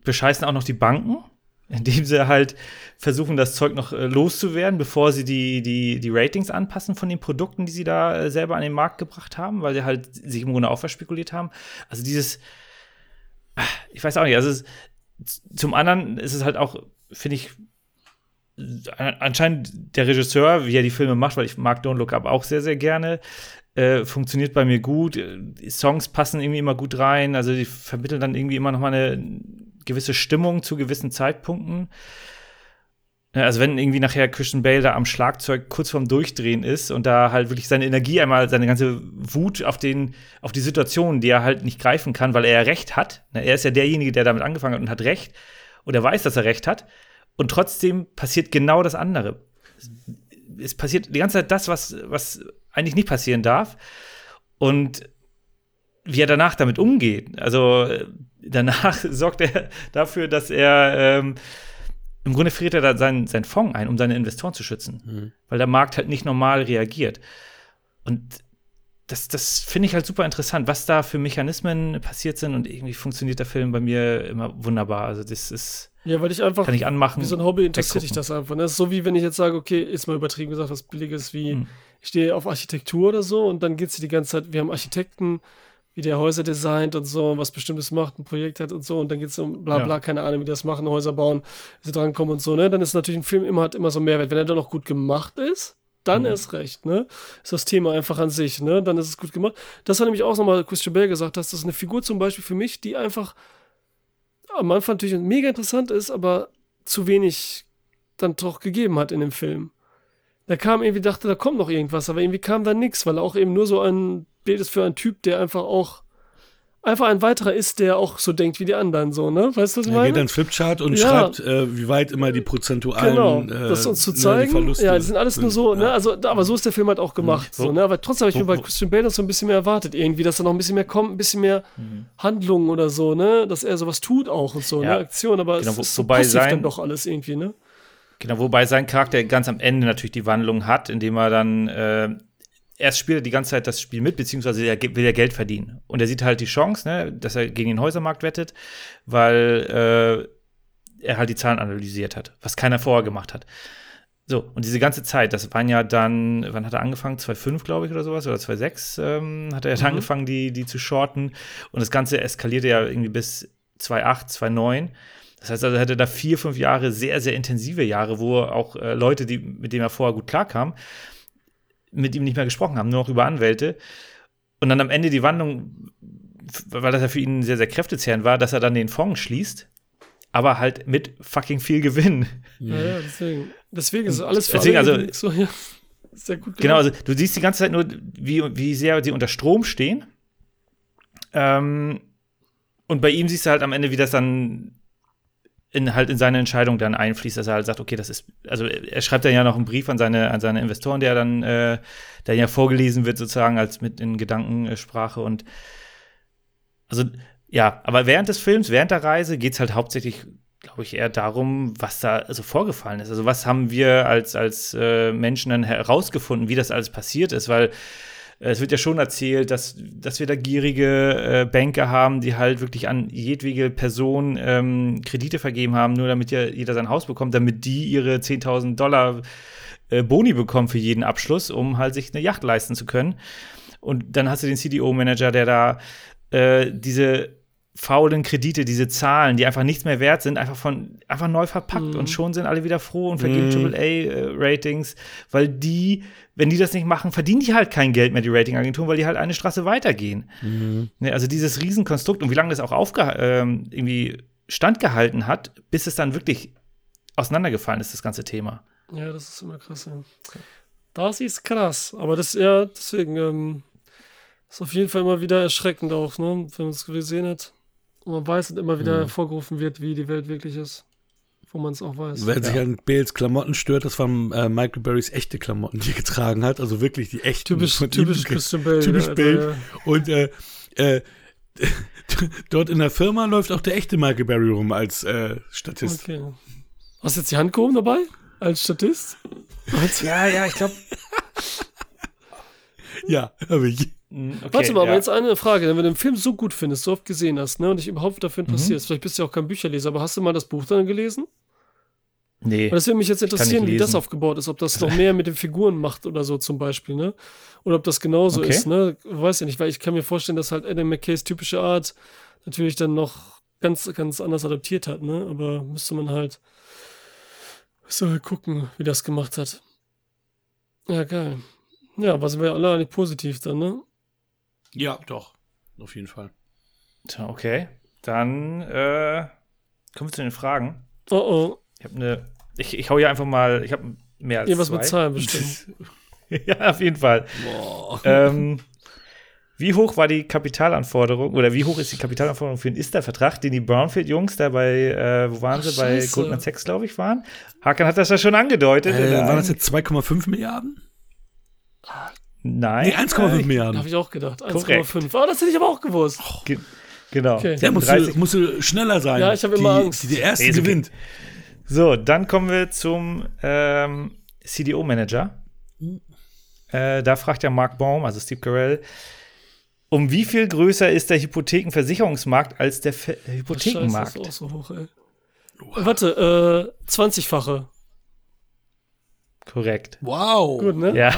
bescheißen auch noch die Banken, indem sie halt versuchen, das Zeug noch äh, loszuwerden, bevor sie die, die, die Ratings anpassen von den Produkten, die sie da äh, selber an den Markt gebracht haben, weil sie halt sich im Grunde auch verspekuliert haben. Also dieses, ah, ich weiß auch nicht, also es, zum anderen ist es halt auch, finde ich, anscheinend der Regisseur, wie er die Filme macht, weil ich mag Don't Look Up auch sehr, sehr gerne, äh, funktioniert bei mir gut. Die Songs passen irgendwie immer gut rein, also die vermitteln dann irgendwie immer noch mal eine gewisse Stimmung zu gewissen Zeitpunkten. Also wenn irgendwie nachher Christian Bale da am Schlagzeug kurz vorm Durchdrehen ist und da halt wirklich seine Energie einmal, seine ganze Wut auf den, auf die Situation, die er halt nicht greifen kann, weil er ja Recht hat. Ne, Er ist ja derjenige, der damit angefangen hat und hat Recht. Und er weiß, dass er Recht hat. Und trotzdem passiert genau das andere. Es passiert die ganze Zeit das, was, was eigentlich nicht passieren darf. Und wie er danach damit umgeht. Also äh, danach sorgt er dafür, dass er ähm, im Grunde friert er da seinen, seinen Fonds ein, um seine Investoren zu schützen. Weil der Markt halt nicht normal reagiert. Und das, das finde ich halt super interessant, was da für Mechanismen passiert sind und irgendwie funktioniert der Film bei mir immer wunderbar. Also das ist, Ja, weil ich einfach, kann ich anmachen. wie so ein Hobby interessiert dich das einfach. Ne? Das ist so wie wenn ich jetzt sage, okay, ist mal übertrieben gesagt, was Billiges wie, Mhm. ich stehe auf Architektur oder so und dann geht es die ganze Zeit, wir haben Architekten, wie der Häuser designt und so, was Bestimmtes macht, ein Projekt hat und so und dann geht es um bla bla, Ja. keine Ahnung, wie das machen, Häuser bauen, wie sie drankommen und so, ne? Dann ist natürlich ein Film immer, hat immer so einen Mehrwert. Wenn er dann noch gut gemacht ist, dann Mhm. erst recht, ne? Ist das Thema einfach an sich, ne? Dann ist es gut gemacht. Das hat nämlich auch nochmal Christian Bale gesagt, dass das eine Figur zum Beispiel für mich, die einfach am Anfang natürlich mega interessant ist, aber zu wenig dann doch gegeben hat in dem Film. Da kam irgendwie, dachte, da kommt noch irgendwas, aber irgendwie kam da nichts, weil er auch eben nur so ein Bild ist für einen Typ, der einfach auch einfach ein weiterer ist, der auch so denkt wie die anderen, so, ne? Weißt du, was ich Er meine? geht dann Flipchart und Ja. schreibt, äh, wie weit immer die prozentualen Genau, äh, das uns zu ne, die zeigen. Ja, die sind alles nur so, ne? Ja. Also, da- aber so ist der Film halt auch gemacht. Wo- So, ne? Aber trotzdem habe ich mir bei Christian Bale noch so ein bisschen mehr erwartet, irgendwie, dass da noch ein bisschen mehr kommt, ein bisschen mehr Handlungen oder so, ne? Dass er sowas tut auch und so, Ja. ne? Aktion, aber Genau, es ist so passiv sein- dann doch alles irgendwie, ne? Genau, wobei sein Charakter ganz am Ende natürlich die Wandlung hat, indem er dann äh, erst spielt er die ganze Zeit das Spiel mit, beziehungsweise er will ja Geld verdienen. Und er sieht halt die Chance, ne, dass er gegen den Häusermarkt wettet, weil äh, er halt die Zahlen analysiert hat, was keiner vorher gemacht hat. So, und diese ganze Zeit, das waren ja dann, wann hat er angefangen? 2,5, glaube ich, oder sowas, oder 2,6 ähm, hat er ja angefangen, die, die zu shorten. Und das Ganze eskalierte ja irgendwie bis 2,8, 2,9. Das heißt also, er hatte da vier, fünf Jahre sehr, sehr intensive Jahre, wo auch äh, Leute, die, mit denen er vorher gut klarkam, mit ihm nicht mehr gesprochen haben, nur noch über Anwälte. Und dann am Ende die Wandlung, weil das ja für ihn sehr, sehr kräftezehrend war, dass er dann den Fonds schließt, aber halt mit fucking viel Gewinn. Ja, ja, deswegen. Deswegen ist alles für Deswegen, alle also- so, ja. Sehr gut Genau, gemacht. also du siehst die ganze Zeit nur, wie, wie sehr sie unter Strom stehen. Ähm, und bei ihm siehst du halt am Ende, wie das dann in, halt in seine Entscheidung dann einfließt, dass er halt sagt, okay, das ist, also er schreibt dann ja noch einen Brief an seine, an seine Investoren, der dann, äh, der ja vorgelesen wird sozusagen als mit in Gedankensprache und also ja, aber während des Films, während der Reise geht es halt hauptsächlich, glaube ich, eher darum, was da also vorgefallen ist. Also was haben wir als, als äh, Menschen dann herausgefunden, wie das alles passiert ist, weil es wird ja schon erzählt, dass, dass wir da gierige äh, Banker haben, die halt wirklich an jedwege Person ähm, Kredite vergeben haben, nur damit ja jeder sein Haus bekommt, damit die ihre 10.000 Dollar äh, Boni bekommen für jeden Abschluss, um halt sich eine Yacht leisten zu können. Und dann hast du den CDO-Manager, der da äh, diese faulen Kredite, diese Zahlen, die einfach nichts mehr wert sind, einfach von einfach neu verpackt Mhm. und schon sind alle wieder froh und vergeben AAA-Ratings, weil die, wenn die das nicht machen, verdienen die halt kein Geld mehr, die Ratingagenturen, weil die halt eine Straße weitergehen. Ne, also dieses Riesenkonstrukt und wie lange das auch aufge ähm, irgendwie standgehalten hat, bis es dann wirklich auseinandergefallen ist, das ganze Thema. Ja, das ist immer krass, ja. Das ist krass. Aber das, ja, deswegen, ähm, ist auf jeden Fall immer wieder erschreckend auch, ne? Wenn man es gesehen hat. Und man weiß und immer wieder hervorgerufen wird, wie die Welt wirklich ist. Wo man es auch weiß. Wer sich an Bales Klamotten stört, das waren äh, Michael Berrys echte Klamotten, die er getragen hat. Also wirklich die echten. Typisch, typisch Christian Bale. Typisch ja, Bale. ja. Und äh, äh, dort in der Firma läuft auch der echte Michael Berry rum als äh, Statist. Okay. Hast du jetzt die Hand gehoben dabei? Als Statist? Ja, ja, ich glaube. Ja, habe ich. Okay, Warte mal, aber ja. jetzt eine Frage. Wenn du den Film so gut findest, so oft gesehen hast, ne, und dich überhaupt dafür Mhm. interessierst, vielleicht bist du ja auch kein Bücherleser, aber hast du mal das Buch dann gelesen? Nee. Weil das würde mich jetzt interessieren, wie das aufgebaut ist, ob das noch mehr mit den Figuren macht oder so zum Beispiel, ne? Oder ob das genauso Okay. ist, ne? Weiß ja nicht, weil ich kann mir vorstellen, dass halt Adam McKays typische Art natürlich dann noch ganz, ganz anders adaptiert hat, ne? Aber müsste man halt, müsste halt gucken, wie das gemacht hat. Ja, geil. Ja, aber sind wir alle eigentlich positiv dann, ne? Ja, doch. Auf jeden Fall. Tja, Okay. Dann äh, kommen wir zu den Fragen. Oh oh, Ich habe eine. Ich, ich hau hier einfach mal. Ich habe mehr als irgendwas zwei. mit Zahlen bestimmt. ja, auf jeden Fall. Ähm, wie hoch war die Kapitalanforderung oder wie hoch ist die Kapitalanforderung für den Ista-Vertrag, den die Brownfield-Jungs da bei, äh, wo waren Ach, sie, bei Scheiße. Goldman Sachs, glaube ich, waren? Hakan hat das ja schon angedeutet. Äh, waren das jetzt 2,5 Milliarden? Nein. Nee, 1,5 Da Milliarden. habe ich auch gedacht. Korrekt. 1,5. Oh, das hätte ich aber auch gewusst. Ge genau. Okay. Ja, musst 30 du, musst du schneller sein. Ja, ich hab immer die, Angst. Die, die erste Nee, ist okay. gewinnt. So, dann kommen wir zum ähm, CDO-Manager. Äh, da fragt ja Mark Baum, also Steve Carell, um wie viel größer ist der Hypothekenversicherungsmarkt als der Ver Scheiße, Hypothekenmarkt? das ist auch so hoch, ey. Warte, äh, 20-fache. Korrekt. Wow. Gut, ne? Ja.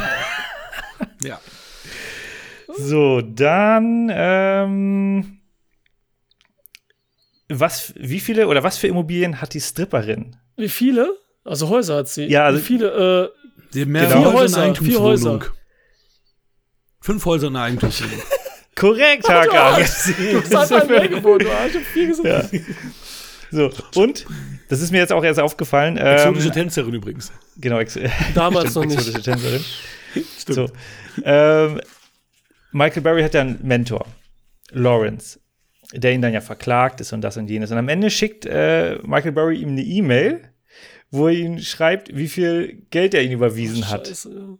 Ja. So, dann ähm, was, wie viele oder was für Immobilien hat die Stripperin? Wie viele? Also Häuser hat sie. Ja, also- Wie viele, äh, Die haben mehrere Genau. Vier Häuser vier. Häuser. Fünf Häuser in der Eigentumswohnung. Korrekt, Hakan. das hat ein mehr gewohnt, du Arsch, ich hab viel gesagt. So, und, das ist mir jetzt auch erst aufgefallen. Exotische Ähm, Tänzerin übrigens. genau, ex Damals noch nicht. exotische Tänzerin. So, ähm, Michael Berry hat ja einen Mentor, Lawrence, der ihn dann ja verklagt ist und das und jenes. Und am Ende schickt äh, Michael Berry ihm eine E-Mail, wo er ihm schreibt, wie viel Geld er ihm überwiesen hat. Scheiße.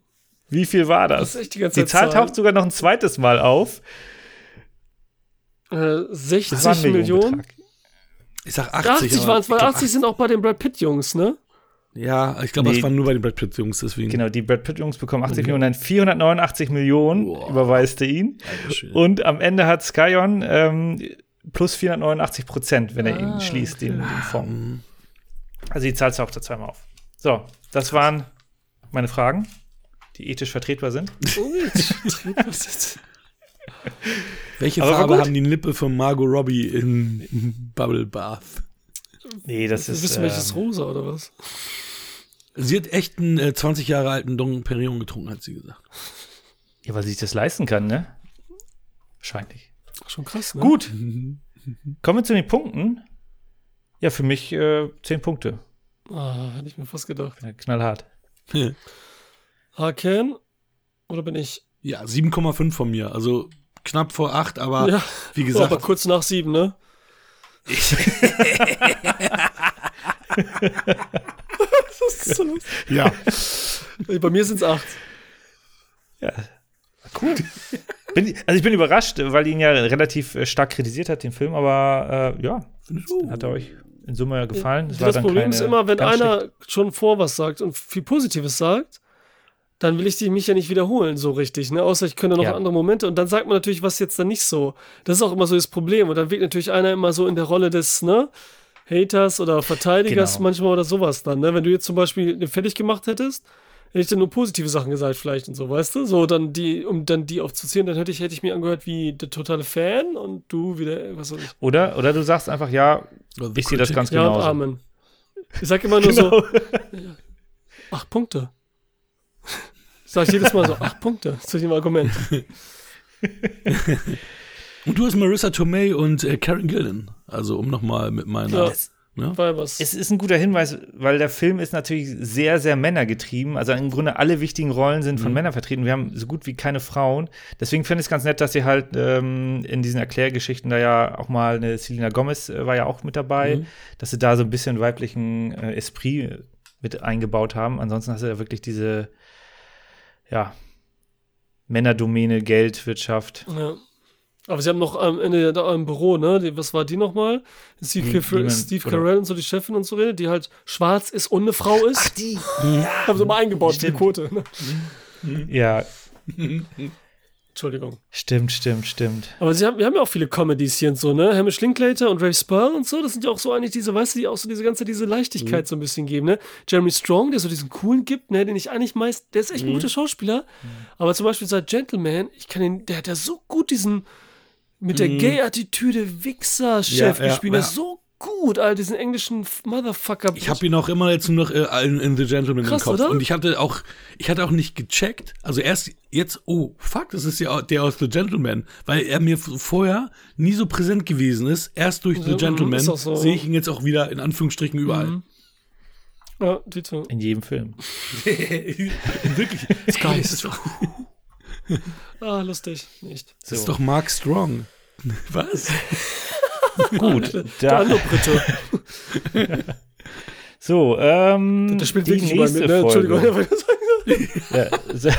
Wie viel war Das das? die Die Zahl taucht sogar noch ein zweites Mal auf. Äh, Das war ein 60 Millionen. Ich sag 80. 80 aber waren es, weil ich glaub, 80 sind auch bei den Brad Pitt-Jungs, ne? Ja, ich glaube, Nee. das waren nur bei den Brad Pitt-Jungs, deswegen. Genau, die Brad Pitt-Jungs bekommen 80 Millionen, dann 489 Millionen Boah. überweist er ihn. Schwede. Und am Ende hat Skyon ähm, plus 489 Prozent, wenn er ihn Ah, schließt, okay. den, den Fonds. Mhm. Also die Zahl taucht da zweimal auf. So, das waren meine Fragen, die ethisch vertretbar sind. Welche Aber Farbe haben die Lippe von Margot Robbie in, Bubble Bath? Nee, das ist. wissen, welches ähm, rosa oder was? Sie hat echt einen äh, 20 Jahre alten Dom Perignon getrunken, hat sie gesagt. ja, weil sie sich das leisten kann, ne? Wahrscheinlich. Schon krass, ne? Gut. Kommen wir zu den Punkten. Ja, für mich äh, 10 Punkte. Ah, hätte ich mir fast gedacht. Ja, knallhart. Haken? Oder bin ich? Ja, 7,5 von mir. Also knapp vor 8, aber ja, wie oh, gesagt, aber kurz nach sieben, ne? Was ist so los? ja. Bei mir sind es acht. Ja, cool. bin, also ich bin überrascht, weil ihn ja relativ äh, stark kritisiert hat, den Film, aber äh, ja, hat er euch in Summe gefallen. Es war das dann Problem keine ist immer, wenn einer schlechte- schon vor was sagt und viel Positives sagt, dann will ich die mich ja nicht wiederholen, so richtig, ne? Außer ich könnte noch Ja. andere Momente und dann sagt man natürlich, was jetzt dann nicht so. Das ist auch immer so das Problem. Und dann wirkt natürlich einer immer so in der Rolle des, ne? Haters oder Verteidigers Genau. manchmal oder sowas dann, ne? Wenn du jetzt zum Beispiel den fertig gemacht hättest, Hätte ich dann nur positive Sachen gesagt, vielleicht und so, weißt du? So, dann die, um dann die aufzuzählen, dann hätte ich, hätte ich mir angehört wie der totale Fan und du wieder, was weiß ich. Oder, oder du sagst einfach, ja, ich sehe das ganz Ja, genau. Amen. Ich sag immer nur so, acht Punkte. Sag ich jedes Mal so, acht Punkte zu dem Argument. Und du hast Marissa Tomei und äh, Karen Gillan. Also um nochmal mit meiner. Ja. ne? War was. Es ist ein guter Hinweis, weil der Film ist natürlich sehr, sehr männergetrieben. Also im Grunde alle wichtigen Rollen sind von Männern vertreten. Wir haben so gut wie keine Frauen. Deswegen finde ich es ganz nett, dass sie halt ähm, in diesen Erklärgeschichten da ja auch mal eine Selena Gomez äh, war ja auch mit dabei, dass sie da so ein bisschen weiblichen äh, Esprit mit eingebaut haben. Ansonsten hast du ja wirklich diese, ja, Männerdomäne, Geld, Wirtschaft. Ja. Aber sie haben noch am Ende da im Büro, ne? Die, was war die nochmal? Steve, Steve oder- Carell und so, die Chefin und so redet, die halt schwarz ist und eine Frau ist. die! haben sie mal eingebaut, die Stimmt. Quote. Ne? Ja, Entschuldigung. stimmt, stimmt, stimmt. Aber sie haben, wir haben ja auch viele Comedies hier und so, ne? Hamish Linklater und Ray Spur und so, das sind ja auch so eigentlich diese, weißt du, die auch so diese ganze, diese Leichtigkeit so ein bisschen geben, ne? Jeremy Strong, der so diesen coolen gibt, ne? Den ich eigentlich meist, der ist echt ein guter Schauspieler, aber zum Beispiel seit Gentleman, ich kann den, der hat ja so gut diesen, mit der Gay-Attitüde Wichser-Chef Ja, ja, gespielt, der ja. ist so gut, all diesen englischen Motherfucker. Ich habe ihn auch immer jetzt nur noch äh, in, in The Gentleman Krass, im Kopf. oder? Und ich hatte auch, ich hatte auch nicht gecheckt. Also erst jetzt, oh fuck, das ist ja der aus The Gentleman, weil er mir vorher nie so präsent gewesen ist. Erst durch Ja, The mhm, Gentleman so. sehe ich ihn jetzt auch wieder in Anführungsstrichen überall. Mhm. Ja. In jedem Film. Wirklich. Sky das ist doch, Ah, lustig. Nicht. das ist doch Mark Strong. Was? Gut, Der da, andere Brite. so, ähm, Der spielt die wirklich nächste mit, ne? Folge. Entschuldigung. Ja, so-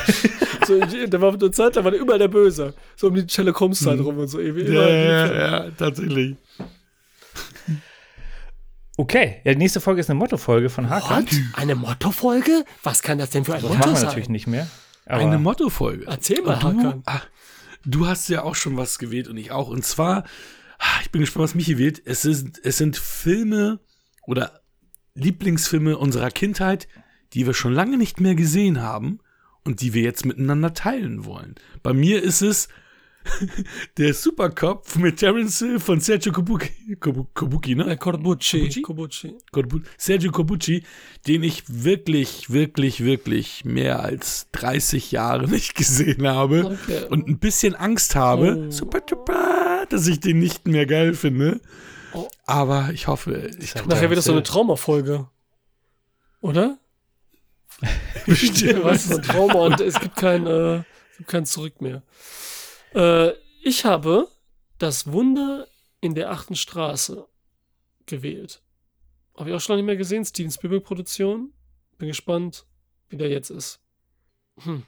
So, der war eine Zeit lang war der überall der Böse. So um die Sherlock Holmes Zeit rum und so. Ewig, Ja, ja, ja, tatsächlich. okay, ja, die nächste Folge ist eine Mottofolge von Hakan. Eine Mottofolge? Was kann das denn für ein Das Motto machen wir sein? natürlich nicht mehr. Aber Eine Mottofolge. Erzähl mal, Und du, Hakan. ah, du hast ja auch schon was gewählt und ich auch. Und zwar, ah, ich bin gespannt, was Michi wählt. Es, ist, es sind Filme oder Lieblingsfilme unserer Kindheit, die wir schon lange nicht mehr gesehen haben und die wir jetzt miteinander teilen wollen. Bei mir ist es der Supercop mit Terence Hill von Sergio Kobuki, Kobu- Kobuki ne? Äh, Corbucci. Corbucci? Corbucci. Corbu- Sergio Corbucci, den ich wirklich, wirklich, wirklich mehr als 30 Jahre nicht gesehen habe Okay. und ein bisschen Angst habe, Oh. super duper, dass ich den nicht mehr geil finde. Oh. Aber ich hoffe, ich Nachher wird das so eine. Traumafolge. Oder? bestimmt. Was ist ein Trauma und es gibt kein, äh, es gibt kein Zurück mehr. Äh, ich habe das Wunder in der achten Straße gewählt. Habe ich auch schon lange nicht mehr gesehen. Steven Spielberg-Produktion. Bin gespannt, wie der jetzt ist. Hm.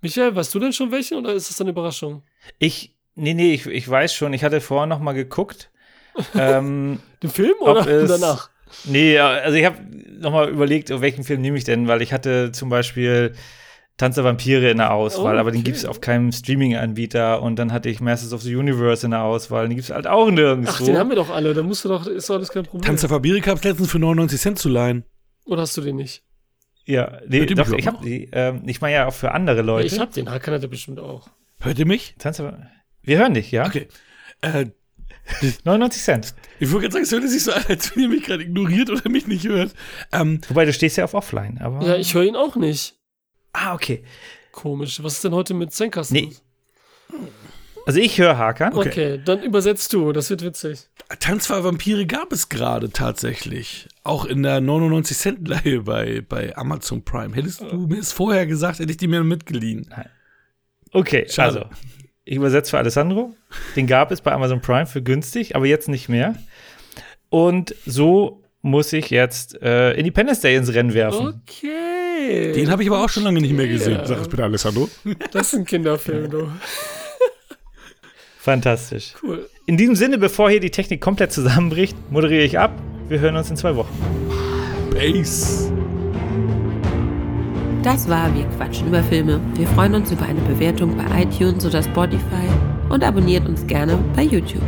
Michael, weißt du denn schon welche oder ist das eine Überraschung? ich, nee, nee, ich, ich weiß schon, ich hatte vorher noch mal geguckt. ähm, Den Film oder es- danach? nee, also ich habe noch mal überlegt, auf welchen Film nehme ich denn, weil ich hatte zum Beispiel Tanz der Vampire in der Auswahl, Oh, aber den okay. gibt es auf keinem Streaming-Anbieter und dann hatte ich Masters of the Universe in der Auswahl, den gibt es halt auch nirgendwo. Ach, den haben wir doch alle. Da musst du doch, ist doch alles kein Problem. Tanz der Fabrik gab es letztens für 99 Cent zu leihen. Oder hast du den nicht? ja, nee, doch, ich habe die, ähm, ich meine ja auch für andere Ja, Leute. ich hab den. Hakan hat er bestimmt auch. Hört ihr mich? Tanz der, wir hören dich, ja? Okay. Äh, 99 Cent. ich wollte gerade sagen, es hört sich so an, als wenn ihr mich gerade ignoriert oder mich nicht hört. Ähm, Wobei, du stehst ja auf Offline, aber. Ja, ich höre ihn auch nicht. Ah, okay. Komisch. Was ist denn heute mit Zenkasten? Nee. Also ich höre Hakan. Okay. dann übersetzt du. Das wird witzig. Tanz für Vampire gab es gerade tatsächlich. Auch in der 99 Cent Leihe bei, bei Amazon Prime. Hättest du mir es vorher gesagt, hätte ich die mir mitgeliehen. Okay, Schade. also ich übersetze für Alessandro. Den gab es bei Amazon Prime für günstig, aber jetzt nicht mehr. Und so muss ich jetzt äh, Independence Day ins Rennen werfen. Okay. Den habe ich aber auch schon lange nicht mehr gesehen. Ja. Sag es bitte, Alessandro. das ist ein Kinderfilm, du. Fantastisch. Cool. In diesem Sinne, bevor hier die Technik komplett zusammenbricht, moderiere ich ab. Wir hören uns in zwei Wochen. Base. Das war Wir quatschen über Filme. Wir freuen uns über eine Bewertung bei iTunes oder Spotify und abonniert uns gerne bei YouTube.